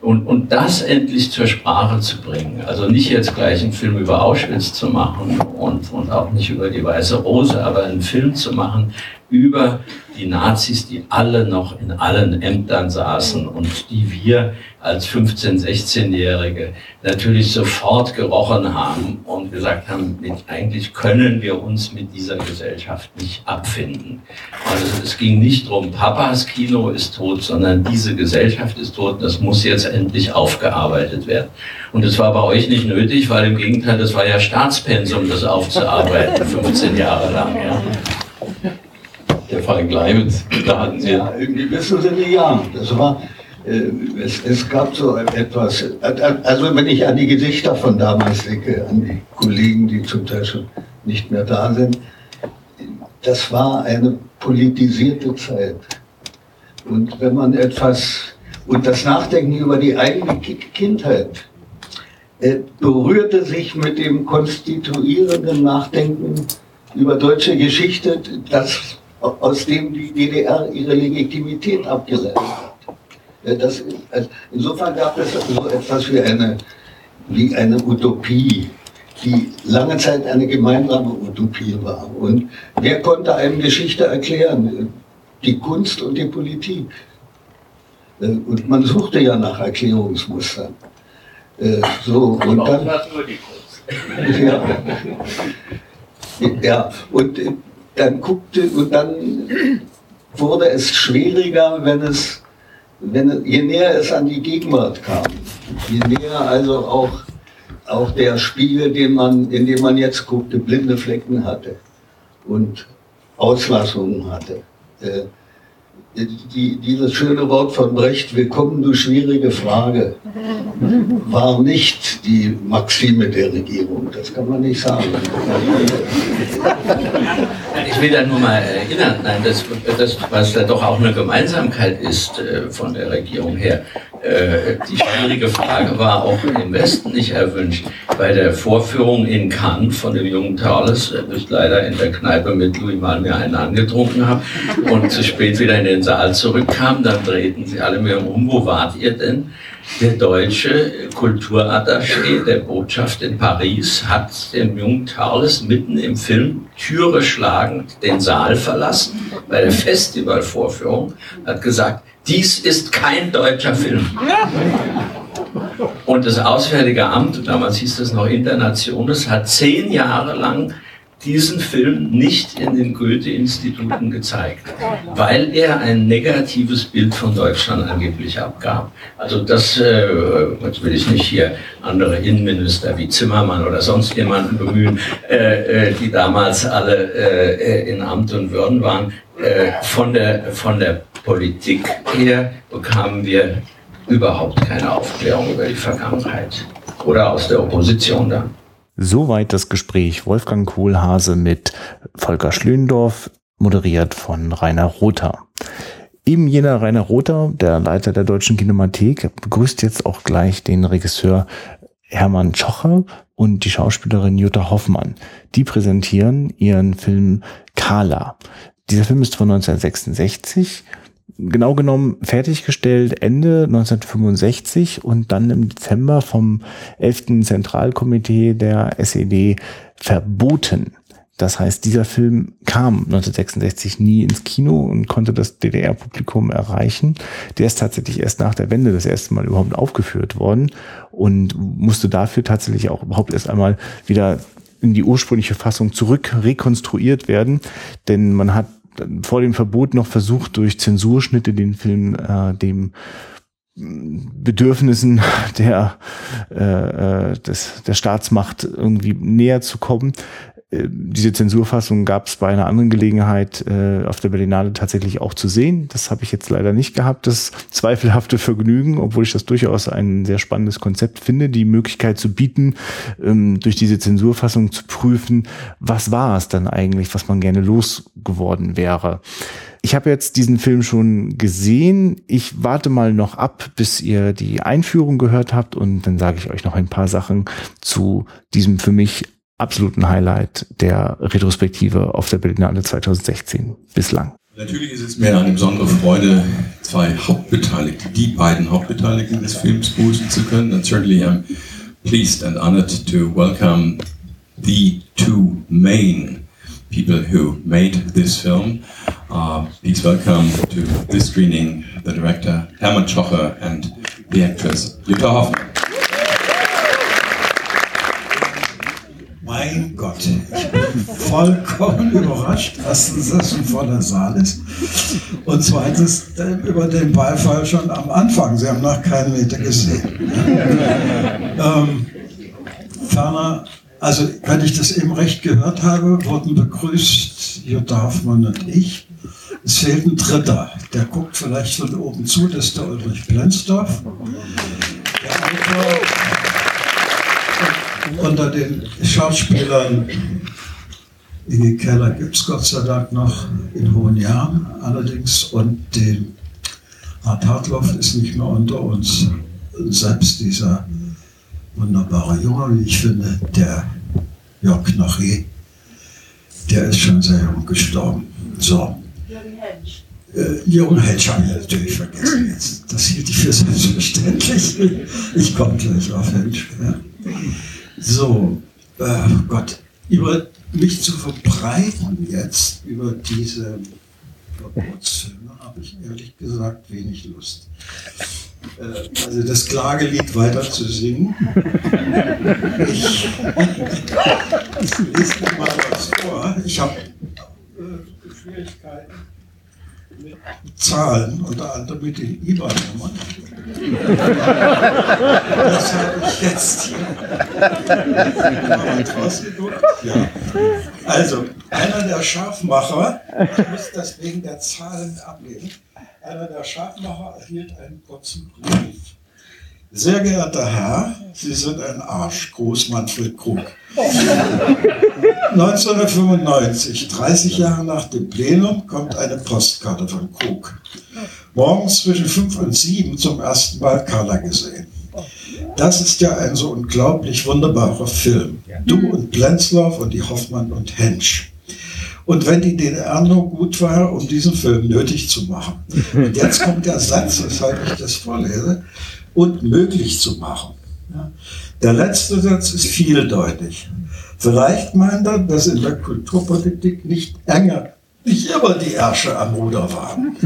Und, und das endlich zur Sprache zu bringen. Also nicht jetzt gleich einen Film über Auschwitz zu machen und, und auch nicht über die Weiße Rose, aber einen Film zu machen über die Nazis, die alle noch in allen Ämtern saßen und die wir als 15-, 16-Jährige natürlich sofort gerochen haben und gesagt haben, eigentlich können wir uns mit dieser Gesellschaft nicht abfinden. Also es ging nicht darum, Papas Kino ist tot, sondern diese Gesellschaft ist tot, das muss jetzt endlich aufgearbeitet werden. Und das war bei euch nicht nötig, weil im Gegenteil, das war ja Staatspensum, das aufzuarbeiten, *laughs* 15 Jahre lang. Ja. Der Fall Gleiwitz, da hatten Sie. Ja, irgendwie wissen Sie nicht, ja. Das war, es, es gab so etwas, also wenn ich an die Gesichter von damals denke, an die Kollegen, die zum Teil schon nicht mehr da sind, das war eine politisierte Zeit. Und wenn man etwas, und das Nachdenken über die eigene Kindheit, äh, berührte sich mit dem konstituierenden Nachdenken über deutsche Geschichte, das aus dem die DDR ihre Legitimität abgeleitet hat. Das, also insofern gab es so etwas wie eine, wie eine Utopie, die lange Zeit eine gemeinsame Utopie war. Und wer konnte einem Geschichte erklären? Die Kunst und die Politik. Und man suchte ja nach Erklärungsmustern. Äh, so, und dann, *laughs* ja, ja, und dann guckte und dann wurde es schwieriger, wenn es, wenn, je näher es an die Gegenwart kam, je näher also auch, auch der Spiegel, den man, in dem man jetzt guckte, blinde Flecken hatte und Auslassungen hatte. Äh, die, dieses schöne Wort von Brecht, willkommen du schwierige Frage, war nicht die Maxime der Regierung. Das kann man nicht sagen. Ich will da nur mal erinnern, nein, das, das, was da doch auch eine Gemeinsamkeit ist äh, von der Regierung her. Äh, die schwierige Frage war auch im Westen nicht erwünscht. Bei der Vorführung in Cannes von dem jungen Thales, äh, ich leider in der Kneipe mit Louis mal einen angetrunken habe und zu spät wieder in den Saal zurückkam, dann drehten sie alle mir um, wo wart ihr denn? Der deutsche Kulturattaché der Botschaft in Paris hat den jungen Tarles mitten im Film Türe schlagend den Saal verlassen bei der Festivalvorführung, hat gesagt, dies ist kein deutscher Film. Und das Auswärtige Amt, damals hieß es noch Internationes, hat zehn Jahre lang diesen Film nicht in den Goethe-Instituten gezeigt, weil er ein negatives Bild von Deutschland angeblich abgab. Also das, äh, jetzt will ich nicht hier andere Innenminister wie Zimmermann oder sonst jemanden bemühen, äh, äh, die damals alle äh, in Amt und Würden waren. Äh, von, der, von der Politik her bekamen wir überhaupt keine Aufklärung über die Vergangenheit. Oder aus der Opposition dann. Soweit das Gespräch Wolfgang Kohlhase mit Volker Schlöndorf, moderiert von Rainer Rother. Eben jener Rainer Rother, der Leiter der Deutschen Kinemathek, begrüßt jetzt auch gleich den Regisseur Hermann Schocher und die Schauspielerin Jutta Hoffmann. Die präsentieren ihren Film Kala. Dieser Film ist von 1966 genau genommen fertiggestellt Ende 1965 und dann im Dezember vom 11. Zentralkomitee der SED verboten. Das heißt, dieser Film kam 1966 nie ins Kino und konnte das DDR-Publikum erreichen. Der ist tatsächlich erst nach der Wende das erste Mal überhaupt aufgeführt worden und musste dafür tatsächlich auch überhaupt erst einmal wieder in die ursprüngliche Fassung zurück rekonstruiert werden, denn man hat vor dem Verbot noch versucht, durch Zensurschnitte den Film äh, dem Bedürfnissen der, äh, äh des, der Staatsmacht irgendwie näher zu kommen. Äh, diese Zensurfassung gab es bei einer anderen Gelegenheit äh, auf der Berlinale tatsächlich auch zu sehen. Das habe ich jetzt leider nicht gehabt, das zweifelhafte Vergnügen, obwohl ich das durchaus ein sehr spannendes Konzept finde, die Möglichkeit zu bieten, ähm, durch diese Zensurfassung zu prüfen, was war es dann eigentlich, was man gerne losgeworden wäre. Ich habe jetzt diesen Film schon gesehen. Ich warte mal noch ab, bis ihr die Einführung gehört habt und dann sage ich euch noch ein paar Sachen zu diesem für mich absoluten Highlight der Retrospektive auf der Berlinale 2016 bislang. Natürlich ist es mir eine besondere Freude, zwei Hauptbeteiligte, die beiden Hauptbeteiligten des Films begrüßen zu können. And certainly I'm pleased and honored to welcome the two main people who made this film. Uh, please welcome to this screening the director Hermann Schocher and Beatrice Jutta Hoffmann. Mein Gott, ich bin vollkommen überrascht. Erstens, dass es ein voller Saal ist. Und zweitens über den Beifall schon am Anfang. Sie haben noch keinen Meter gesehen. ähm, ferner, also wenn ich das eben recht gehört habe, wurden begrüßt Jutta Hoffmann und ich. Es fehlt ein Dritter. Der guckt vielleicht von oben zu, das ist der Ulrich Plenzdorf. Der Autor unter den Schauspielern Inge Keller gibt es Gott sei Dank noch in hohen Jahren allerdings und den Art Hartloff ist nicht mehr unter uns. Selbst dieser wunderbare Junge, wie ich finde, der Jörg Naché, der ist schon sehr jung gestorben. So. Äh, Jürgen Hensch habe ich natürlich vergessen jetzt. Das hielt ich für selbstverständlich. Ich komme gleich auf Hensch. Ja. So, äh, Gott, über mich zu verbreiten jetzt, über diese Verbotsfilme, habe ich ehrlich gesagt wenig Lust. Äh, also das Klagelied weiter zu singen. Ich, ich lese dir mal was vor. Ich habe äh, Schwierigkeiten mit Zahlen, unter anderem mit den IBAN-Nummern. Das habe ich jetzt hier rausgeguckt. Ja. Also, einer der Scharfmacher, ich muss das wegen der Zahlen ablehnen, einer der Scharfmacher erhielt einen kurzen Brief. Sehr geehrter Herr, Sie sind ein Arsch, Groß Manfred Krug. 1995, 30 Jahre nach dem Plenum, kommt eine Postkarte von Krug. Morgens zwischen 5 und 7 zum ersten Mal Carla gesehen. Das ist ja ein so unglaublich wunderbarer Film. Du und Blenzlauf und die Hoffmann und Hensch. Und wenn die DDR nur gut war, um diesen Film nötig zu machen. Und jetzt kommt der Satz, weshalb ich das vorlese, und möglich zu machen. Der letzte Satz ist vieldeutig. Vielleicht meint er, dass in der Kulturpolitik nicht enger, nicht immer die Ärsche am Ruder waren.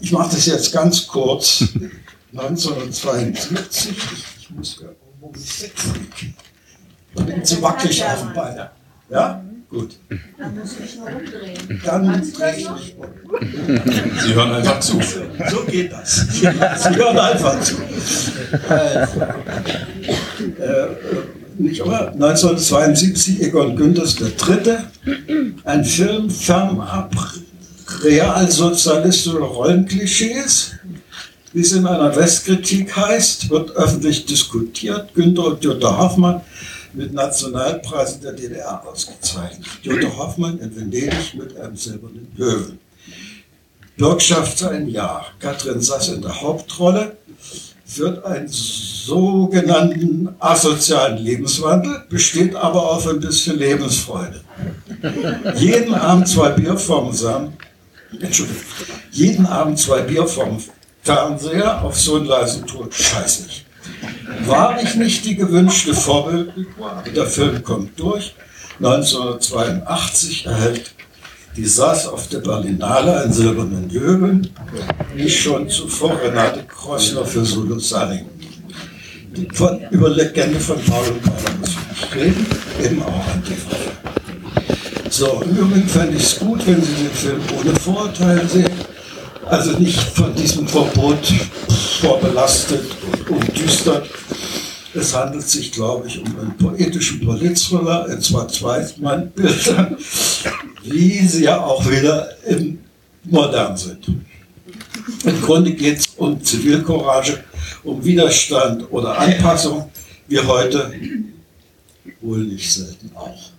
Ich mache das jetzt ganz kurz. 1972, ich muss ja irgendwo mich setzen. Da bin zu wackelig auf dem Bein. Ja? Gut. Dann muss ich nur umdrehen. Dann drehe ich mich um. *laughs* Sie hören einfach zu. So geht das. Sie hören einfach zu. Also, äh, nicht wahr? 1972 Egon Günthers der Dritte, ein Film fernab realsozialistischer Rollenklischees, wie es in einer Westkritik heißt, wird öffentlich diskutiert. Günther und Jutta Hoffmann mit Nationalpreisen der DDR ausgezeichnet. Jutta Hoffmann in Venedig mit einem silbernen Löwen. Bürgschaft ein Jahr. Katrin Sass in der Hauptrolle führt einen sogenannten asozialen Lebenswandel, besteht aber auf ein bisschen Lebensfreude. Jeden Abend zwei Bier vom Entschuldigung, jeden Abend zwei Bier vom Fernseher auf so einen leisen Ton. Scheiße ich. War ich nicht die gewünschte Vorbildfigur, der Film kommt durch. 1982 erhält die saß auf der Berlinale einen silbernen Löwen, wie schon zuvor Renate Kreuzler für Solo Salling. Die von, über Legende von Paul und Paula muss ich reden, eben auch ein TV. So, im Übrigen fände ich es gut, wenn Sie den Film ohne Vorurteile sehen. Also nicht von diesem Verbot vorbelastet und umdüstert. Es handelt sich, glaube ich, um einen poetischen Politthriller in zwei Zweitmann-Bildern, *laughs* wie sie ja auch wieder im modern sind. Im Grunde geht es um Zivilcourage, um Widerstand oder Anpassung, wie heute wohl nicht selten auch.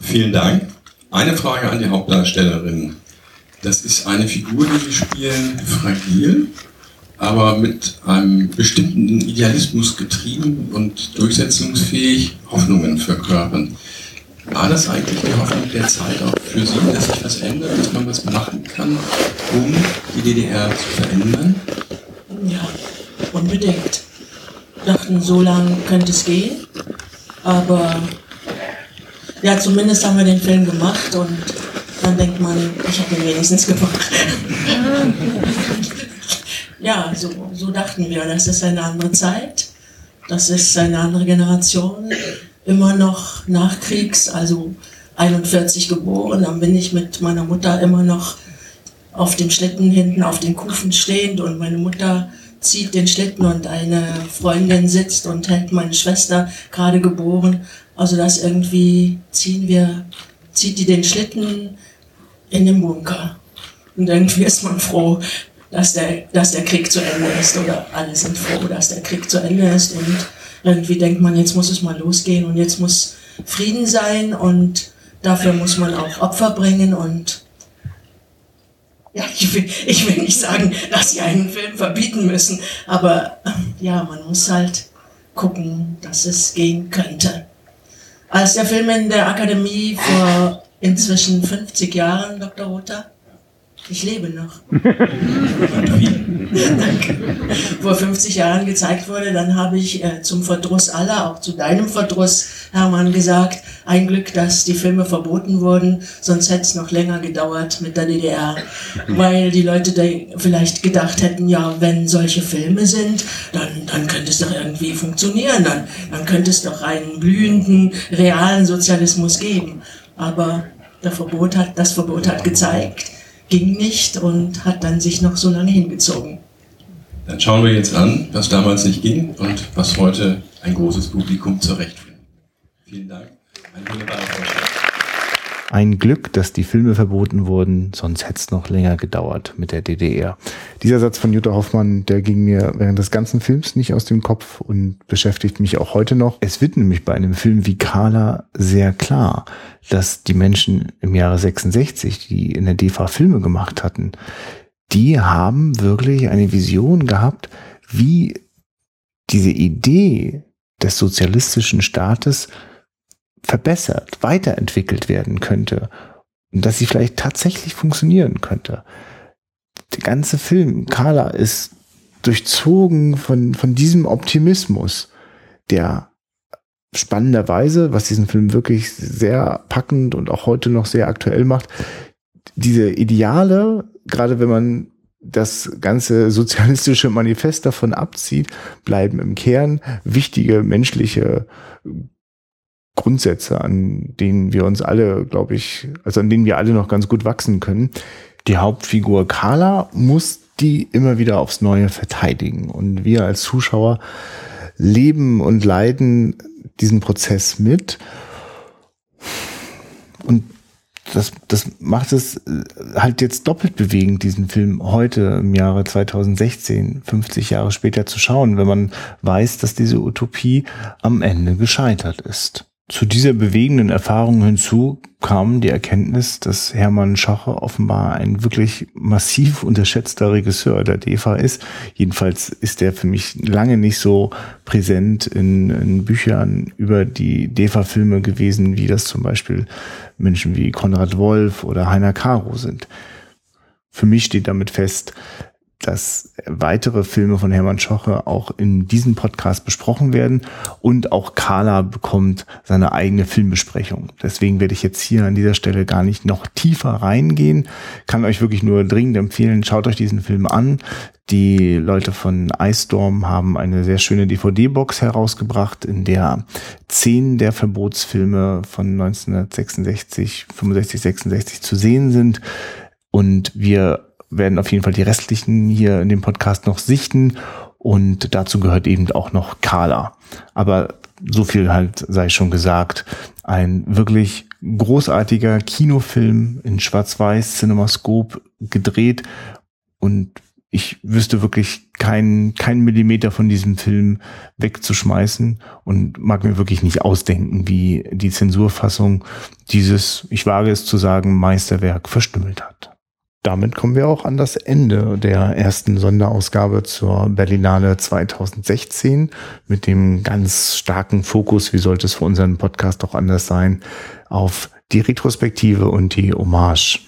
Vielen Dank. Eine Frage an die Hauptdarstellerin. Das ist eine Figur, die Sie spielen, fragil, aber mit einem bestimmten Idealismus getrieben und durchsetzungsfähig Hoffnungen verkörpern. War das eigentlich die Hoffnung der Zeit auch für Sie, dass sich was ändert, dass man was machen kann, um die DDR zu verändern? Ja, unbedingt. Dachten, so lange könnte es gehen. Aber ja, zumindest haben wir den Film gemacht und dann denkt denkt man, ich habe ihn wenigstens gemacht. *laughs* ja, so, so dachten wir, das ist eine andere Zeit, das ist eine andere Generation, immer noch Nachkriegs, also 41 geboren, dann bin ich mit meiner Mutter immer noch auf dem Schlitten hinten auf den Kufen stehend und meine Mutter zieht den Schlitten und eine Freundin sitzt und hält meine Schwester gerade geboren. Also das irgendwie ziehen wir, zieht die den Schlitten in den Bunker. Und irgendwie ist man froh, dass der, dass der Krieg zu Ende ist oder alle sind froh, dass der Krieg zu Ende ist und irgendwie denkt man, jetzt muss es mal losgehen und jetzt muss Frieden sein und dafür muss man auch Opfer bringen und ja, *laughs* ich will, ich will nicht sagen, dass sie einen Film verbieten müssen, aber ja, man muss halt gucken, dass es gehen könnte. Als der Film in der Akademie vor inzwischen 50 Jahren, Dr. Rother, ich lebe noch. *laughs* Danke. Vor 50 Jahren gezeigt wurde, dann habe ich äh, zum Verdruss aller, auch zu deinem Verdruss, Hermann, gesagt, ein Glück, dass die Filme verboten wurden, sonst hätte es noch länger gedauert mit der DDR. *laughs* Weil die Leute da vielleicht gedacht hätten, ja, wenn solche Filme sind, dann, dann könnte es doch irgendwie funktionieren, dann, dann könnte es doch einen blühenden, realen Sozialismus geben. Aber der Verbot hat, das Verbot hat gezeigt, ging nicht und hat dann sich noch so lange hingezogen. Dann schauen wir jetzt an, was damals nicht ging und was heute ein großes Publikum zurechtfindet. Vielen Dank. Ein wunderbarer Vorschlag. Ein Glück, dass die Filme verboten wurden, sonst hätte es noch länger gedauert mit der DDR. Dieser Satz von Jutta Hoffmann, der ging mir während des ganzen Films nicht aus dem Kopf und beschäftigt mich auch heute noch. Es wird nämlich bei einem Film wie Carla sehr klar, dass die Menschen im Jahre 66, die in der DEFA Filme gemacht hatten, die haben wirklich eine Vision gehabt, wie diese Idee des sozialistischen Staates verbessert, weiterentwickelt werden könnte und dass sie vielleicht tatsächlich funktionieren könnte. Der ganze Film, Carla, ist durchzogen von, von diesem Optimismus, der spannenderweise, was diesen Film wirklich sehr packend und auch heute noch sehr aktuell macht, diese Ideale, gerade wenn man das ganze sozialistische Manifest davon abzieht, bleiben im Kern wichtige menschliche Grundsätze, an denen wir uns alle, glaube ich, also an denen wir alle noch ganz gut wachsen können. Die Hauptfigur Carla muss die immer wieder aufs Neue verteidigen. Und wir als Zuschauer leben und leiden diesen Prozess mit. Und das, das macht es halt jetzt doppelt bewegend, diesen Film heute im Jahre 2016, 50 Jahre später zu schauen, wenn man weiß, dass diese Utopie am Ende gescheitert ist. Zu dieser bewegenden Erfahrung hinzu kam die Erkenntnis, dass Hermann Schacher offenbar ein wirklich massiv unterschätzter Regisseur der DEFA ist. Jedenfalls ist er für mich lange nicht so präsent in, in Büchern über die DEFA-Filme gewesen, wie das zum Beispiel Menschen wie Konrad Wolf oder Heiner Caro sind. Für mich steht damit fest, dass weitere Filme von Hermann Schoche auch in diesem Podcast besprochen werden und auch Carla bekommt seine eigene Filmbesprechung. Deswegen werde ich jetzt hier an dieser Stelle gar nicht noch tiefer reingehen. Kann euch wirklich nur dringend empfehlen, schaut euch diesen Film an. Die Leute von Ice Storm haben eine sehr schöne DVD-Box herausgebracht, in der zehn der Verbotsfilme von 1966, 65, 66 zu sehen sind. Und wir werden auf jeden Fall die restlichen hier in dem Podcast noch sichten und dazu gehört eben auch noch Carla. Aber so viel halt sei schon gesagt. Ein wirklich großartiger Kinofilm in Schwarz-Weiß, Cinemascope gedreht und ich wüsste wirklich keinen keinen Millimeter von diesem Film wegzuschmeißen und mag mir wirklich nicht ausdenken, wie die Zensurfassung dieses, ich wage es zu sagen, Meisterwerk verstümmelt hat damit kommen wir auch an das Ende der ersten Sonderausgabe zur Berlinale 2016 mit dem ganz starken Fokus, wie sollte es für unseren Podcast auch anders sein, auf die Retrospektive und die Hommage.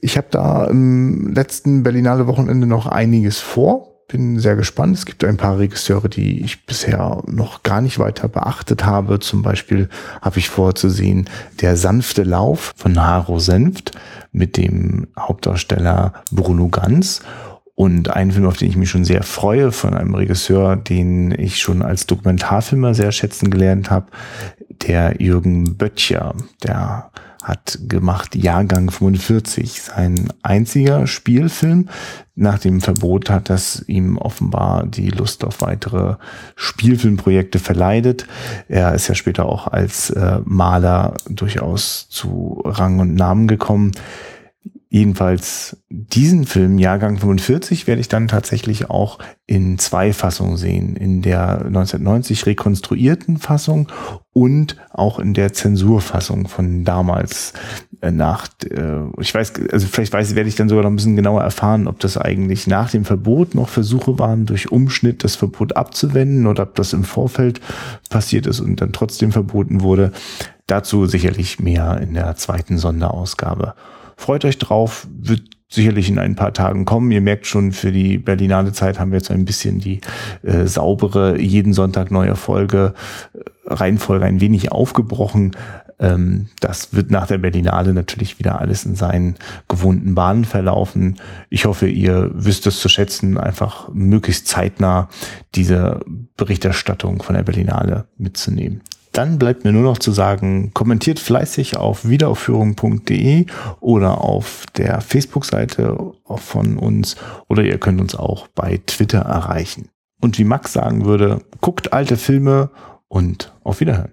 Ich habe da im letzten Berlinale Wochenende noch einiges vor. Bin sehr gespannt. Es gibt ein paar Regisseure, die ich bisher noch gar nicht weiter beachtet habe. Zum Beispiel habe ich vorzusehen Der sanfte Lauf von Haro Senft mit dem Hauptdarsteller Bruno Ganz. Und ein Film, auf den ich mich schon sehr freue, von einem Regisseur, den ich schon als Dokumentarfilmer sehr schätzen gelernt habe, der Jürgen Böttcher. Der hat gemacht Jahrgang 45, sein einziger Spielfilm. Nach dem Verbot hat das ihm offenbar die Lust auf weitere Spielfilmprojekte verleidet. Er ist ja später auch als äh, Maler durchaus zu Rang und Namen gekommen. Jedenfalls diesen Film, Jahrgang 45, werde ich dann tatsächlich auch in zwei Fassungen sehen. In der 1990 rekonstruierten Fassung und auch in der Zensurfassung von damals äh, nach, äh, ich weiß, also vielleicht weiß, werde ich dann sogar noch ein bisschen genauer erfahren, ob das eigentlich nach dem Verbot noch Versuche waren, durch Umschnitt das Verbot abzuwenden oder ob das im Vorfeld passiert ist und dann trotzdem verboten wurde. Dazu sicherlich mehr in der zweiten Sonderausgabe. Freut euch drauf, wird sicherlich in ein paar Tagen kommen. Ihr merkt schon, für die Berlinale Zeit haben wir jetzt ein bisschen die äh, saubere, jeden Sonntag neue Folge, äh, Reihenfolge ein wenig aufgebrochen. Ähm, das wird nach der Berlinale natürlich wieder alles in seinen gewohnten Bahnen verlaufen. Ich hoffe, ihr wisst es zu schätzen, einfach möglichst zeitnah diese Berichterstattung von der Berlinale mitzunehmen. Dann bleibt mir nur noch zu sagen, kommentiert fleißig auf wiederaufführung.de oder auf der Facebook-Seite von uns oder ihr könnt uns auch bei Twitter erreichen. Und wie Max sagen würde, guckt alte Filme und auf Wiederhören.